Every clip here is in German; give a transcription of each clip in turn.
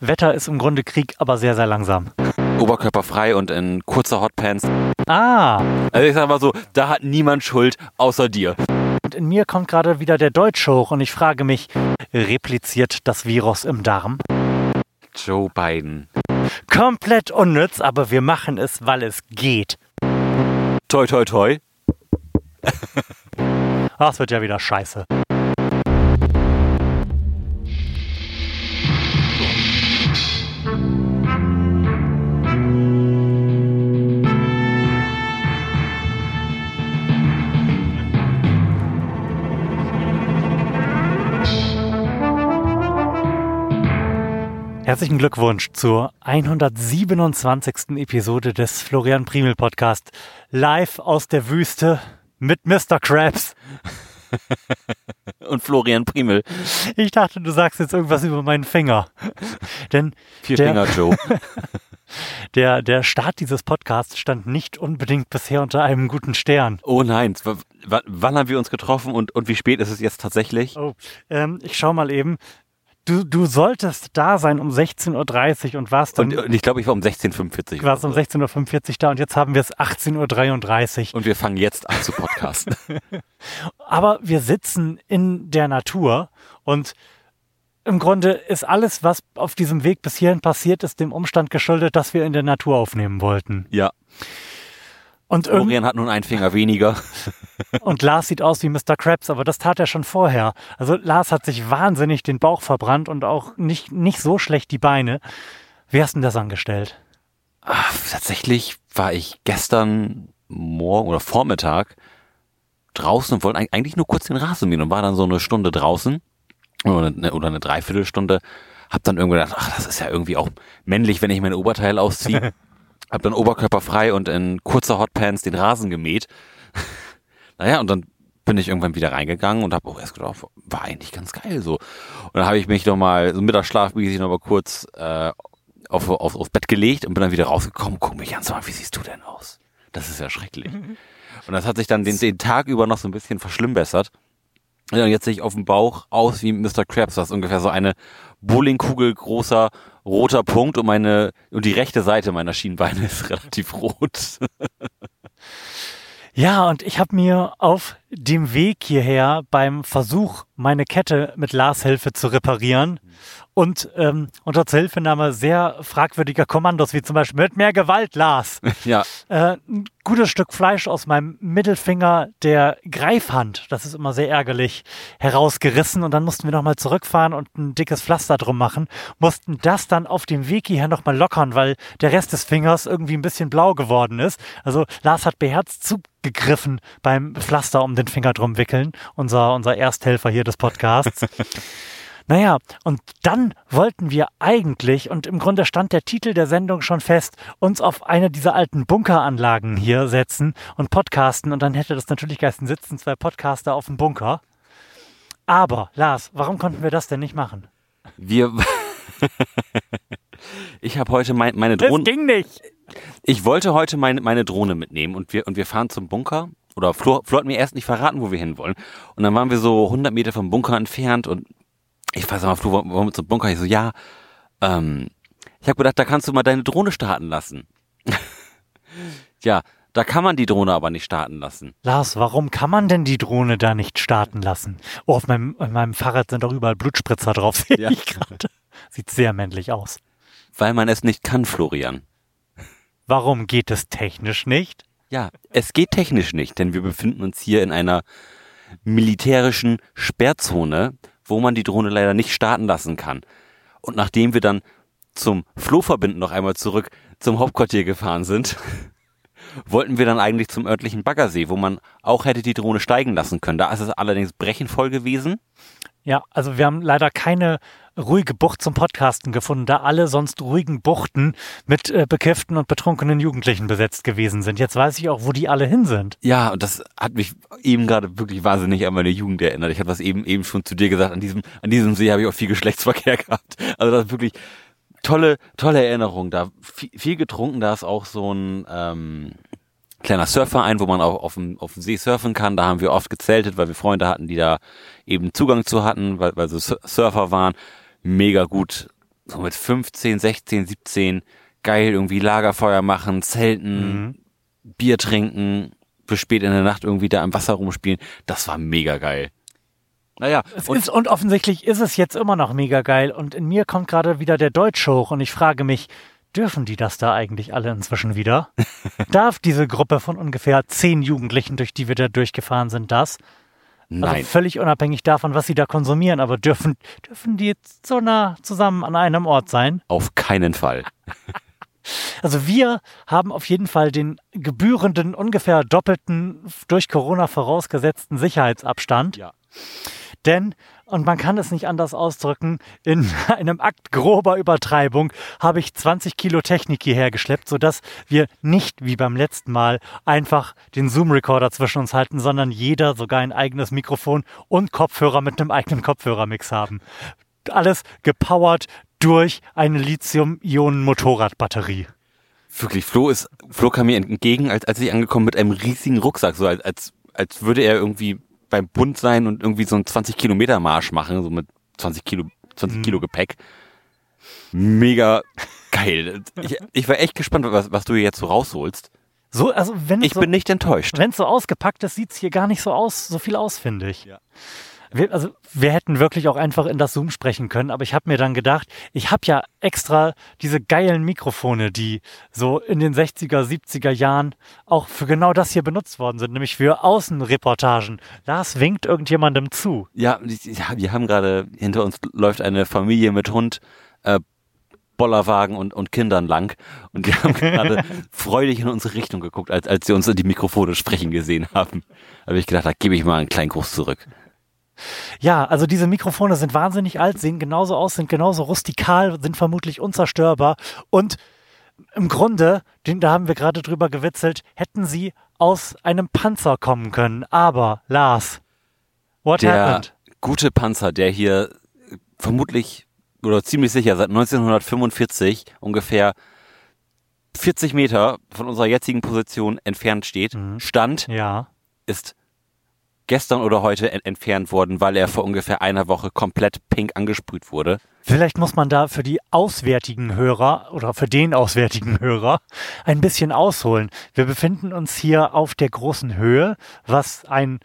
Wetter ist im Grunde Krieg, aber sehr, sehr langsam. Oberkörperfrei und in kurzer Hotpants. Ah, Also ich sag mal so, da hat niemand Schuld außer dir. und in mir kommt gerade wieder der Deutsch hoch und ich frage mich, repliziert das Virus im Darm? Joe Biden. Komplett unnütz, aber wir machen es, weil es geht. Toi, toi, toi. Das wird ja wieder scheiße. Herzlichen Glückwunsch zur 127. Episode des Florian Primel Podcast. Live aus der Wüste mit Mr. Krabs. Und Florian Primel. Ich dachte, du sagst jetzt irgendwas über meinen Finger. Denn Vier Der- Finger Joe. der, der Start dieses Podcasts stand nicht unbedingt bisher unter einem guten Stern. Oh nein, wann haben wir uns getroffen und, und wie spät ist es jetzt tatsächlich? Oh, ähm, ich schau mal eben. Du, du solltest da sein um 16.30 Uhr und warst dann Und, und ich glaube, ich war um 16.45 Uhr. warst um 16.45 Uhr da und jetzt haben wir es 18.33 Uhr. Und wir fangen jetzt an zu podcasten. Aber wir sitzen in der Natur und im Grunde ist alles, was auf diesem Weg bis hierhin passiert ist, dem Umstand geschuldet, dass wir in der Natur aufnehmen wollten. ja, Und, Florian hat nun einen Finger weniger. und Lars sieht aus wie Mr. Krabs, aber das tat er schon vorher. Also Lars hat sich wahnsinnig den Bauch verbrannt und auch nicht, nicht so schlecht die Beine. Wie hast du denn das angestellt? Ah, tatsächlich war ich gestern Morgen oder Vormittag draußen und wollte eig- eigentlich nur kurz den Rasen mähen und war dann so eine Stunde draußen oder eine, oder eine Dreiviertelstunde. Hab dann irgendwie gedacht, ach, das ist ja irgendwie auch männlich, wenn ich mein Oberteil ausziehe. Hab dann oberkörperfrei und in kurzer Hotpants den Rasen gemäht. naja, und dann bin ich irgendwann wieder reingegangen und habe auch erst gedacht, war eigentlich ganz geil so. Und dann habe ich mich noch mal so mittagsschlafmäßig noch mal kurz äh, auf, auf, aufs Bett gelegt und bin dann wieder rausgekommen. Guck mich an, sag mal, wie siehst du denn aus? Das ist ja schrecklich. Und das hat sich dann den, den Tag über noch so ein bisschen verschlimmbessert. Und jetzt sehe ich auf dem Bauch aus wie Mr. Krabs. Das ist ungefähr so eine Bowlingkugel großer roter Punkt und meine und die rechte Seite meiner Schienbeine ist relativ rot. Ja, und ich habe mir auf dem Weg hierher beim Versuch, meine Kette mit Lars Hilfe zu reparieren. Und ähm, unter Zuhilfenahme sehr fragwürdiger Kommandos, wie zum Beispiel mit mehr Gewalt, Lars, ja, äh, ein gutes Stück Fleisch aus meinem Mittelfinger der Greifhand, das ist immer sehr ärgerlich, herausgerissen. Und dann mussten wir nochmal zurückfahren und ein dickes Pflaster drum machen, mussten das dann auf dem Weg hierher nochmal lockern, weil der Rest des Fingers irgendwie ein bisschen blau geworden ist. Also Lars hat beherzt zugegriffen beim Pflaster um den Finger drum wickeln, unser, unser Ersthelfer hier des Podcasts. Naja, und dann wollten wir eigentlich, und im Grunde stand der Titel der Sendung schon fest, uns auf eine dieser alten Bunkeranlagen hier setzen und podcasten. Und dann hätte das natürlich geheißen, sitzen zwei Podcaster auf dem Bunker. Aber, Lars, warum konnten wir das denn nicht machen? wir. ich habe heute mein, meine Das Drohne. ging nicht. Ich wollte heute meine, meine Drohne mitnehmen und wir, und wir fahren zum Bunker. Oder Flo, Flo hat mir erst nicht verraten, wo wir hinwollen. Und dann waren wir so 100 Meter vom Bunker entfernt und ich weiß mal, Flo, wollen wir zum Bunker? Ich so, ja, ähm, ich habe gedacht, da kannst du mal deine Drohne starten lassen. ja, da kann man die Drohne aber nicht starten lassen. Lars, warum kann man denn die Drohne da nicht starten lassen? Oh, auf meinem, auf meinem Fahrrad sind doch überall Blutspritzer drauf, sehe Ja. ich gerade. Sieht sehr männlich aus. Weil man es nicht kann, Florian. Warum geht es technisch nicht? Ja, es geht technisch nicht, denn wir befinden uns hier in einer militärischen Sperrzone, wo man die Drohne leider nicht starten lassen kann. Und nachdem wir dann zum Flohverbinden noch einmal zurück zum Hauptquartier gefahren sind, wollten wir dann eigentlich zum örtlichen Baggersee, wo man auch hätte die Drohne steigen lassen können. Da ist es allerdings brechenvoll gewesen. Ja, also wir haben leider keine ruhige Bucht zum Podcasten gefunden, da alle sonst ruhigen Buchten mit äh, bekifften und betrunkenen Jugendlichen besetzt gewesen sind. Jetzt weiß ich auch, wo die alle hin sind. Ja, und das hat mich eben gerade wirklich wahnsinnig an meine Jugend erinnert. Ich habe das eben eben schon zu dir gesagt. An diesem an diesem See habe ich auch viel Geschlechtsverkehr gehabt. Also das ist wirklich tolle tolle Erinnerung. Da viel, viel getrunken. Da ist auch so ein ähm, kleiner Surfverein, wo man auch auf dem, auf dem See surfen kann. Da haben wir oft gezeltet, weil wir Freunde hatten, die da eben Zugang zu hatten, weil, weil so Sur- Surfer waren. Mega gut. so mit 15, 16, 17 geil irgendwie Lagerfeuer machen, zelten, Mhm. Bier trinken, bis spät in der Nacht irgendwie da im Wasser rumspielen. Das war mega geil. Naja, Es und ist, und offensichtlich ist es jetzt immer noch mega geil. Und in mir kommt gerade wieder der Deutsch hoch und ich frage mich, dürfen die das da eigentlich alle inzwischen wieder? Darf diese Gruppe von ungefähr zehn Jugendlichen, durch die wir da durchgefahren sind, das? Also nein. völlig unabhängig davon, was sie da konsumieren, aber dürfen, dürfen die jetzt so nah zusammen an einem Ort sein? Auf keinen Fall. Also wir haben auf jeden Fall den gebührenden, ungefähr doppelten, durch Corona vorausgesetzten Sicherheitsabstand. Ja. Denn, und man kann es nicht anders ausdrücken, in einem Akt grober Übertreibung habe ich 20 Kilo Technik hierher geschleppt, sodass wir nicht wie beim letzten Mal einfach den Zoom-Recorder zwischen uns halten, sondern jeder sogar ein eigenes Mikrofon und Kopfhörer mit einem eigenen Kopfhörermix haben. Alles gepowert durch eine Lithium-Ionen-Motorradbatterie. Wirklich, Flo ist, Flo kam mir entgegen, als, als ich angekommen mit einem riesigen Rucksack, so als, als, als würde er irgendwie beim Bund sein und irgendwie so einen 20 Kilometer Marsch machen, so mit 20 Kilo, 20 Kilo Gepäck. Mega geil. Ich, ich war echt gespannt, was, was du hier jetzt so rausholst. So, also wenn es Ich so, bin nicht enttäuscht. wenn es so ausgepackt ist, sieht's hier gar nicht so aus, so viel aus, finde ich. Ja. Wir, also wir hätten wirklich auch einfach in das Zoom sprechen können, aber ich habe mir dann gedacht, ich habe ja extra diese geilen Mikrofone, die so in den 60er, 70er Jahren auch für genau das hier benutzt worden sind, nämlich für Außenreportagen. Lars winkt irgendjemandem zu. Ja, wir haben gerade, hinter uns läuft eine Familie mit Hund, äh, Bollerwagen und, und Kindern lang. Und die haben gerade freudig in unsere Richtung geguckt, als, als sie uns in die Mikrofone sprechen gesehen haben. Da habe ich gedacht, da gebe ich mal einen kleinen Gruß zurück. Ja, also diese Mikrofone sind wahnsinnig alt, sehen genauso aus, sind genauso rustikal, sind vermutlich unzerstörbar und im Grunde, den, da haben wir gerade drüber gewitzelt, hätten sie aus einem Panzer kommen können. Aber, Lars, what Der happened? gute Panzer, der hier vermutlich oder ziemlich sicher seit 1945 ungefähr 40 Meter von unserer jetzigen Position entfernt steht, stand, Ja. ist gestern oder heute en- entfernt worden, weil er vor ungefähr einer Woche komplett pink angesprüht wurde. Vielleicht muss man da für die auswärtigen Hörer oder für den auswärtigen Hörer ein bisschen ausholen. Wir befinden uns hier auf der großen Höhe, was ein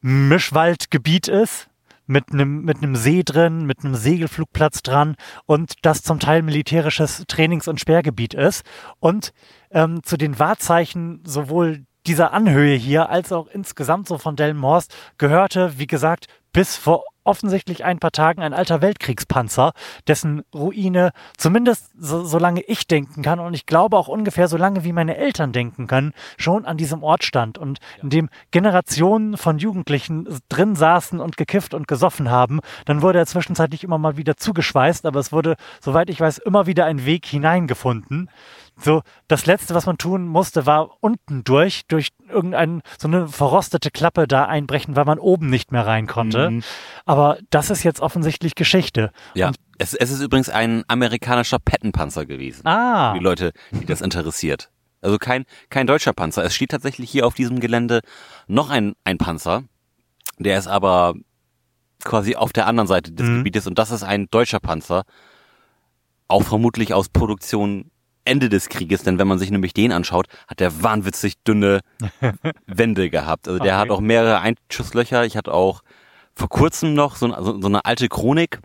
Mischwaldgebiet ist. Mit einem, mit einem See drin, mit einem Segelflugplatz dran und das zum Teil militärisches Trainings- und Sperrgebiet ist. Und ähm, zu den Wahrzeichen sowohl dieser Anhöhe hier als auch insgesamt so von Delmenhorst gehörte, wie gesagt, bis vor offensichtlich ein paar Tagen ein alter Weltkriegspanzer, dessen Ruine zumindest so, solange ich denken kann und ich glaube auch ungefähr so lange wie meine Eltern denken können, schon an diesem Ort stand und in dem Generationen von Jugendlichen drin saßen und gekifft und gesoffen haben. Dann wurde er zwischenzeitlich immer mal wieder zugeschweißt, aber es wurde, soweit ich weiß, immer wieder ein Weg hineingefunden. So, das letzte, was man tun musste, war unten durch, durch irgendeine, so eine verrostete Klappe da einbrechen, weil man oben nicht mehr rein konnte. Mhm. Aber das ist jetzt offensichtlich Geschichte. Ja, Und, es, es ist übrigens ein amerikanischer Pettenpanzer gewesen. ah, die Leute, die das interessiert. Also kein, kein deutscher Panzer. Es steht tatsächlich hier auf diesem Gelände noch ein, ein Panzer. Der ist aber quasi auf der anderen Seite des Mhm. Gebietes und das ist ein deutscher Panzer. Auch vermutlich aus Produktion Ende des Krieges, denn wenn man sich nämlich den anschaut, hat der wahnwitzig dünne Wände gehabt. Also der Okay. hat auch mehrere Einschusslöcher. Ich hatte auch vor kurzem noch so, so, so eine alte Chronik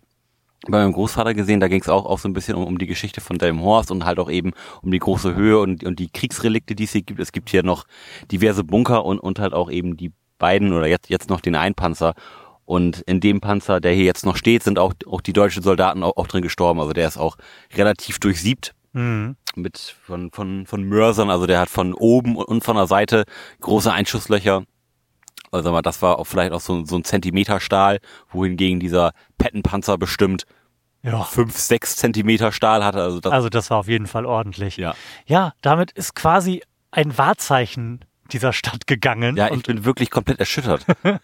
bei meinem Großvater gesehen, da ging es auch, auch so ein bisschen um, um die Geschichte von Delmenhorst und halt auch eben um die große Höhe und, und die Kriegsrelikte, die es hier gibt. Es gibt hier noch diverse Bunker und, und halt auch eben die beiden oder jetzt, jetzt noch den Einpanzer. Und in dem Panzer, der hier jetzt noch steht, sind auch, auch die deutschen Soldaten auch, auch drin gestorben. Also der ist auch relativ durchsiebt mhm. mit von, von, von Mörsern. Also der hat von oben und von der Seite große Einschusslöcher. Also mal, das war auch vielleicht auch so, so ein Zentimeter Stahl, wohingegen dieser Pettenpanzer bestimmt ja. fünf, sechs Zentimeter Stahl hatte. Also das, Also das war auf jeden Fall ordentlich. ja. Ja, damit ist quasi ein Wahrzeichen dieser Stadt gegangen. Ja, ich und bin wirklich komplett erschüttert.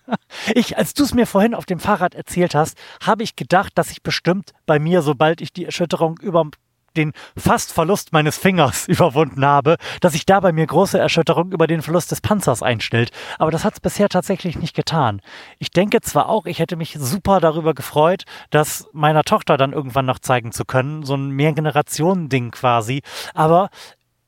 ich, als du es mir vorhin auf dem Fahrrad erzählt hast, habe ich gedacht, dass ich bestimmt bei mir, sobald ich die Erschütterung über den fast Verlust meines Fingers überwunden habe, dass sich da bei mir große Erschütterung über den Verlust des Panzers einstellt. Aber das hat es bisher tatsächlich nicht getan. Ich denke zwar auch, ich hätte mich super darüber gefreut, das meiner Tochter dann irgendwann noch zeigen zu können, so ein Mehrgenerationen-Ding quasi, aber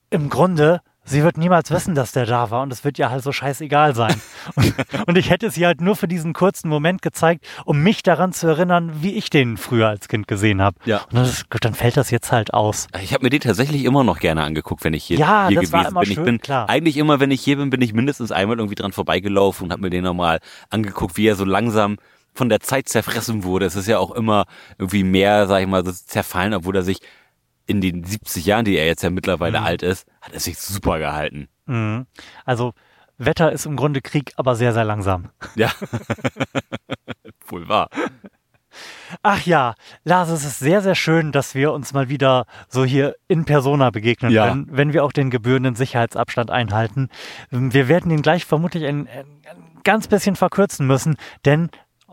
im Grunde sie wird niemals wissen, dass der da war und es wird ihr halt so scheißegal sein. und, und, ich hätte sie halt nur für diesen kurzen Moment gezeigt, um mich daran zu erinnern, wie ich den früher als Kind gesehen habe. Ja. Und das, dann fällt das jetzt halt aus. Ich habe mir den tatsächlich immer noch gerne angeguckt, wenn ich hier, ja, hier das gewesen war immer bin. Schön, ich bin klar. eigentlich immer, wenn ich hier bin, bin ich mindestens einmal irgendwie dran vorbeigelaufen und habe mir den nochmal angeguckt, wie er so langsam von der Zeit zerfressen wurde. Es ist ja auch immer irgendwie mehr, sag ich mal, so zerfallen, obwohl er sich in den 70 Jahren, die er jetzt ja mittlerweile Mhm. alt ist, hat er sich super gehalten. Mhm. Also Wetter ist im Grunde Krieg, aber sehr, sehr langsam. Ja. Wohl wahr. Ach ja, Lars, es ist sehr, sehr schön, dass wir uns mal wieder so hier in Persona begegnen Ja. können, wenn wir auch den gebührenden Sicherheitsabstand einhalten. Wir werden ihn gleich vermutlich ein, ein ganz bisschen verkürzen müssen, denn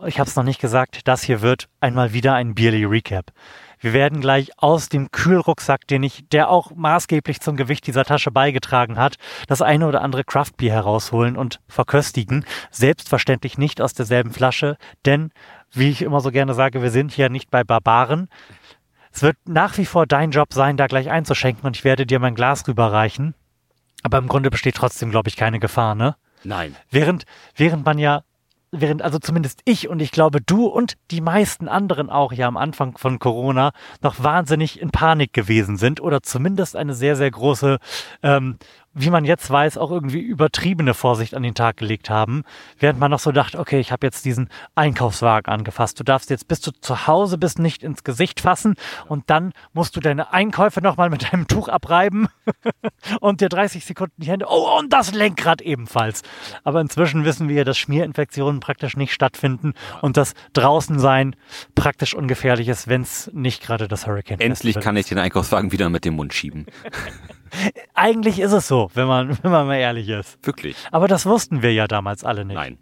ich habe es noch nicht gesagt, das hier wird einmal wieder ein Bierly Recap. Wir werden gleich aus dem Kühlrucksack, den ich, der auch maßgeblich zum Gewicht dieser Tasche beigetragen hat, das eine oder andere Craftbier herausholen und verköstigen. Selbstverständlich nicht aus derselben Flasche, denn, wie ich immer so gerne sage, wir sind hier nicht bei Barbaren. Es wird nach wie vor dein Job sein, da gleich einzuschenken und ich werde dir mein Glas rüberreichen. Aber im Grunde besteht trotzdem, glaube ich, keine Gefahr, ne? Nein. Während, während man ja, während also zumindest ich und ich glaube du und die meisten anderen auch ja am Anfang von Corona noch wahnsinnig in Panik gewesen sind oder zumindest eine sehr, sehr große, ähm, wie man jetzt weiß, auch irgendwie übertriebene Vorsicht an den Tag gelegt haben, während man noch so dachte, okay, ich habe jetzt diesen Einkaufswagen angefasst. Du darfst jetzt, bis du zu Hause bist, nicht ins Gesicht fassen und dann musst du deine Einkäufe nochmal mit deinem Tuch abreiben und dir 30 Sekunden die Hände. Oh, und das Lenkrad ebenfalls. Aber inzwischen wissen wir, dass Schmierinfektionen praktisch nicht stattfinden und das Draußensein praktisch ungefährlich ist, wenn es nicht gerade das Hurricane Endlich Festival kann ich den Einkaufswagen wieder mit dem Mund schieben. Eigentlich ist es so, wenn man, wenn man mal ehrlich ist. Wirklich. Aber das wussten wir ja damals alle nicht. Nein.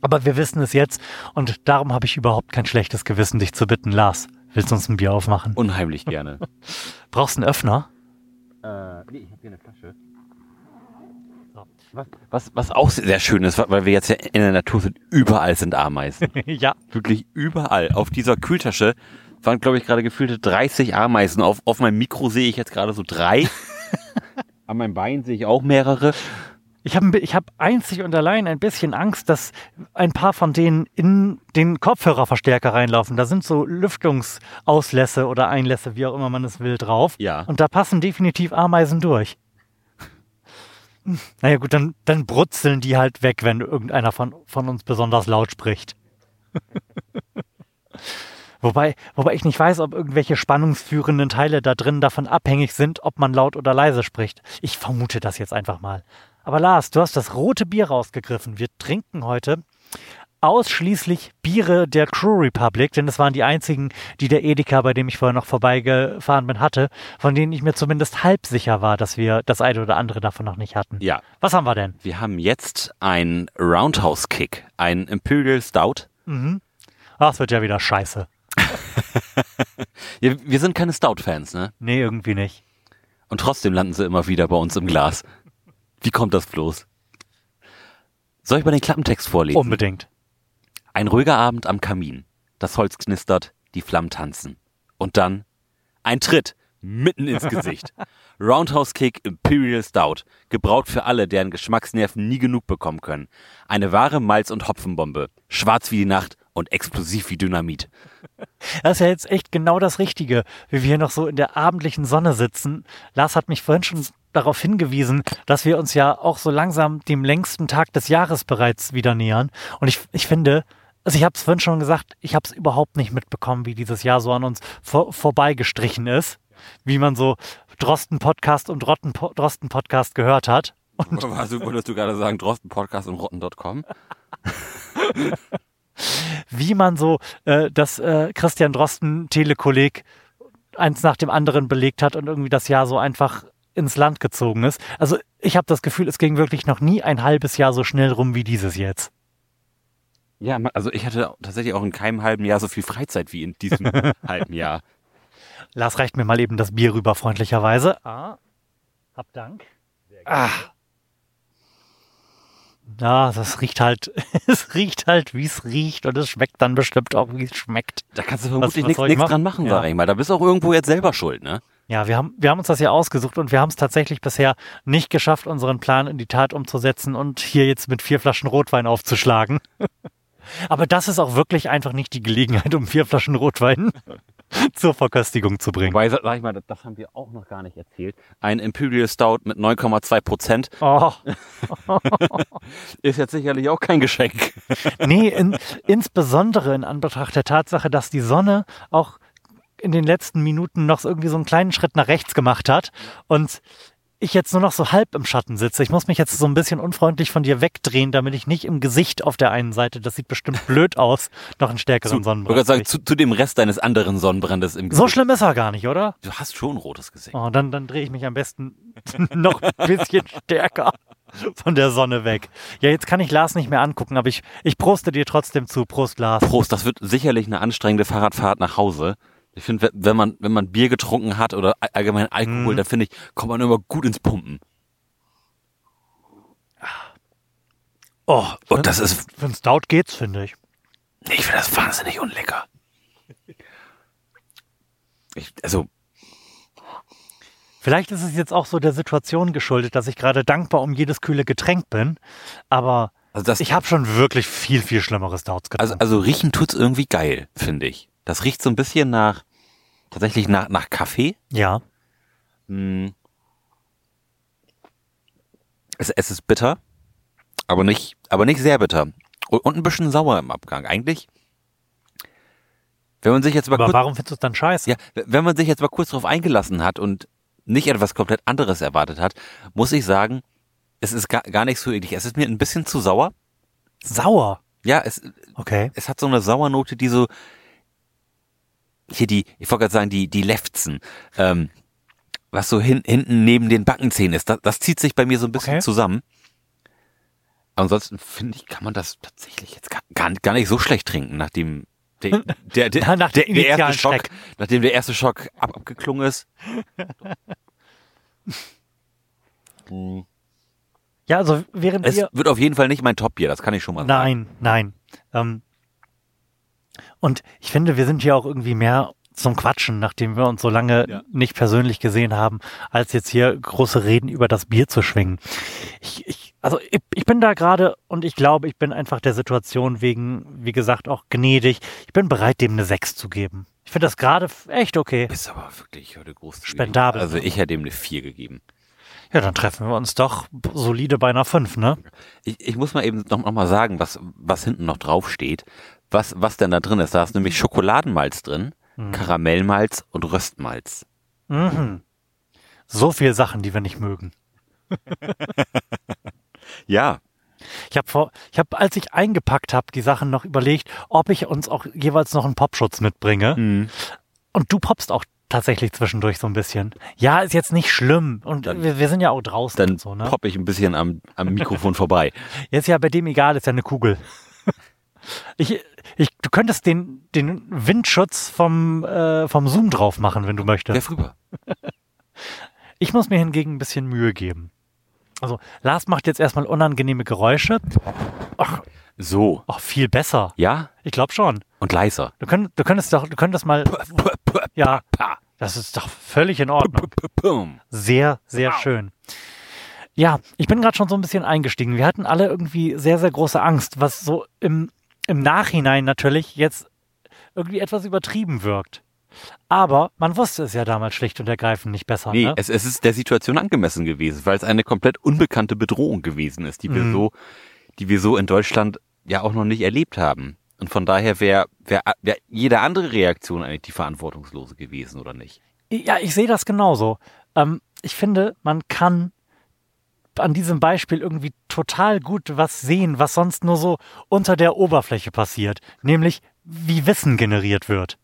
Aber wir wissen es jetzt und darum habe ich überhaupt kein schlechtes Gewissen, dich zu bitten. Lars, willst du uns ein Bier aufmachen? Unheimlich gerne. Brauchst du einen Öffner? Äh, nee, ich habe hier eine Flasche. Was, was, was auch sehr schön ist, weil wir jetzt ja in der Natur sind, überall sind Ameisen. ja. Wirklich überall. Auf dieser Kühltasche waren, glaube ich, gerade gefühlte 30 Ameisen. Auf, auf meinem Mikro sehe ich jetzt gerade so drei. An meinem Bein sehe ich auch mehrere. Ich habe ich hab einzig und allein ein bisschen Angst, dass ein paar von denen in den Kopfhörerverstärker reinlaufen. Da sind so Lüftungsauslässe oder Einlässe, wie auch immer man es will, drauf. Ja. Und da passen definitiv Ameisen durch. Naja gut, dann, dann brutzeln die halt weg, wenn irgendeiner von, von uns besonders laut spricht. wobei, wobei ich nicht weiß, ob irgendwelche spannungsführenden Teile da drin davon abhängig sind, ob man laut oder leise spricht. Ich vermute das jetzt einfach mal. Aber Lars, du hast das rote Bier rausgegriffen. Wir trinken heute ausschließlich Biere der Crew Republic, denn das waren die einzigen, die der Edeka, bei dem ich vorher noch vorbeigefahren bin, hatte, von denen ich mir zumindest halb sicher war, dass wir das eine oder andere davon noch nicht hatten. Ja. Was haben wir denn? Wir haben jetzt ein Roundhouse Kick, ein Imperial Stout. Mhm. Ach, es wird ja wieder scheiße. Wir sind keine Stout-Fans, ne? Nee, irgendwie nicht. Und trotzdem landen sie immer wieder bei uns im Glas. Wie kommt das bloß? Soll ich mal den Klappentext vorlesen? Unbedingt. Ein ruhiger Abend am Kamin. Das Holz knistert, die Flammen tanzen. Und dann ein Tritt mitten ins Gesicht. Roundhouse Kick Imperial Stout. Gebraut für alle, deren Geschmacksnerven nie genug bekommen können. Eine wahre Malz- und Hopfenbombe. Schwarz wie die Nacht und explosiv wie Dynamit. Das ist ja jetzt echt genau das Richtige, wie wir hier noch so in der abendlichen Sonne sitzen. Lars hat mich vorhin schon darauf hingewiesen, dass wir uns ja auch so langsam dem längsten Tag des Jahres bereits wieder nähern. Und ich, ich finde, also ich habe es vorhin schon gesagt, ich habe es überhaupt nicht mitbekommen, wie dieses Jahr so an uns vor, vorbeigestrichen ist, wie man so Drosten-Podcast und Rotten- Drosten-Podcast gehört hat. Also wolltest du gerade sagen, Drosten Podcast und Rotten.com? wie man so äh, das äh, Christian Drosten Telekolleg eins nach dem anderen belegt hat und irgendwie das Jahr so einfach ins Land gezogen ist. Also ich habe das Gefühl, es ging wirklich noch nie ein halbes Jahr so schnell rum wie dieses jetzt. Ja, also ich hatte tatsächlich auch in keinem halben Jahr so viel Freizeit wie in diesem halben Jahr. Lars reicht mir mal eben das Bier rüber, freundlicherweise. Ah, hab Dank. Ah. Ja, das riecht halt, es riecht halt, wie es riecht und es schmeckt dann bestimmt auch, wie es schmeckt. Da kannst du vermutlich was nichts nichts dran machen? machen, Ja. sag ich mal. Da bist du auch irgendwo jetzt selber schuld, ne? Ja, wir haben, wir haben uns das ja ausgesucht und wir haben es tatsächlich bisher nicht geschafft, unseren Plan in die Tat umzusetzen und hier jetzt mit vier Flaschen Rotwein aufzuschlagen. Aber das ist auch wirklich einfach nicht die Gelegenheit, um vier Flaschen Rotwein zur Verköstigung zu bringen. Wobei, sag ich mal, das, haben wir auch noch gar nicht erzählt. Ein Imperial Stout mit 9,2 Prozent Oh, ist jetzt sicherlich auch kein Geschenk. nee, in, insbesondere in Anbetracht der Tatsache, dass die Sonne auch in den letzten Minuten noch irgendwie so einen kleinen Schritt nach rechts gemacht hat und ich jetzt nur noch so halb im Schatten sitze. Ich muss mich jetzt so ein bisschen unfreundlich von dir wegdrehen, damit ich nicht im Gesicht auf der einen Seite, das sieht bestimmt blöd aus, noch einen stärkeren Ich Sonnenbrand. wollte sagen, zu, zu dem Rest deines anderen Sonnenbrandes im so Gesicht. schlimm ist er gar nicht, oder? Du hast schon ein rotes Gesicht. Oh, dann, dann drehe ich mich am besten noch ein bisschen stärker von der Sonne weg. Ja, jetzt kann ich Lars nicht mehr angucken, aber ich, ich proste dir trotzdem zu. Prost, Lars. Prost, das wird sicherlich eine anstrengende Fahrradfahrt nach Hause. Ich finde, wenn man, wenn man Bier getrunken hat oder all- allgemein Alkohol, Mhm. dann finde ich, kommt man immer gut ins Pumpen. Oh, Und das ist, Für ein Stout geht's, finde ich. ich finde das wahnsinnig unlecker. Ich, also, Vielleicht ist es jetzt auch so der Situation geschuldet, dass ich gerade dankbar um jedes kühle Getränk bin. Aber also das, ich habe schon wirklich viel, viel schlimmere Stouts getrunken. also, also riechen tut's irgendwie geil, finde ich. Das riecht so ein bisschen nach, tatsächlich nach, nach Kaffee. ja. Hm. Es, es ist bitter, aber nicht, aber nicht sehr bitter. Und, und ein bisschen sauer im Abgang. Eigentlich, wenn man sich jetzt mal Aber kurz, warum findest du es dann scheiße? ja, wenn man sich jetzt mal kurz darauf eingelassen hat und nicht etwas komplett anderes erwartet hat, muss ich sagen, es ist gar, gar nicht so eklig. Es ist mir ein bisschen zu sauer. Sauer. Ja, es, Okay. es hat so eine Sauernote, die so hier die, ich wollte gerade sagen, die, die Lefzen, ähm, was so hin, hinten neben den Backenzähnen ist, das, das zieht sich bei mir so ein bisschen Okay. zusammen. Ansonsten finde ich, kann man das tatsächlich jetzt gar, gar, gar nicht so schlecht trinken, nachdem der, der, der, Nach der, der erste Schock, Schreck. nachdem der erste Schock ab, abgeklungen ist. Ja, also während Es wir. wird auf jeden Fall nicht mein Top-Bier, das kann ich schon mal sagen. Nein, nein. Ähm, und ich finde, wir sind hier auch irgendwie mehr zum Quatschen, nachdem wir uns so lange Ja. nicht persönlich gesehen haben, als jetzt hier große Reden über das Bier zu schwingen. Ich, ich, also ich, ich bin da gerade und ich glaube, ich bin einfach der Situation wegen, wie gesagt, auch gnädig. Ich bin bereit, dem eine 6 zu geben. Ich finde das gerade echt okay. Ist aber wirklich heute groß. Spendabel. Also ich hätte ihm eine 4 gegeben. Ja, dann treffen wir uns doch solide bei einer 5, ne? Ich, ich muss mal eben noch, noch mal sagen, was, was hinten noch drauf steht. Was, was denn da drin ist. Da ist nämlich Schokoladenmalz drin, Karamellmalz und Röstmalz. Mhm. So viel Sachen, die wir nicht mögen. Ja. Ich habe vor, ich habe, als ich eingepackt habe, die Sachen noch überlegt, ob ich uns auch jeweils noch einen Popschutz mitbringe. Mhm. Und du poppst auch tatsächlich zwischendurch so ein bisschen. Ja, ist jetzt nicht schlimm. Und Dann- wir, wir sind ja auch draußen Dann und so, ne? popp ich ein bisschen am, am Mikrofon vorbei. Jetzt ja bei dem egal, ist ja eine Kugel. Ich, ich, du könntest den, den Windschutz vom, äh, vom Zoom drauf machen, wenn du möchtest. Werf rüber. Ich muss mir hingegen ein bisschen Mühe geben. Also, Lars macht jetzt erstmal unangenehme Geräusche. Ach, So. ach viel besser. Ja? Ich glaube schon. Und leiser. Du, könnt, du könntest doch, du könntest mal, ja, das ist doch völlig in Ordnung. Sehr, sehr schön. Ja, ich bin gerade schon so ein bisschen eingestiegen. Wir hatten alle irgendwie sehr, sehr große Angst, was so im, im Nachhinein natürlich jetzt irgendwie etwas übertrieben wirkt. Aber man wusste es ja damals schlicht und ergreifend nicht besser. Nee, ne? es, es ist der Situation angemessen gewesen, weil es eine komplett unbekannte Bedrohung gewesen ist, die wir Mhm. so, die wir so in Deutschland ja auch noch nicht erlebt haben. Und von daher wäre wär, wär jede andere Reaktion eigentlich die verantwortungslose gewesen, oder nicht? Ja, ich sehe das genauso. Ähm, ich finde, man kann an diesem Beispiel irgendwie total gut was sehen, was sonst nur so unter der Oberfläche passiert, nämlich wie Wissen generiert wird.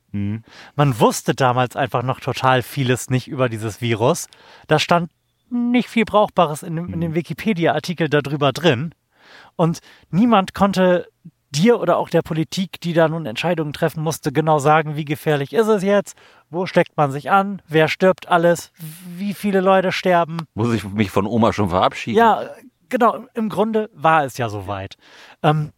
Man wusste damals einfach noch total vieles nicht über dieses Virus. Da stand nicht viel Brauchbares in dem, in dem Wikipedia-Artikel darüber drin. Und niemand konnte dir oder auch der Politik, die da nun Entscheidungen treffen musste, genau sagen, wie gefährlich ist es jetzt, wo steckt man sich an, wer stirbt alles, wie viele Leute sterben. Muss ich mich von Oma schon verabschieden? Ja, genau, im Grunde war es ja soweit. Ähm,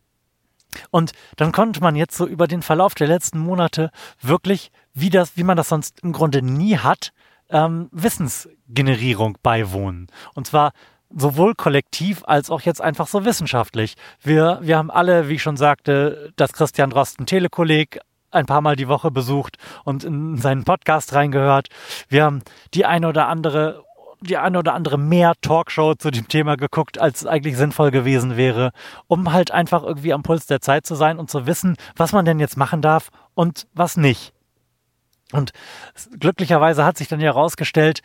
und dann konnte man jetzt so über den Verlauf der letzten Monate wirklich, wie das, wie man das sonst im Grunde nie hat, ähm, Wissensgenerierung beiwohnen. Und zwar sowohl kollektiv als auch jetzt einfach so wissenschaftlich. Wir, wir haben alle, wie ich schon sagte, das Christian Drosten Telekolleg ein paar Mal die Woche besucht und in seinen Podcast reingehört. Wir haben die eine oder andere die eine oder andere mehr Talkshow zu dem Thema geguckt, als eigentlich sinnvoll gewesen wäre, um halt einfach irgendwie am Puls der Zeit zu sein und zu wissen, was man denn jetzt machen darf und was nicht. Und glücklicherweise hat sich dann ja herausgestellt,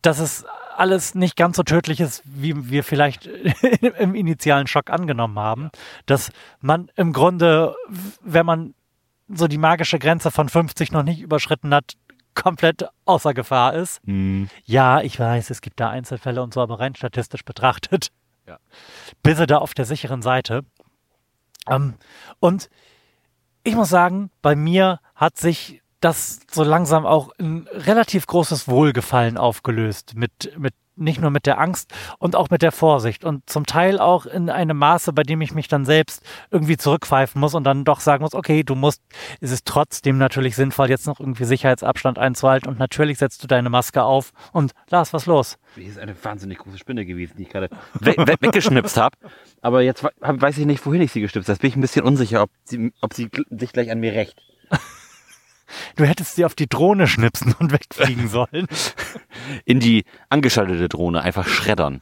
dass es alles nicht ganz so tödlich ist, wie wir vielleicht im initialen Schock angenommen haben. Dass man im Grunde, wenn man so die magische Grenze von 50 noch nicht überschritten hat, komplett außer Gefahr ist. Mhm. Ja, ich weiß, es gibt da Einzelfälle und so, aber rein statistisch betrachtet, Ja. bist du da auf der sicheren Seite. Ähm, und ich muss sagen, bei mir hat sich das so langsam auch ein relativ großes Wohlgefallen aufgelöst mit, mit nicht nur mit der Angst und auch mit der Vorsicht und zum Teil auch in einem Maße, bei dem ich mich dann selbst irgendwie zurückpfeifen muss und dann doch sagen muss, okay, du musst, ist es trotzdem natürlich sinnvoll, jetzt noch irgendwie Sicherheitsabstand einzuhalten und natürlich setzt du deine Maske auf und Lars, was los? Hier ist eine wahnsinnig große Spinne gewesen, die ich gerade we we weggeschnipst habe. Aber jetzt weiß ich nicht, wohin ich sie gestipst habe. Jetzt bin ich ein bisschen unsicher, ob sie, ob sie sich gleich an mir rächt. Du hättest sie auf die Drohne schnipsen und wegfliegen sollen. In die angeschaltete Drohne einfach schreddern.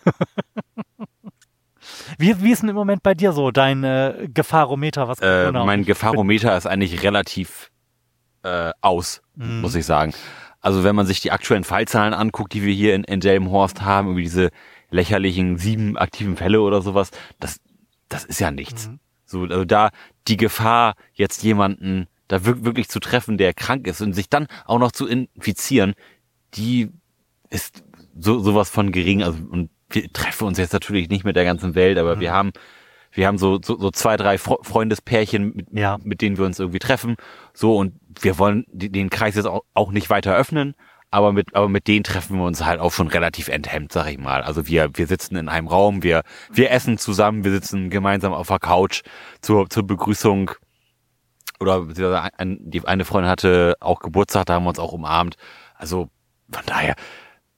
Wie, wie ist denn im Moment bei dir so dein äh, Gefahrometer? Was Äh, Corona- mein Gefahrometer ist eigentlich relativ äh, aus, Mhm. muss ich sagen. Also wenn man sich die aktuellen Fallzahlen anguckt, die wir hier in, in Delmenhorst haben, über diese lächerlichen sieben aktiven Fälle oder sowas, das, das ist ja nichts. Mhm. So, also da die Gefahr, jetzt jemanden da wirk wirklich zu treffen, der krank ist und sich dann auch noch zu infizieren, die ist so sowas von gering. Also und wir treffen uns jetzt natürlich nicht mit der ganzen Welt, aber Mhm. wir haben wir haben so, so, so zwei, drei Fre Freundespärchen, mit, Ja. mit denen wir uns irgendwie treffen. So, und wir wollen den Kreis jetzt auch, auch nicht weiter öffnen, aber mit, aber mit denen treffen wir uns halt auch schon relativ enthemmt, sag ich mal. Also wir, wir sitzen in einem Raum, wir, wir essen zusammen, wir sitzen gemeinsam auf der Couch zur, zur Begrüßung. Oder die eine Freundin hatte auch Geburtstag, da haben wir uns auch umarmt. Also von daher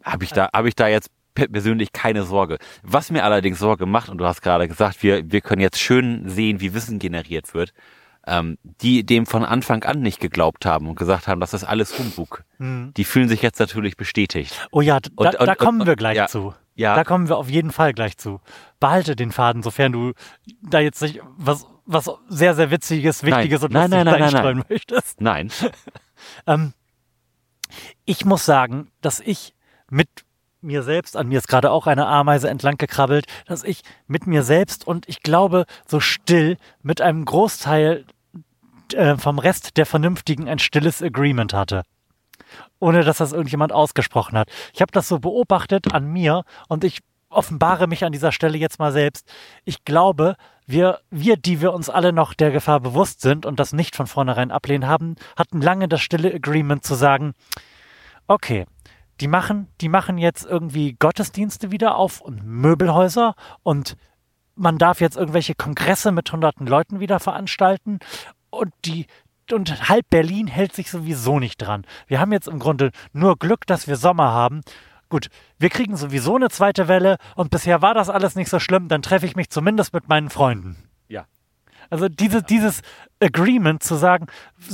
habe ich da, habe ich da jetzt pe- persönlich keine Sorge. Was mir allerdings Sorge macht, und du hast gerade gesagt, wir, wir können jetzt schön sehen, wie Wissen generiert wird, ähm, die dem von Anfang an nicht geglaubt haben und gesagt haben, das ist alles Humbug. Mhm. Die fühlen sich jetzt natürlich bestätigt. Oh ja, da, Und- und- da kommen und- wir gleich ja. zu. Ja. Da kommen wir auf jeden Fall gleich zu. Behalte den Faden, sofern du da jetzt nicht was, was sehr, sehr Witziges, Wichtiges und Nein, nein, nein, nein, nein. einstreuen möchtest. Nein. Ähm, ich muss sagen, dass ich mit mir selbst, an mir ist gerade auch eine Ameise entlang gekrabbelt, dass ich mit mir selbst und ich glaube so still mit einem Großteil äh, vom Rest der Vernünftigen ein stilles Agreement hatte. Ohne dass das irgendjemand ausgesprochen hat. Ich habe das so beobachtet an mir und ich offenbare mich an dieser Stelle jetzt mal selbst. Ich glaube, wir, wir, die wir uns alle noch der Gefahr bewusst sind und das nicht von vornherein ablehnen haben, hatten lange das stille Agreement zu sagen, okay, die machen, die machen jetzt irgendwie Gottesdienste wieder auf und Möbelhäuser und man darf jetzt irgendwelche Kongresse mit hunderten Leuten wieder veranstalten und die und halb Berlin hält sich sowieso nicht dran. Wir haben jetzt im Grunde nur Glück, dass wir Sommer haben. Gut, wir kriegen sowieso eine zweite Welle und bisher war das alles nicht so schlimm, dann treffe ich mich zumindest mit meinen Freunden. Ja. Also diese, dieses Agreement zu sagen,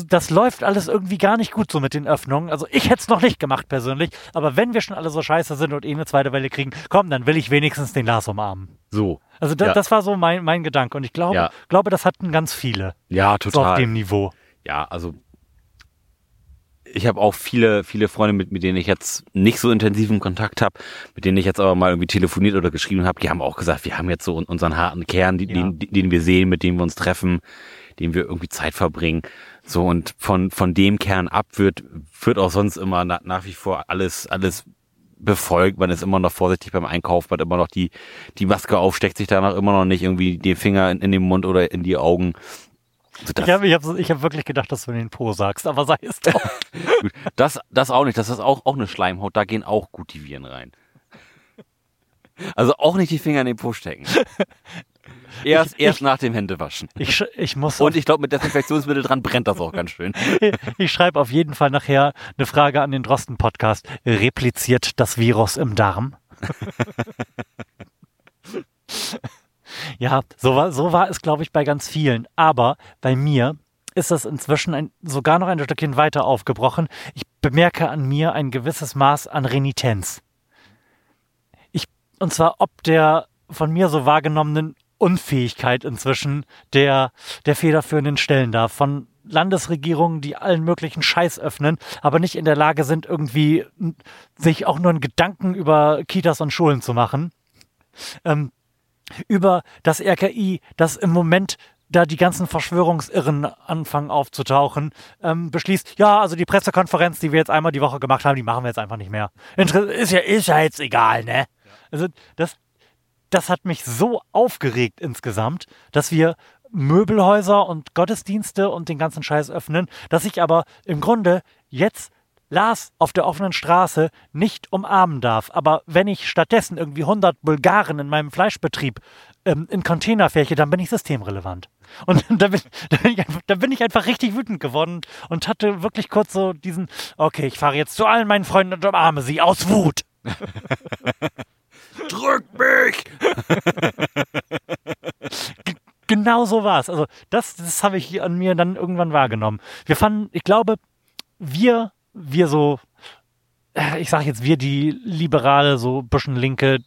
das läuft alles irgendwie gar nicht gut so mit den Öffnungen. Also ich hätte es noch nicht gemacht persönlich, aber wenn wir schon alle so scheiße sind und eh eine zweite Welle kriegen, komm, dann will ich wenigstens den Lars umarmen. So. Also da, Ja. das war so mein, mein Gedanke und ich glaube, Ja. glaube, das hatten ganz viele Ja, so auf total. dem Niveau. ja, also ich habe auch viele, viele Freunde, mit, mit denen ich jetzt nicht so intensiven Kontakt habe, mit denen ich jetzt aber mal irgendwie telefoniert oder geschrieben habe, die haben auch gesagt, wir haben jetzt so unseren harten Kern, die, Ja. den, den wir sehen, mit dem wir uns treffen, dem wir irgendwie Zeit verbringen. So und von, von dem Kern ab wird, wird auch sonst immer na, nach wie vor alles, alles befolgt. Man ist immer noch vorsichtig beim Einkauf, man hat immer noch die, die Maske auf, steckt sich danach immer noch nicht irgendwie den Finger in, in den Mund oder in die Augen. Das, Ich habe ich hab, ich hab wirklich gedacht, dass du den Po sagst, aber sei es doch. gut, das, das auch nicht. Das ist auch, auch eine Schleimhaut. Da gehen auch gut die Viren rein. Also auch nicht die Finger in den Po stecken. Erst, Ich- erst ich- nach dem Händewaschen. Ich, ich muss Und ich glaube, mit Desinfektionsmittel dran brennt das auch ganz schön. Ich schreibe auf jeden Fall nachher eine Frage an den Drosten-Podcast. Repliziert das Virus im Darm? Ja, so war, so war es, glaube ich, bei ganz vielen. Aber bei mir ist das inzwischen ein, sogar noch ein Stückchen weiter aufgebrochen. Ich bemerke an mir ein gewisses Maß an Renitenz. Ich, und zwar ob der von mir so wahrgenommenen Unfähigkeit inzwischen der, der federführenden Stellen da. Von Landesregierungen, die allen möglichen Scheiß öffnen, aber nicht in der Lage sind, irgendwie sich auch nur einen Gedanken über Kitas und Schulen zu machen. Ähm, über das RKI, das im Moment da die ganzen Verschwörungsirren anfangen aufzutauchen, ähm, beschließt, ja, also die Pressekonferenz, die wir jetzt einmal die Woche gemacht haben, die machen wir jetzt einfach nicht mehr. Inter ist ja, ist ja jetzt egal, ne? Also das, das hat mich so aufgeregt insgesamt, dass wir Möbelhäuser und Gottesdienste und den ganzen Scheiß öffnen, dass ich aber im Grunde jetzt Lars auf der offenen Straße nicht umarmen darf. Aber wenn ich stattdessen irgendwie 100 Bulgaren in meinem Fleischbetrieb ähm, in Container färche, dann bin ich systemrelevant. Und da bin, da, bin ich einfach, da bin ich einfach richtig wütend geworden und hatte wirklich kurz so diesen, okay, ich fahre jetzt zu allen meinen Freunden und umarme sie aus Wut. Drück mich! Genau so war es. Also das, das habe ich an mir dann irgendwann wahrgenommen. Wir fanden, ich glaube, wir, wir so, äh, ich sage jetzt wir, die liberale, so bisschen linke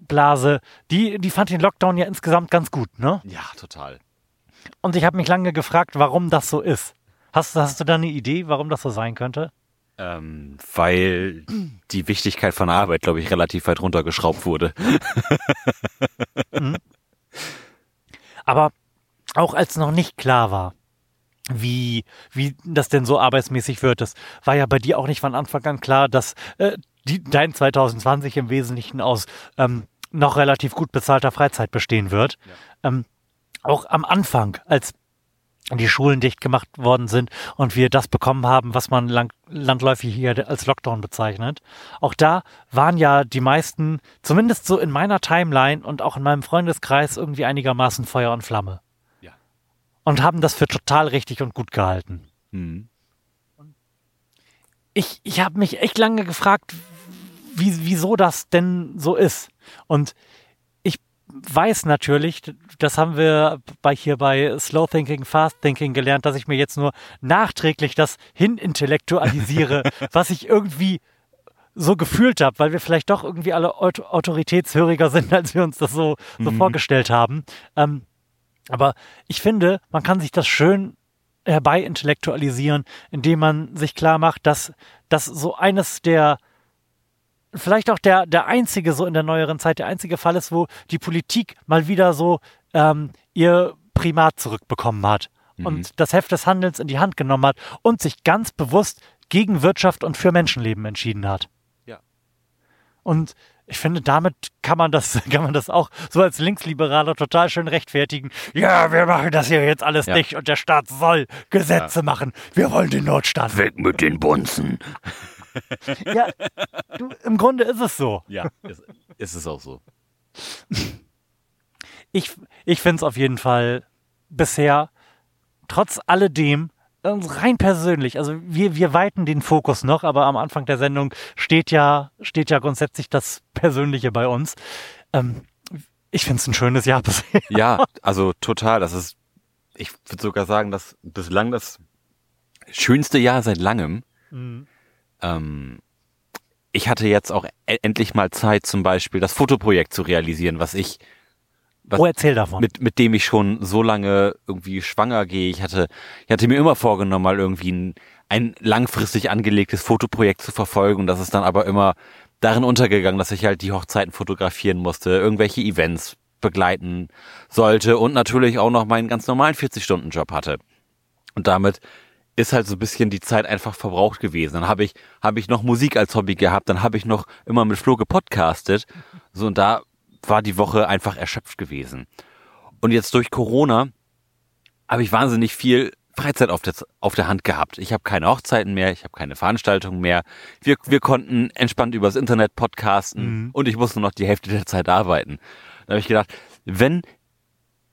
Blase, die, die fand den Lockdown ja insgesamt ganz gut, ne? Ja, total. Und ich habe mich lange gefragt, warum das so ist. Hast, hast du da eine Idee, warum das so sein könnte? Ähm, weil die Wichtigkeit von Arbeit, glaube ich, relativ weit runtergeschraubt wurde. Aber auch als noch nicht klar war, wie, wie das denn so arbeitsmäßig wird, das war ja bei dir auch nicht von Anfang an klar, dass äh, die, dein 2020 im Wesentlichen aus ähm, noch relativ gut bezahlter Freizeit bestehen wird. Ähm, auch am Anfang, als die Schulen dicht gemacht worden sind und wir das bekommen haben, was man lang, landläufig hier als Lockdown bezeichnet. Auch da waren ja die meisten, zumindest so in meiner Timeline und auch in meinem Freundeskreis, irgendwie einigermaßen Feuer und Flamme. Und haben das für total richtig und gut gehalten. Hm. Ich, ich habe mich echt lange gefragt, wie, wieso das denn so ist. Und ich weiß natürlich, das haben wir bei hier bei Slow Thinking, Fast Thinking gelernt, dass ich mir jetzt nur nachträglich das hinintellektualisiere, was ich irgendwie so gefühlt habe, weil wir vielleicht doch irgendwie alle aut autoritätshöriger sind, als wir uns das so, so vorgestellt haben. Ähm, aber ich finde, man kann sich das schön herbei intellektualisieren, indem man sich klar macht, dass das so eines der vielleicht auch der, der einzige, so in der neueren Zeit, der einzige Fall ist, wo die Politik mal wieder so ähm, ihr Primat zurückbekommen hat und das Heft des Handelns in die Hand genommen hat und sich ganz bewusst gegen Wirtschaft und für Menschenleben entschieden hat. Ja. Und ich finde, damit kann man das, kann man das auch so als Linksliberaler total schön rechtfertigen. Ja, wir machen das hier jetzt alles Ja. nicht und der Staat soll Gesetze machen. Wir wollen den Notstand. Weg mit den Bunzen. Ja, du, im Grunde ist es so. Ja, ist, ist es auch so. Ich, ich finde es auf jeden Fall bisher, trotz alledem, rein persönlich, also wir, wir weiten den Fokus noch, aber am Anfang der Sendung steht ja, steht ja grundsätzlich das Persönliche bei uns. Ähm, ich finde es ein schönes Jahr bisher. Ja, also total. Das ist, ich würde sogar sagen, dass bislang das schönste Jahr seit langem. Ähm, ich hatte jetzt auch e endlich mal Zeit, zum Beispiel das Fotoprojekt zu realisieren, was ich Was- Oh, erzähl davon. mit, mit dem ich schon so lange irgendwie schwanger gehe. Ich hatte, ich hatte mir immer vorgenommen, mal irgendwie ein, ein langfristig angelegtes Fotoprojekt zu verfolgen. Und das ist dann aber immer darin untergegangen, dass ich halt die Hochzeiten fotografieren musste, irgendwelche Events begleiten sollte und natürlich auch noch meinen ganz normalen 40-Stunden-Job hatte. Und damit ist halt so ein bisschen die Zeit einfach verbraucht gewesen. Dann habe ich, habe ich noch Musik als Hobby gehabt, dann habe ich noch immer mit Flo gepodcastet. So, und da war die Woche einfach erschöpft gewesen. Und jetzt durch Corona habe ich wahnsinnig viel Freizeit auf der, auf der Hand gehabt. Ich habe keine Hochzeiten mehr, ich habe keine Veranstaltungen mehr. Wir, wir konnten entspannt übers Internet podcasten Mhm. und ich musste noch die Hälfte der Zeit arbeiten. Da habe ich gedacht, wenn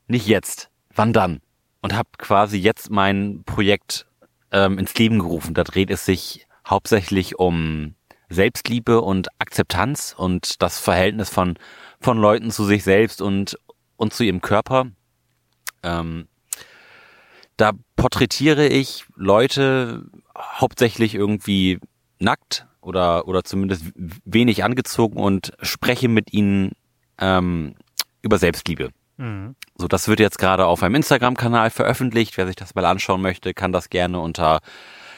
nicht jetzt, wann dann? Und habe quasi jetzt mein Projekt ähm, ins Leben gerufen. Da dreht es sich hauptsächlich um Selbstliebe und Akzeptanz und das Verhältnis von, von Leuten zu sich selbst und, und zu ihrem Körper. Ähm, da porträtiere ich Leute hauptsächlich irgendwie nackt oder, oder zumindest wenig angezogen und spreche mit ihnen ähm, über Selbstliebe. Mhm. So, das wird jetzt gerade auf einem Instagram-Kanal veröffentlicht. Wer sich das mal anschauen möchte, kann das gerne unter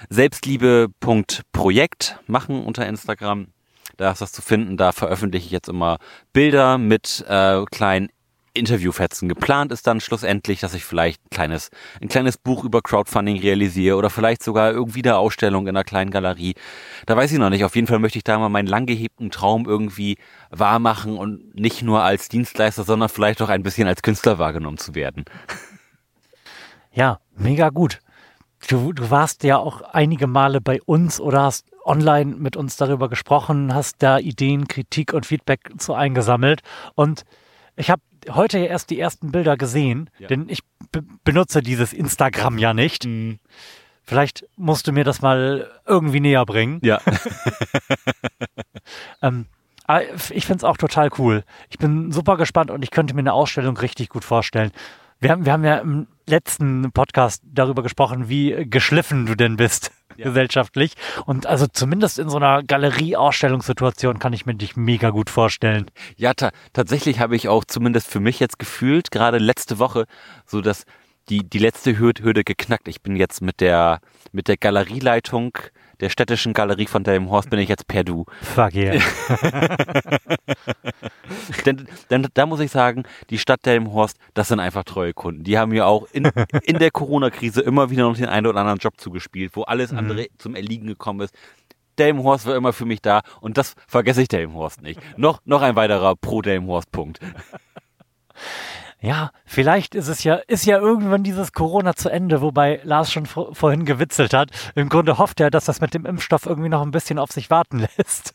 selbstliebe.projekt machen unter Instagram. Da ist das zu finden. Da veröffentliche ich jetzt immer Bilder mit äh, kleinen Interviewfetzen. Geplant ist dann schlussendlich, dass ich vielleicht ein kleines, ein kleines Buch über Crowdfunding realisiere oder vielleicht sogar irgendwie eine Ausstellung in einer kleinen Galerie. Da weiß ich noch nicht. Auf jeden Fall möchte ich da mal meinen lang gehegten Traum irgendwie wahr machen und nicht nur als Dienstleister, sondern vielleicht auch ein bisschen als Künstler wahrgenommen zu werden. Ja, mega gut. Du, du warst ja auch einige Male bei uns oder hast online mit uns darüber gesprochen, hast da Ideen, Kritik und Feedback zu eingesammelt. Und ich habe heute ja erst die ersten Bilder gesehen, Ja. denn ich be benutze dieses Instagram ja nicht. Vielleicht musst du mir das mal irgendwie näher bringen. Ja. Ähm, aber ich finde es auch total cool. Ich bin super gespannt und ich könnte mir eine Ausstellung richtig gut vorstellen. Wir haben, wir haben ja im letzten Podcast darüber gesprochen, wie geschliffen du denn bist Ja. gesellschaftlich. Und also zumindest in so einer Galerie-Ausstellungssituation kann ich mir dich mega gut vorstellen. Ja, ta tatsächlich habe ich auch zumindest für mich jetzt gefühlt, gerade letzte Woche, so dass die, die letzte Hürde, Hürde geknackt. Ich bin jetzt mit der, mit der Galerieleitung der städtischen Galerie von Delmenhorst bin ich jetzt per Du. Fuck yeah. denn, denn da muss ich sagen, die Stadt Delmenhorst, das sind einfach treue Kunden. Die haben mir auch in, in der Corona-Krise immer wieder noch den einen oder anderen Job zugespielt, wo alles andere zum Erliegen gekommen ist. Delmenhorst war immer für mich da und das vergesse ich Delmenhorst nicht. Noch, noch ein weiterer Pro-Delmenhorst-Punkt. Ja, vielleicht ist es ja, ist ja irgendwann dieses Corona zu Ende, wobei Lars schon vor, vorhin gewitzelt hat. Im Grunde hofft er, dass das mit dem Impfstoff irgendwie noch ein bisschen auf sich warten lässt.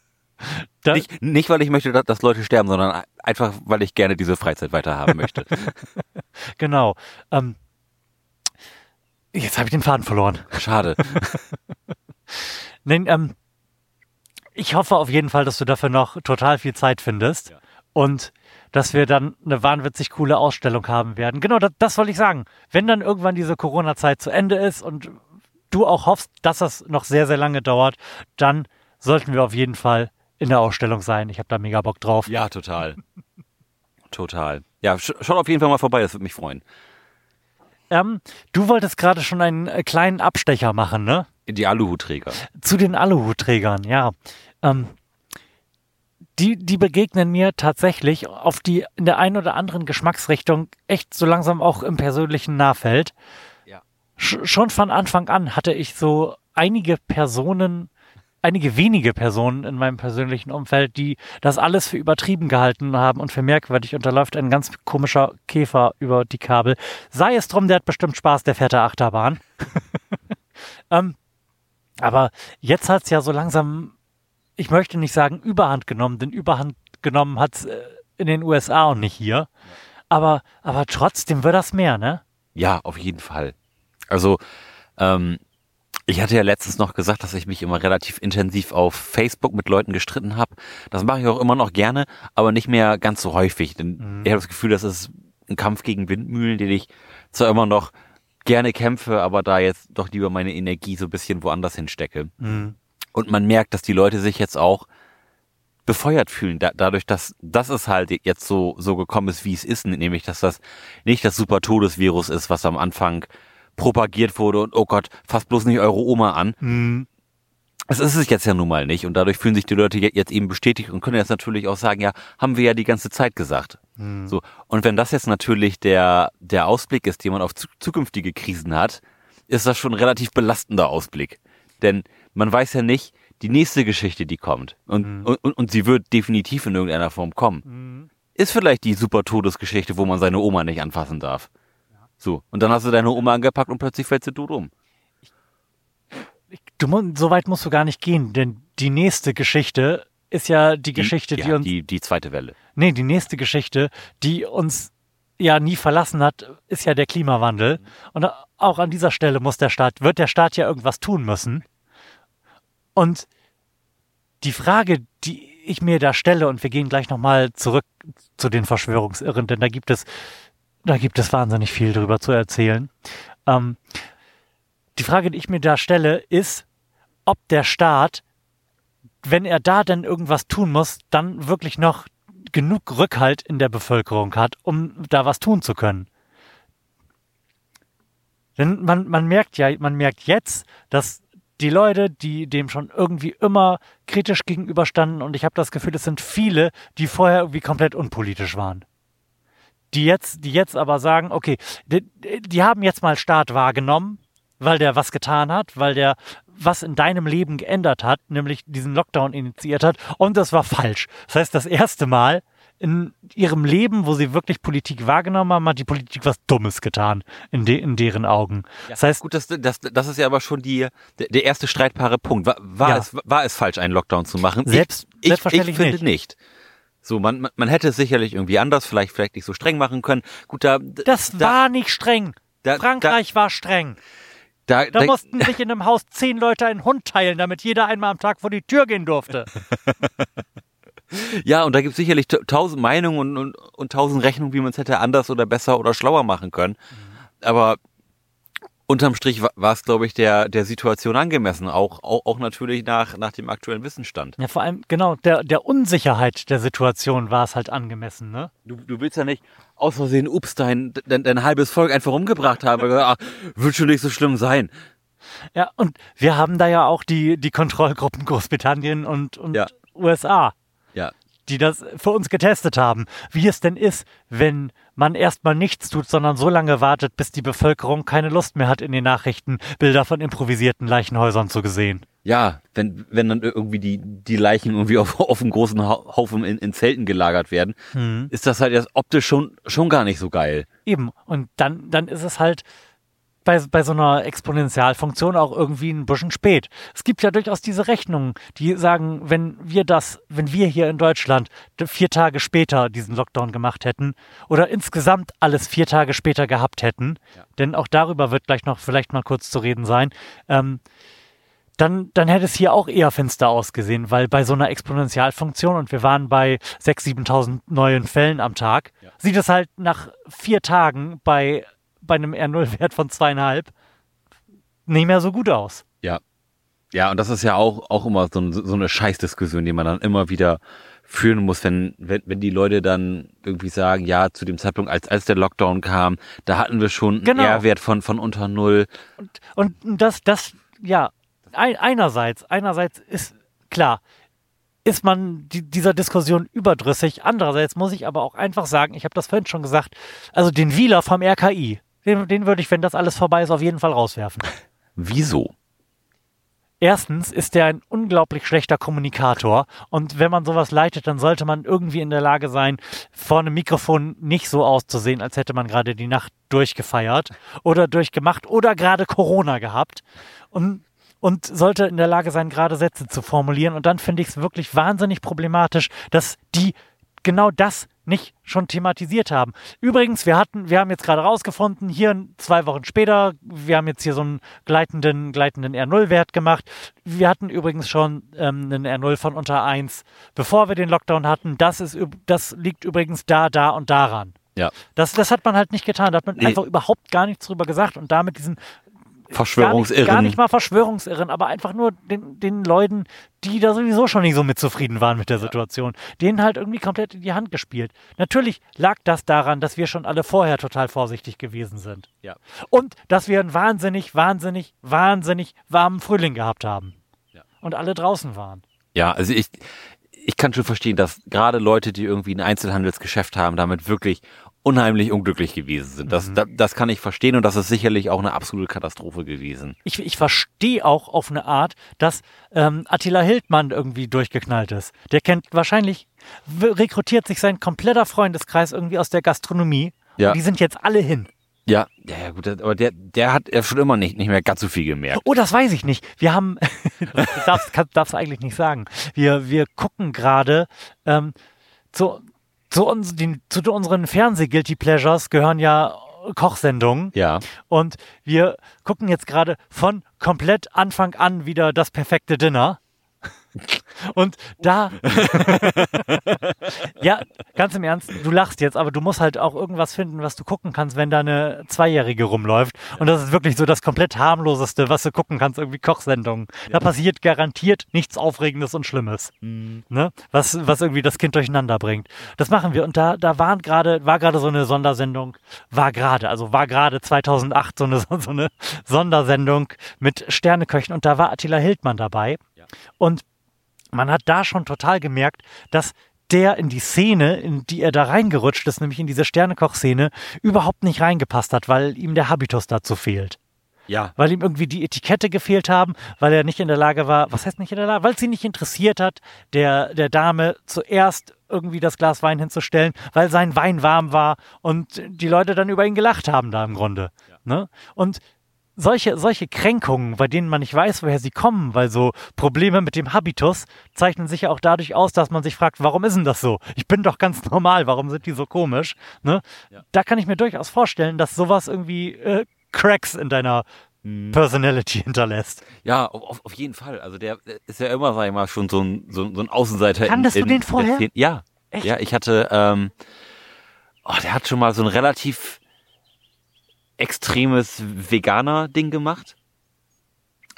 Da, Nicht, nicht, weil ich möchte, dass, dass Leute sterben, sondern einfach, weil ich gerne diese Freizeit weiterhaben möchte. Genau. Ähm, jetzt habe ich den Faden verloren. Schade. Nein, ähm, ich hoffe auf jeden Fall, dass du dafür noch total viel Zeit findest Ja. und dass wir dann eine wahnwitzig coole Ausstellung haben werden. Genau, das, das wollte ich sagen. Wenn dann irgendwann diese Corona-Zeit zu Ende ist und du auch hoffst, dass das noch sehr, sehr lange dauert, dann sollten wir auf jeden Fall in der Ausstellung sein. Ich habe da mega Bock drauf. Ja, total. Total. Ja, sch schaut auf jeden Fall mal vorbei, das würde mich freuen. Ähm, du wolltest gerade schon einen äh, kleinen Abstecher machen, ne? Die Aluhutträger. Zu den Aluhutträgern, ja. Ähm, die, die begegnen mir tatsächlich auf die in der einen oder anderen Geschmacksrichtung echt so langsam auch im persönlichen Nahfeld. Ja. Sch schon von Anfang an hatte ich so einige Personen, einige wenige Personen in meinem persönlichen Umfeld, die das alles für übertrieben gehalten haben und für merkwürdig und da läuft ein ganz komischer Käfer über die Kabel. Sei es drum, der hat bestimmt Spaß, der fährt der Achterbahn. ähm, aber jetzt hat's ja so langsam, ich möchte nicht sagen Überhand genommen, denn Überhand genommen hat's äh, in den USA und nicht hier. Aber, aber trotzdem wird das mehr, ne? Ja, auf jeden Fall. Also, ähm, ich hatte ja letztens noch gesagt, dass ich mich immer relativ intensiv auf Facebook mit Leuten gestritten habe. Das mache ich auch immer noch gerne, aber nicht mehr ganz so häufig. Denn ich habe das Gefühl, das ist ein Kampf gegen Windmühlen, den ich zwar immer noch gerne kämpfe, aber da jetzt doch lieber meine Energie so ein bisschen woanders hinstecke. Mhm. Und man merkt, dass die Leute sich jetzt auch befeuert fühlen, da, dadurch, dass dass es halt jetzt so so gekommen ist, wie es ist, nämlich dass das nicht das super Todesvirus ist, was am Anfang propagiert wurde und oh Gott, fasst bloß nicht eure Oma an. Mhm. Es ist es jetzt ja nun mal nicht und dadurch fühlen sich die Leute je- jetzt eben bestätigt und können jetzt natürlich auch sagen, ja, haben wir ja die ganze Zeit gesagt. Mhm. So und wenn das jetzt natürlich der der Ausblick ist, den man auf zu, zukünftige Krisen hat, ist das schon ein relativ belastender Ausblick, denn man weiß ja nicht die nächste Geschichte, die kommt und und, und sie wird definitiv in irgendeiner Form kommen. Mhm. Ist vielleicht die super Todesgeschichte, wo man seine Oma nicht anfassen darf. So. Und dann hast du deine Oma angepackt und plötzlich fällt sie tot um. Du, so weit musst du gar nicht gehen, denn die nächste Geschichte ist ja die Geschichte, die, ja, uns die, die zweite Welle. Nee, die nächste Geschichte, die uns ja nie verlassen hat, ist ja der Klimawandel. Und auch an dieser Stelle muss der Staat, wird der Staat ja irgendwas tun müssen. Und die Frage, die ich mir da stelle, und wir gehen gleich nochmal zurück zu den Verschwörungsirren, denn da gibt es, da gibt es wahnsinnig viel drüber zu erzählen. Ähm, die Frage, die ich mir da stelle, ist, ob der Staat, wenn er da denn irgendwas tun muss, dann wirklich noch genug Rückhalt in der Bevölkerung hat, um da was tun zu können. Denn man, man merkt ja, man merkt jetzt, dass die Leute, die dem schon irgendwie immer kritisch gegenüberstanden, und ich habe das Gefühl, es sind viele, die vorher irgendwie komplett unpolitisch waren. Die jetzt, die jetzt aber sagen, okay, die, die haben jetzt mal Staat wahrgenommen, weil der was getan hat, weil der was in deinem Leben geändert hat, nämlich diesen Lockdown initiiert hat, und das war falsch. Das heißt, das erste Mal in ihrem Leben, wo sie wirklich Politik wahrgenommen haben, hat die Politik was Dummes getan, in, de, in deren Augen. Das heißt, Gut, das, das, das ist ja aber schon die, der, der erste streitbare Punkt. War, war, Ja. es, war es falsch, einen Lockdown zu machen? Selbst- ich, ich, selbstverständlich ich finde nicht. nicht. So, man, man- hätte es sicherlich irgendwie anders, vielleicht, vielleicht nicht so streng machen können. Gut, da, das da, war nicht streng. da- Frankreich war streng. da, Da da, mussten sich in einem Haus zehn Leute einen Hund teilen, damit jeder einmal am Tag vor die Tür gehen durfte. ja, und da gibt es sicherlich ta- tausend Meinungen und, und, und tausend Rechnungen, wie man es hätte anders oder besser oder schlauer machen können. Aber unterm Strich wa- war es, glaube ich, der, der Situation angemessen, auch, auch, auch natürlich nach, nach dem aktuellen Wissensstand. Ja, vor allem, genau, der, der Unsicherheit der Situation war es halt angemessen, ne? Du, du willst ja nicht aus Versehen, ups, dein, dein, dein halbes Volk einfach umgebracht haben. weil, ah, wird schon nicht so schlimm sein. Ja, und wir haben da ja auch die, die Kontrollgruppen Großbritannien und, und Ja. USA, Ja. die das für uns getestet haben. Wie es denn ist, wenn man erstmal nichts tut, sondern so lange wartet, bis die Bevölkerung keine Lust mehr hat, in den Nachrichten Bilder von improvisierten Leichenhäusern zu sehen. Ja, wenn, wenn dann irgendwie die, die Leichen irgendwie auf, auf einem großen Hau- Haufen in, in Zelten gelagert werden, ist das halt erst optisch schon, schon gar nicht so geil. Eben. Und dann, dann ist es halt bei, bei so einer Exponentialfunktion auch irgendwie ein bisschen spät. Es gibt ja durchaus diese Rechnungen, die sagen, wenn wir das, wenn wir hier in Deutschland vier Tage später diesen Lockdown gemacht hätten oder insgesamt alles vier Tage später gehabt hätten, denn auch darüber wird gleich noch vielleicht mal kurz zu reden sein, ähm, dann, dann hätte es hier auch eher finster ausgesehen, weil bei so einer Exponentialfunktion und wir waren bei 6.000, 7.000 neuen Fällen am Tag, sieht es halt nach vier Tagen bei, bei einem R0-Wert von zweieinhalb nicht mehr so gut aus. Ja. Ja, und das ist ja auch, auch immer so, so eine Scheißdiskussion, die man dann immer wieder führen muss, wenn, wenn, wenn die Leute dann irgendwie sagen, ja, zu dem Zeitpunkt, als, als der Lockdown kam, da hatten wir schon einen Genau. R-Wert von, von unter Null. Und das, das, ja, ein, einerseits, einerseits ist klar, ist man die, dieser Diskussion überdrüssig. Andererseits muss ich aber auch einfach sagen, ich habe das vorhin schon gesagt, also den Wieler vom RKI, den, den würde ich, wenn das alles vorbei ist, auf jeden Fall rauswerfen. Wieso? Erstens ist er ein unglaublich schlechter Kommunikator und wenn man sowas leitet, dann sollte man irgendwie in der Lage sein, vor einem Mikrofon nicht so auszusehen, als hätte man gerade die Nacht durchgefeiert oder durchgemacht oder gerade Corona gehabt und, und sollte in der Lage sein, gerade Sätze zu formulieren. Und dann finde ich es wirklich wahnsinnig problematisch, dass die genau das nicht schon thematisiert haben. Übrigens, wir hatten, wir haben jetzt gerade rausgefunden, hier zwei Wochen später, wir haben jetzt hier so einen gleitenden, gleitenden R0-Wert gemacht. Wir hatten übrigens schon ähm, einen R0 von unter 1, bevor wir den Lockdown hatten. Das ist, das liegt übrigens da, da und daran. Ja. Das, das hat man halt nicht getan. Da hat man Nee. einfach überhaupt gar nichts drüber gesagt und damit diesen Verschwörungsirren. Gar nicht, gar nicht mal Verschwörungsirren, aber einfach nur den, den Leuten, die da sowieso schon nicht so mit zufrieden waren mit der Situation, denen halt irgendwie komplett in die Hand gespielt. Natürlich lag das daran, dass wir schon alle vorher total vorsichtig gewesen sind. Ja. Und dass wir einen wahnsinnig, wahnsinnig, wahnsinnig warmen Frühling gehabt haben. Ja. Und alle draußen waren. Ja, also ich, ich kann schon verstehen, dass gerade Leute, die irgendwie ein Einzelhandelsgeschäft haben, damit wirklich unheimlich unglücklich gewesen sind. Das, Mhm. da, das kann ich verstehen und das ist sicherlich auch eine absolute Katastrophe gewesen. Ich, ich verstehe auch auf eine Art, dass ähm, Attila Hildmann irgendwie durchgeknallt ist. Der kennt wahrscheinlich, rekrutiert sich sein kompletter Freundeskreis irgendwie aus der Gastronomie. Ja. Und die sind jetzt alle hin. Ja, ja, ja, gut, aber der, der hat ja schon immer nicht, nicht mehr ganz so viel gemerkt. Oh, das weiß ich nicht. Wir haben, das darfst, darfst eigentlich nicht sagen. Wir, wir gucken gerade ähm, zu, zu, uns, die, zu unseren Fernseh-Guilty Pleasures gehören ja Kochsendungen. Ja. Und wir gucken jetzt gerade von komplett Anfang an wieder das perfekte Dinner. Und da, ja, ganz im Ernst, du lachst jetzt, aber du musst halt auch irgendwas finden, was du gucken kannst, wenn da eine Zweijährige rumläuft. Und das ist wirklich so das komplett harmloseste, was du gucken kannst, irgendwie Kochsendungen. Da passiert garantiert nichts Aufregendes und Schlimmes, ne? was, was irgendwie das Kind durcheinander bringt. Das machen wir. Und da, da waren gerade, war gerade so eine Sondersendung, war gerade, also war gerade 2008 so eine, so eine Sondersendung mit Sterneköchen und da war Attila Hildmann dabei. Und man hat da schon total gemerkt, dass der in die Szene, in die er da reingerutscht ist, nämlich in diese Sternekoch-Szene, überhaupt nicht reingepasst hat, weil ihm der Habitus dazu fehlt. Ja. Weil ihm irgendwie die Etikette gefehlt haben, weil er nicht in der Lage war, was heißt nicht in der Lage, weil es ihn nicht interessiert hat, der, der Dame zuerst irgendwie das Glas Wein hinzustellen, weil sein Wein warm war und die Leute dann über ihn gelacht haben da im Grunde. Ne? Und solche, solche Kränkungen, bei denen man nicht weiß, woher sie kommen, weil so Probleme mit dem Habitus zeichnen sich ja auch dadurch aus, dass man sich fragt, warum ist denn das so? Ich bin doch ganz normal, warum sind die so komisch? Ne? Ja. Da kann ich mir durchaus vorstellen, dass sowas irgendwie äh, Cracks in deiner Personality hinterlässt. Ja, auf, auf jeden Fall. Also der ist ja immer, sag ich mal, schon so ein, so, so ein Außenseiter. Kanntest in, du den vorher? Ja. Echt? Ja, ich hatte, ähm, oh, der hat schon mal so ein relativ extremes Veganer-Ding gemacht.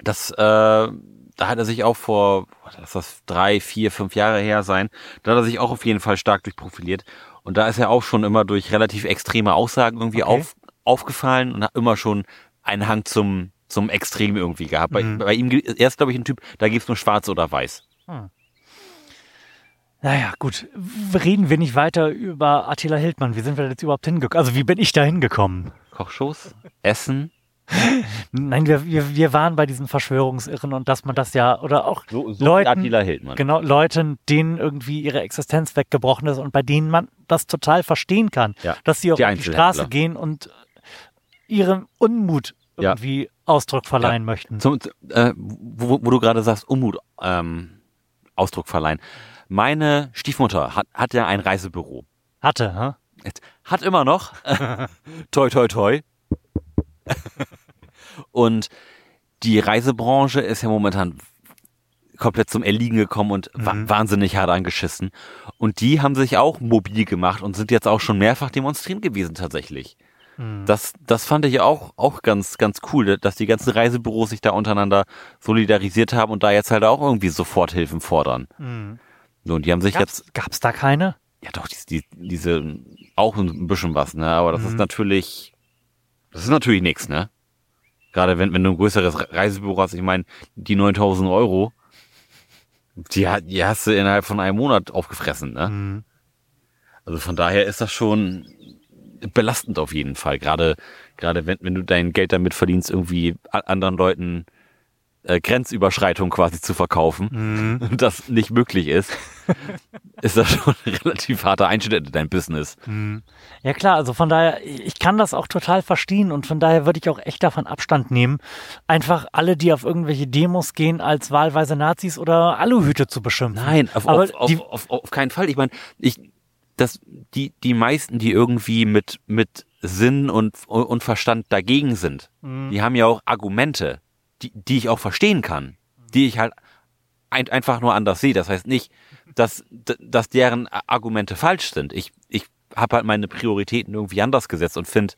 Das, äh, da hat er sich auch vor, lass das drei, vier, fünf Jahre her sein, da hat er sich auch auf jeden Fall stark durchprofiliert. Und da ist er auch schon immer durch relativ extreme Aussagen irgendwie Okay. auf, aufgefallen und hat immer schon einen Hang zum, zum Extrem irgendwie gehabt. Bei, Mhm. bei ihm, ge- er ist, glaube ich, ein Typ, da gibt's nur schwarz oder weiß. Naja, gut. Reden wir nicht weiter über Attila Hildmann. Wie sind wir jetzt überhaupt hingekommen? Also wie bin ich da hingekommen? Kochshows, Essen. Nein, wir, wir, wir waren bei diesen Verschwörungsirren und dass man das ja, oder auch So, so Leuten, genau, Leuten, denen irgendwie ihre Existenz weggebrochen ist und bei denen man das total verstehen kann, Ja, dass sie auf die die, Einzelhändler. Straße gehen und ihrem Unmut Ja. irgendwie Ausdruck verleihen möchten. Zum, äh, wo, wo du gerade sagst, Unmut ähm, Ausdruck verleihen. Meine Stiefmutter hat, hat ja ein Reisebüro. Hatte, hä? Jetzt Hat immer noch. toi, toi, toi. Und die Reisebranche ist ja momentan komplett zum Erliegen gekommen und Mhm. wahnsinnig hart angeschissen. Und die haben sich auch mobil gemacht und sind jetzt auch schon mehrfach demonstrieren gewesen tatsächlich. Mhm. Das, das fand ich auch, auch ganz, ganz cool, dass die ganzen Reisebüros sich da untereinander solidarisiert haben und da jetzt halt auch irgendwie Soforthilfen fordern. Mhm. So, und die haben sich Gab's, jetzt, gab's da keine? ja doch, die, die, diese, auch ein bisschen was, ne, aber das Mhm. ist natürlich, das ist natürlich nichts, ne. Gerade wenn, wenn du ein größeres Re- Reisebüro hast, ich meine, die 9000 Euro, die, die hast du innerhalb von einem Monat aufgefressen, ne. Mhm. Also von daher ist das schon belastend auf jeden Fall. Gerade, gerade wenn, wenn du dein Geld damit verdienst, irgendwie anderen Leuten äh, Grenzüberschreitung quasi zu verkaufen Mhm. und das nicht möglich ist, ist das schon ein relativ harter Einschnitt in dein Business. Mhm. Ja klar, also von daher, ich kann das auch total verstehen und von daher würde ich auch echt davon Abstand nehmen, einfach alle, die auf irgendwelche Demos gehen, als wahlweise Nazis oder Aluhüte zu beschimpfen. Nein, auf, Aber auf, auf, die- auf, auf keinen Fall. Ich meine, ich, das, die, die meisten, die irgendwie mit, mit Sinn und, und Verstand dagegen sind, Mhm. die haben ja auch Argumente, die, die ich auch verstehen kann, die ich halt ein, einfach nur anders sehe. Das heißt nicht, dass, dass deren Argumente falsch sind. Ich, ich habe halt meine Prioritäten irgendwie anders gesetzt und finde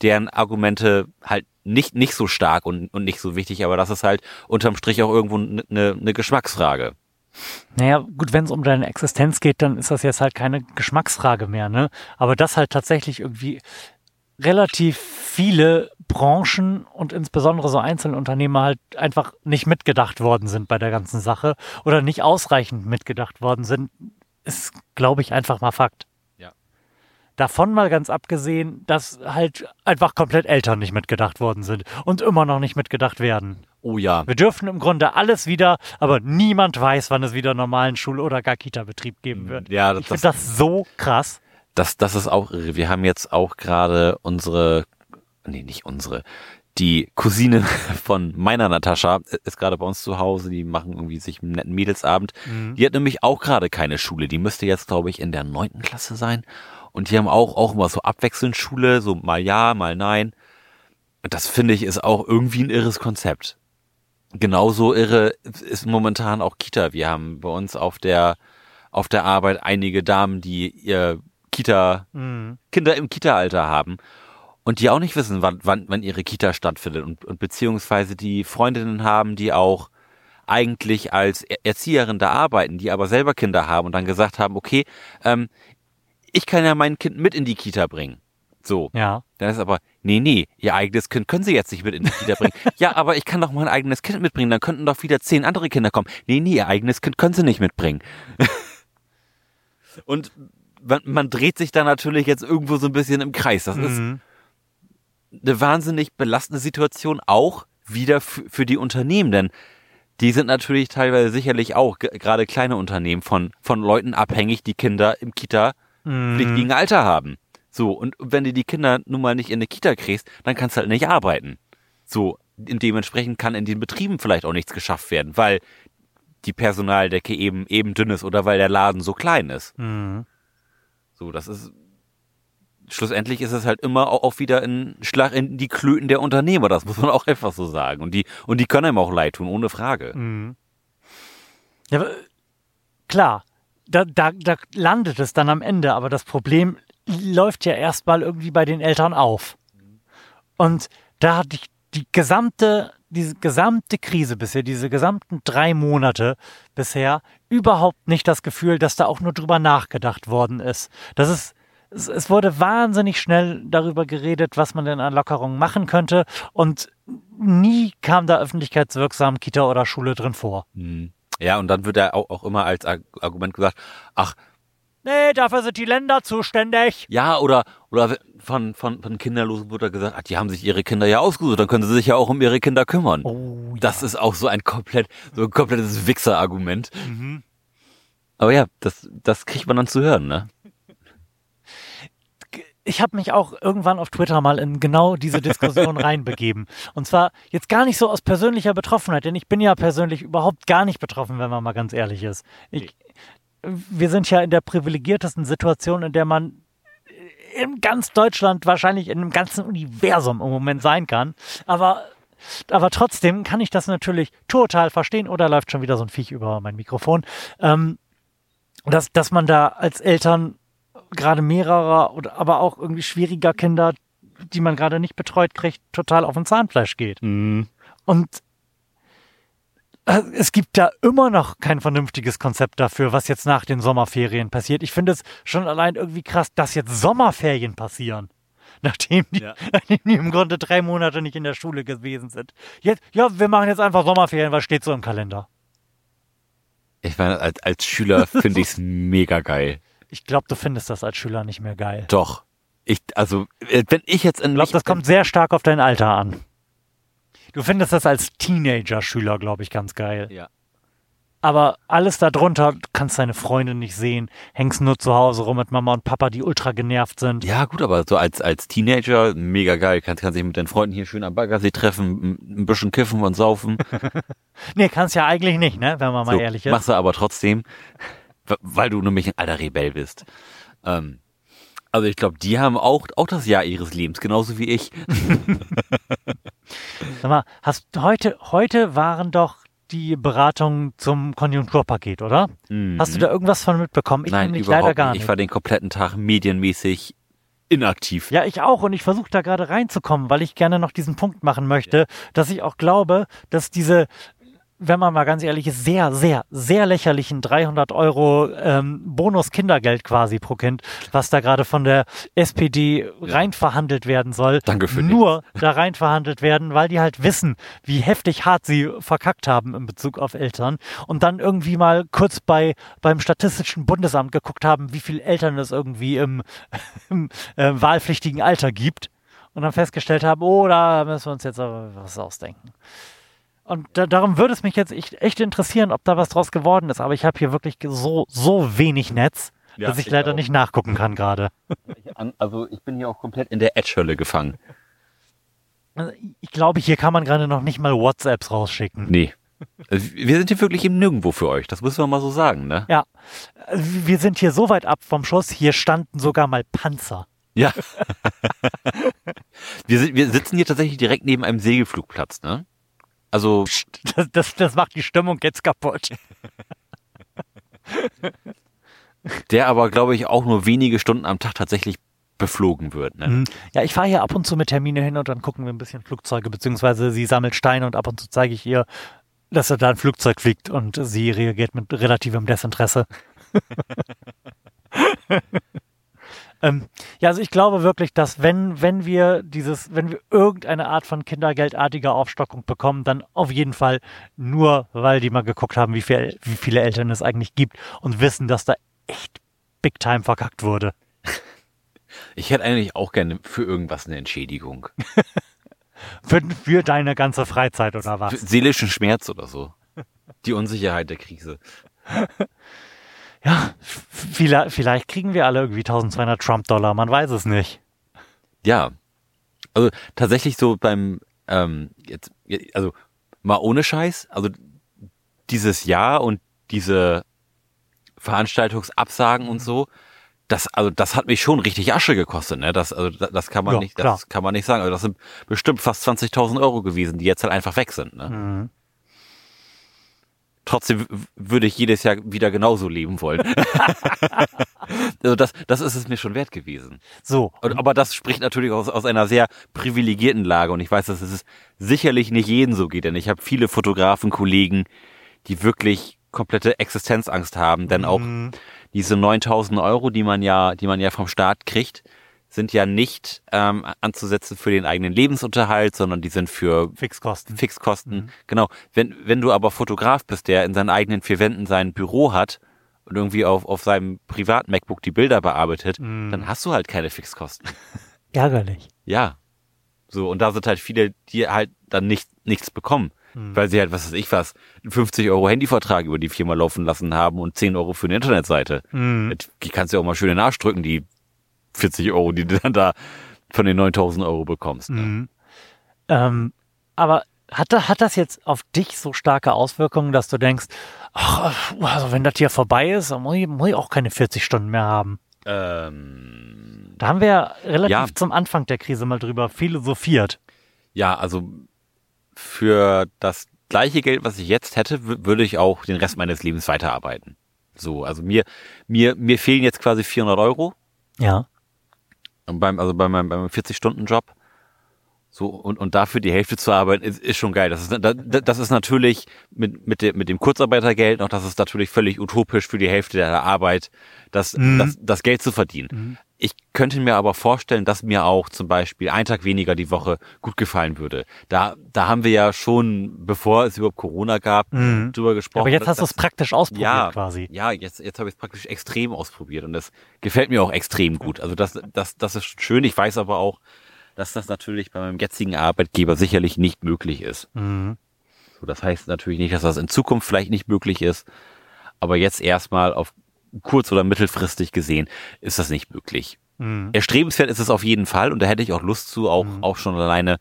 deren Argumente halt nicht, nicht so stark und, und nicht so wichtig, aber das ist halt unterm Strich auch irgendwo eine ne, ne Geschmacksfrage. Naja, gut, wenn es um deine Existenz geht, dann ist das jetzt halt keine Geschmacksfrage mehr, ne? Aber dass halt tatsächlich irgendwie relativ viele Branchen und insbesondere so Einzelunternehmer halt einfach nicht mitgedacht worden sind bei der ganzen Sache oder nicht ausreichend mitgedacht worden sind, ist, glaube ich, einfach mal Fakt. Ja. Davon mal ganz abgesehen, dass halt einfach komplett Eltern nicht mitgedacht worden sind und immer noch nicht mitgedacht werden. Oh ja. Wir dürfen im Grunde alles wieder, aber niemand weiß, wann es wieder normalen Schul- oder gar Kita-Betrieb geben wird. Ja, Ich das, finde das so krass. Das, das ist auch irre. Wir haben jetzt auch gerade unsere nee, nicht unsere, die Cousine von meiner Natascha ist gerade bei uns zu Hause, die machen irgendwie sich einen netten Mädelsabend. Mhm. Die hat nämlich auch gerade keine Schule. Die müsste jetzt, glaube ich, in der neunten Klasse sein. Und die haben auch, auch immer so abwechselnd Schule, so mal ja, mal nein. Und das finde ich ist auch irgendwie ein irres Konzept. Genauso irre ist momentan auch Kita. Wir haben bei uns auf der, auf der Arbeit einige Damen, die ihr Kita, mhm. Kinder im Kita-Alter haben und die auch nicht wissen, wann, wann, wann ihre Kita stattfindet und, und beziehungsweise die Freundinnen haben, die auch eigentlich als Erzieherin da arbeiten, die aber selber Kinder haben und dann gesagt haben, okay, ähm, ich kann ja mein Kind mit in die Kita bringen. So. Ja. Dann ist aber, nee, nee, ihr eigenes Kind können sie jetzt nicht mit in die Kita bringen. ja, aber ich kann doch mein eigenes Kind mitbringen, dann könnten doch wieder zehn andere Kinder kommen. Nee, nee, ihr eigenes Kind können sie nicht mitbringen. und man, man, dreht sich da natürlich jetzt irgendwo so ein bisschen im Kreis. Das mhm. ist eine wahnsinnig belastende Situation auch wieder für die Unternehmen, denn die sind natürlich teilweise sicherlich auch gerade kleine Unternehmen von, von Leuten abhängig, die Kinder im Kita mhm. pflichtigen Alter haben. So, und wenn du die Kinder nun mal nicht in eine Kita kriegst, dann kannst du halt nicht arbeiten. So, dementsprechend kann in den Betrieben vielleicht auch nichts geschafft werden, weil die Personaldecke eben eben dünn ist oder weil der Laden so klein ist. Mhm. So, das ist schlussendlich ist es halt immer auch wieder ein Schlag in die Klöten der Unternehmer, das muss man auch einfach so sagen. Und die, und die können einem auch leid tun, ohne Frage. Mhm. Ja, klar, da, da, da landet es dann am Ende, aber das Problem läuft ja erstmal irgendwie bei den Eltern auf. Und da hatte ich die gesamte, diese gesamte Krise bisher, diese gesamten drei Monate bisher überhaupt nicht das Gefühl, dass da auch nur drüber nachgedacht worden ist. Das ist, es, wurde wahnsinnig schnell darüber geredet, was man denn an Lockerungen machen könnte und nie kam da öffentlichkeitswirksam Kita oder Schule drin vor. Mhm. Ja, und dann wird er auch immer als Argument gesagt, ach, Nee, dafür sind die Länder zuständig. Ja, oder, oder von, von, von Kinderlosen wurde gesagt, ach, die haben sich ihre Kinder ja ausgesucht, dann können sie sich ja auch um ihre Kinder kümmern. Oh, ja. Das ist auch so ein komplett, so ein komplettes Wichser-Argument. Mhm. Aber ja, das, das kriegt man dann zu hören, ne? ich habe mich auch irgendwann auf Twitter mal in genau diese Diskussion reinbegeben. Und zwar jetzt gar nicht so aus persönlicher Betroffenheit, denn ich bin ja persönlich überhaupt gar nicht betroffen, wenn man mal ganz ehrlich ist. Ich, wir sind ja in der privilegiertesten Situation, in der man in ganz Deutschland, wahrscheinlich in dem ganzen Universum im Moment sein kann. Aber, aber trotzdem kann ich das natürlich total verstehen. Oder läuft schon wieder so ein Viech über mein Mikrofon. Ähm, dass, dass man da als Eltern gerade mehrerer oder aber auch irgendwie schwieriger Kinder, die man gerade nicht betreut kriegt, total auf den Zahnfleisch geht. Mhm. Und es gibt da immer noch kein vernünftiges Konzept dafür, was jetzt nach den Sommerferien passiert. Ich finde es schon allein irgendwie krass, dass jetzt Sommerferien passieren. Nachdem die, ja. nachdem die im Grunde drei Monate nicht in der Schule gewesen sind. Jetzt, ja, wir machen jetzt einfach Sommerferien, weil steht so im Kalender. Ich meine, als, als Schüler finde ich es mega geil. Ich glaube, du findest das als Schüler nicht mehr geil. Doch. Ich, also, äh, wenn ich jetzt in. Ich glaube, das kommt sehr stark auf dein Alter an. Du findest das als Teenager-Schüler, glaube ich, ganz geil. Ja. Aber alles darunter, du kannst deine Freunde nicht sehen, hängst nur zu Hause rum mit Mama und Papa, die ultra genervt sind. Ja, gut, aber so als, als Teenager, mega geil, kannst, kannst dich mit deinen Freunden hier schön am Baggersee treffen, ein bisschen kiffen und saufen. nee, kannst ja eigentlich nicht, ne, wenn man mal so, ehrlich ist. Machst du aber trotzdem, weil du nämlich ein alter Rebell bist. Ähm, also ich glaube, die haben auch, auch das Jahr ihres Lebens, genauso wie ich. Sag mal, hast heute, heute waren doch die Beratungen zum Konjunkturpaket, oder? Mhm. Hast du da irgendwas von mitbekommen? Ich Nein, überhaupt leider gar nicht. Ich war den kompletten Tag medienmäßig inaktiv. Ja, ich auch und ich versuche da gerade reinzukommen, weil ich gerne noch diesen Punkt machen möchte, dass ich auch glaube, dass diese wenn man mal ganz ehrlich ist, sehr, sehr, sehr lächerlichen 300 Euro ähm, Bonus-Kindergeld quasi pro Kind, was da gerade von der SPD rein verhandelt werden soll. Danke für Nur da rein verhandelt werden, weil die halt wissen, wie heftig hart sie verkackt haben in Bezug auf Eltern und dann irgendwie mal kurz bei beim Statistischen Bundesamt geguckt haben, wie viele Eltern es irgendwie im, im äh, wahlpflichtigen Alter gibt und dann festgestellt haben, oh, da müssen wir uns jetzt aber was ausdenken. Und da, darum würde es mich jetzt echt, interessieren, ob da was draus geworden ist. Aber ich habe hier wirklich so, so wenig Netz, ja, dass ich, ich leider auch. nicht nachgucken kann gerade. Also ich bin hier auch komplett in der Edge-Hölle gefangen. Also, Ich glaube, hier kann man gerade noch nicht mal WhatsApps rausschicken. Nee. Also wir sind hier wirklich im Nirgendwo für euch. Das müssen wir mal so sagen, ne? Ja, wir sind hier so weit ab vom Schuss, hier standen sogar mal Panzer. Ja. wir, sind, wir sitzen hier tatsächlich direkt neben einem Segelflugplatz, ne? Also, Das, das, das macht die Stimmung jetzt kaputt. der aber, glaube ich, auch nur wenige Stunden am Tag tatsächlich beflogen wird, ne? Mhm. Ja, ich fahre hier ab und zu mit Termine hin und dann gucken wir ein bisschen Flugzeuge, beziehungsweise sie sammelt Steine und ab und zu zeige ich ihr, dass da ein Flugzeug fliegt und sie reagiert mit relativem Desinteresse. ähm, ja, also ich glaube wirklich, dass wenn, wenn wir dieses, wenn wir irgendeine Art von kindergeldartiger Aufstockung bekommen, dann auf jeden Fall nur, weil die mal geguckt haben, wie, viel, wie viele Eltern es eigentlich gibt und wissen, dass da echt big time verkackt wurde. Ich hätte eigentlich auch gerne für irgendwas eine Entschädigung. Für, für deine ganze Freizeit oder Für was? seelischen Schmerz oder so. Die Unsicherheit der Krise. Ja, vielleicht, vielleicht kriegen wir alle irgendwie 1200 Trump-Dollar, man weiß es nicht. Ja. Also tatsächlich so beim, ähm, jetzt, also mal ohne Scheiß, also dieses Jahr und diese Veranstaltungsabsagen und so, das, also das hat mich schon richtig Asche gekostet, ne? Das, also das, kann man Ja, nicht, klar. das kann man nicht sagen. Also das sind bestimmt fast 20.000 Euro gewesen, die jetzt halt einfach weg sind, ne? Mhm. Trotzdem würde ich jedes Jahr wieder genauso leben wollen. also das, das ist es mir schon wert gewesen. So, aber das spricht natürlich aus, aus einer sehr privilegierten Lage und ich weiß, dass es sicherlich nicht jeden so geht, denn ich habe viele Fotografen, Kollegen, die wirklich komplette Existenzangst haben, denn auch Mhm. diese 9000 Euro, die man ja, die man ja vom Staat kriegt, sind ja nicht ähm, anzusetzen für den eigenen Lebensunterhalt, sondern die sind für Fixkosten. Fixkosten. Genau. Wenn, wenn du aber Fotograf bist, der in seinen eigenen vier Wänden sein Büro hat und irgendwie auf, auf seinem Privat-MacBook die Bilder bearbeitet, dann hast du halt keine Fixkosten. Ärgerlich. Ja. So, und da sind halt viele, die halt dann nicht, nichts bekommen. Weil sie halt, was weiß ich was, einen 50 Euro Handyvertrag über die Firma laufen lassen haben und 10 Euro für eine Internetseite. Mhm. Die kannst du ja auch mal schön in den Arsch drücken, die 40 Euro, die du dann da von den 9000 Euro bekommst. Ne? Mhm. Ähm, aber hat, hat das jetzt auf dich so starke Auswirkungen, dass du denkst, ach, also wenn das hier vorbei ist, dann muss ich, muss ich auch keine 40 Stunden mehr haben? Ähm, Da haben wir ja relativ Ja. zum Anfang der Krise mal drüber philosophiert. ja, also für das gleiche Geld, was ich jetzt hätte, wü- würde ich auch den Rest meines Lebens weiterarbeiten. So, also mir, mir, mir fehlen jetzt quasi 400 Euro. Ja. Und beim, also bei meinem, beim 40-Stunden-Job. So, und, und dafür die Hälfte zu arbeiten, ist, ist schon geil. Das ist, das, das ist natürlich mit, mit, dem, mit dem Kurzarbeitergeld noch, das ist natürlich völlig utopisch für die Hälfte der Arbeit, das, Mhm. das, das Geld zu verdienen. Ich könnte mir aber vorstellen, dass mir auch zum Beispiel ein Tag weniger die Woche gut gefallen würde. Da, da haben wir ja schon, bevor es überhaupt Corona gab, Mhm. drüber gesprochen. Aber jetzt hast du es praktisch ausprobiert ja, quasi. Ja, jetzt, jetzt habe ich es praktisch extrem ausprobiert und das gefällt mir auch extrem gut. Also das, das, das ist schön. Ich weiß aber auch, dass das natürlich bei meinem jetzigen Arbeitgeber sicherlich nicht möglich ist. Mhm. So, das heißt natürlich nicht, dass das in Zukunft vielleicht nicht möglich ist, aber jetzt erstmal auf kurz- oder mittelfristig gesehen ist das nicht möglich. Mhm. Erstrebenswert ist es auf jeden Fall und da hätte ich auch Lust zu, auch, auch schon alleine,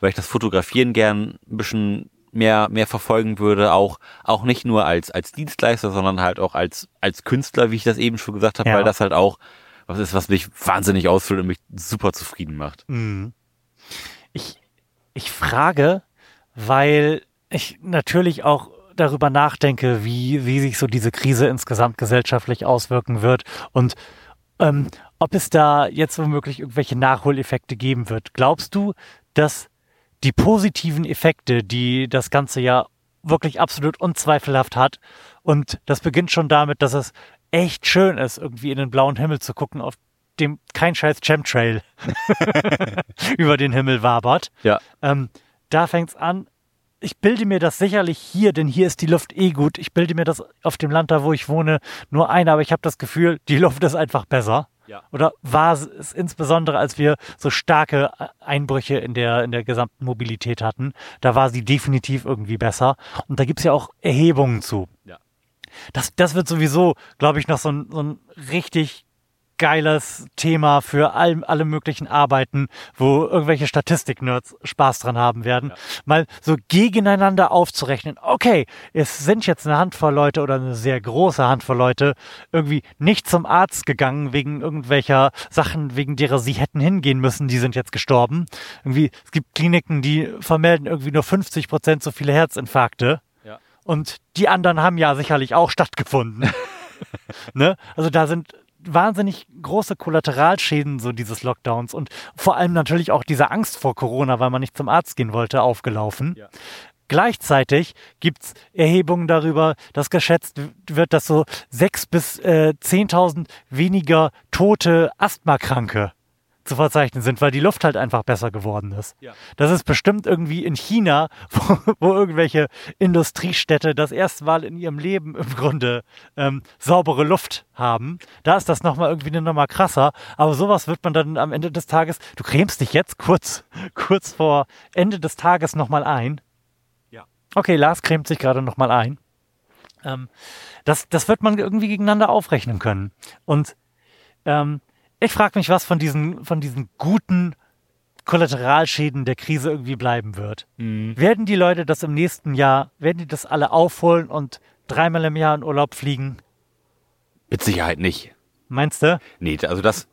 weil ich das Fotografieren gern ein bisschen mehr, mehr verfolgen würde, auch, auch nicht nur als, als Dienstleister, sondern halt auch als, als Künstler, wie ich das eben schon gesagt habe, Ja. weil das halt auch was ist, was mich wahnsinnig ausfüllt und mich super zufrieden macht. Mhm. Ich, ich frage, weil ich natürlich auch darüber nachdenke, wie, wie sich so diese Krise insgesamt gesellschaftlich auswirken wird und ähm, ob es da jetzt womöglich irgendwelche Nachholeffekte geben wird. Glaubst du, dass die positiven Effekte, die das Ganze ja wirklich absolut unzweifelhaft hat, und das beginnt schon damit, dass es echt schön ist, irgendwie in den blauen Himmel zu gucken, auf dem kein scheiß Chemtrail über den Himmel wabert. Ja. Ähm, da fängt's an. Ich bilde mir das sicherlich hier, denn hier ist die Luft eh gut. Ich bilde mir das auf dem Land da, wo ich wohne, nur ein, aber ich habe das Gefühl, die Luft ist einfach besser. Ja. Oder war es insbesondere, als wir so starke Einbrüche in der, in der gesamten Mobilität hatten, da war sie definitiv irgendwie besser. Und da gibt's ja auch Erhebungen zu. Ja. Das, das wird sowieso, glaube ich, noch so ein, so ein richtig geiles Thema für all, alle möglichen Arbeiten, wo irgendwelche Statistik-Nerds Spaß dran haben werden, ja. mal so gegeneinander aufzurechnen. Okay, es sind jetzt eine Handvoll Leute oder eine sehr große Handvoll Leute irgendwie nicht zum Arzt gegangen wegen irgendwelcher Sachen, wegen derer sie hätten hingehen müssen, die sind jetzt gestorben. Irgendwie, es gibt Kliniken, die vermelden irgendwie nur 50 Prozent so viele Herzinfarkte. Ja. Und die anderen haben ja sicherlich auch stattgefunden. ne? Also da sind wahnsinnig große Kollateralschäden so dieses Lockdowns und vor allem natürlich auch diese Angst vor Corona, weil man nicht zum Arzt gehen wollte, aufgelaufen. Ja. Gleichzeitig gibt es Erhebungen darüber, dass geschätzt wird, dass so sechs bis äh, 10.000 weniger tote Asthmakranke zu verzeichnen sind, weil die Luft halt einfach besser geworden ist. Ja. Das ist bestimmt irgendwie in China, wo, wo, irgendwelche Industriestädte das erste Mal in ihrem Leben im Grunde ähm, saubere Luft haben. Da ist das nochmal irgendwie eine Nummer krasser. Aber sowas wird man dann am Ende des Tages, du cremst dich jetzt kurz, kurz vor Ende des Tages nochmal ein. Ja. Okay, Lars cremt sich gerade nochmal ein. Ähm, das, das wird man irgendwie gegeneinander aufrechnen können. Und ähm, ich frage mich, was von diesen, von diesen guten Kollateralschäden der Krise irgendwie bleiben wird. Mhm. Werden die Leute das im nächsten Jahr, werden die das alle aufholen und dreimal im Jahr in Urlaub fliegen? Mit Sicherheit nicht. Meinst du? Nee, also das,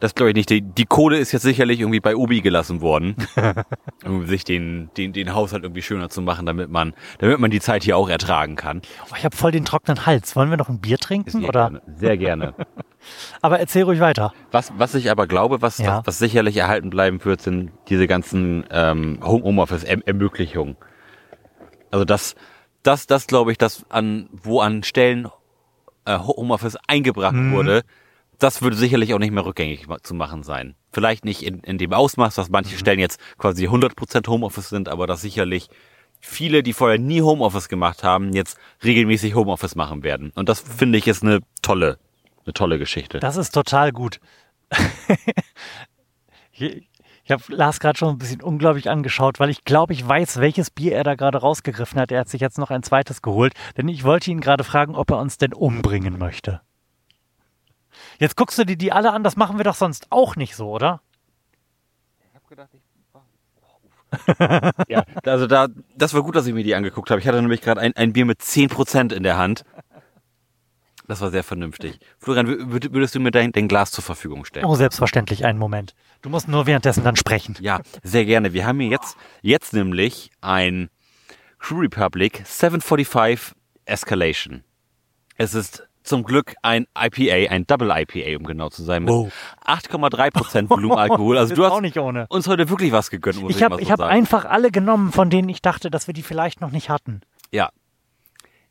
das glaube ich nicht. Die, die, Kohle ist jetzt sicherlich irgendwie bei Obi gelassen worden, um sich den, den, den Haushalt irgendwie schöner zu machen, damit man, damit man die Zeit hier auch ertragen kann. Oh, ich habe voll den trockenen Hals. Wollen wir noch ein Bier trinken? Sehr oder? Gerne. Sehr gerne. Aber erzähl ruhig weiter. Was, was ich aber glaube, was, ja. was, was sicherlich erhalten bleiben wird, sind diese ganzen ähm, Homeoffice-Ermöglichungen. Also das, das, das glaube ich, dass an, wo an Stellen äh, Homeoffice eingebracht mhm. wurde, das würde sicherlich auch nicht mehr rückgängig zu machen sein. Vielleicht nicht in, in dem Ausmaß, dass manche mhm. Stellen jetzt quasi 100% Homeoffice sind, aber dass sicherlich viele, die vorher nie Homeoffice gemacht haben, jetzt regelmäßig Homeoffice machen werden. Und das finde ich ist eine tolle eine tolle Geschichte. Das ist total gut. ich habe Lars gerade schon ein bisschen unglaublich angeschaut, weil ich glaube, ich weiß, welches Bier er da gerade rausgegriffen hat. Er hat sich jetzt noch ein zweites geholt, denn ich wollte ihn gerade fragen, ob er uns denn umbringen möchte. Jetzt guckst du dir die alle an, das machen wir doch sonst auch nicht so, oder? Ich habe gedacht, ich ja, also da, das war gut, dass ich mir die angeguckt habe. Ich hatte nämlich gerade ein, ein Bier mit 10% in der Hand. Das war sehr vernünftig. Florian, würdest du mir dein, dein Glas zur Verfügung stellen? Oh, selbstverständlich, einen Moment. Du musst nur währenddessen dann sprechen. Ja, sehr gerne. Wir haben hier jetzt, jetzt nämlich ein Crew Republic 745 Escalation. Es ist zum Glück ein IPA, ein Double IPA, um genau zu sein, mit wow. 8,3% Volumenalkohol. Also du hast uns heute wirklich was gegönnt, muss ich, ich hab, mal so Ich habe einfach alle genommen, von denen ich dachte, dass wir die vielleicht noch nicht hatten. Ja.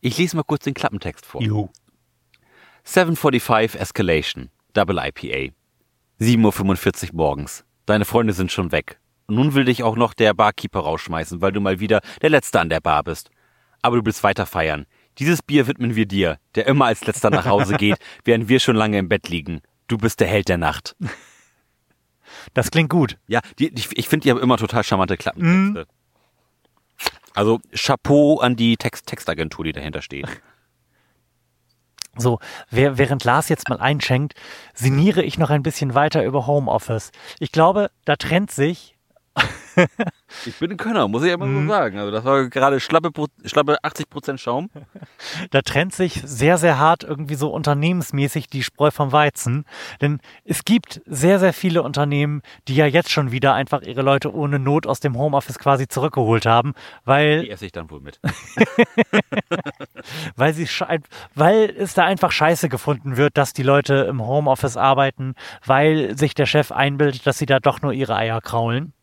Ich lese mal kurz den Klappentext vor. Juhu. 745 Escalation, Double IPA. 7.45 Uhr morgens. Deine Freunde sind schon weg. Und nun will dich auch noch der Barkeeper rausschmeißen, weil du mal wieder der Letzte an der Bar bist. Aber du willst weiter feiern. Dieses Bier widmen wir dir, der immer als Letzter nach Hause geht, während wir schon lange im Bett liegen. Du bist der Held der Nacht. Das klingt gut. Ja, die, die, ich finde, die haben immer total charmante Klappentexte. Mm. Also Chapeau an die Text Textagentur, die dahinter steht. So, während Lars jetzt mal einschenkt, sinniere ich noch ein bisschen weiter über Homeoffice. Ich glaube, da trennt sich ich bin ein Könner, muss ich immer so mhm. sagen. Also das war gerade schlappe, schlappe 80 Prozent Schaum. Da trennt sich sehr, sehr hart irgendwie so unternehmensmäßig die Spreu vom Weizen. Denn es gibt sehr, sehr viele Unternehmen, die ja jetzt schon wieder einfach ihre Leute ohne Not aus dem Homeoffice quasi zurückgeholt haben, weil... Die esse ich dann wohl mit. weil, sie weil es da einfach scheiße gefunden wird, dass die Leute im Homeoffice arbeiten, weil sich der Chef einbildet, dass sie da doch nur ihre Eier kraulen.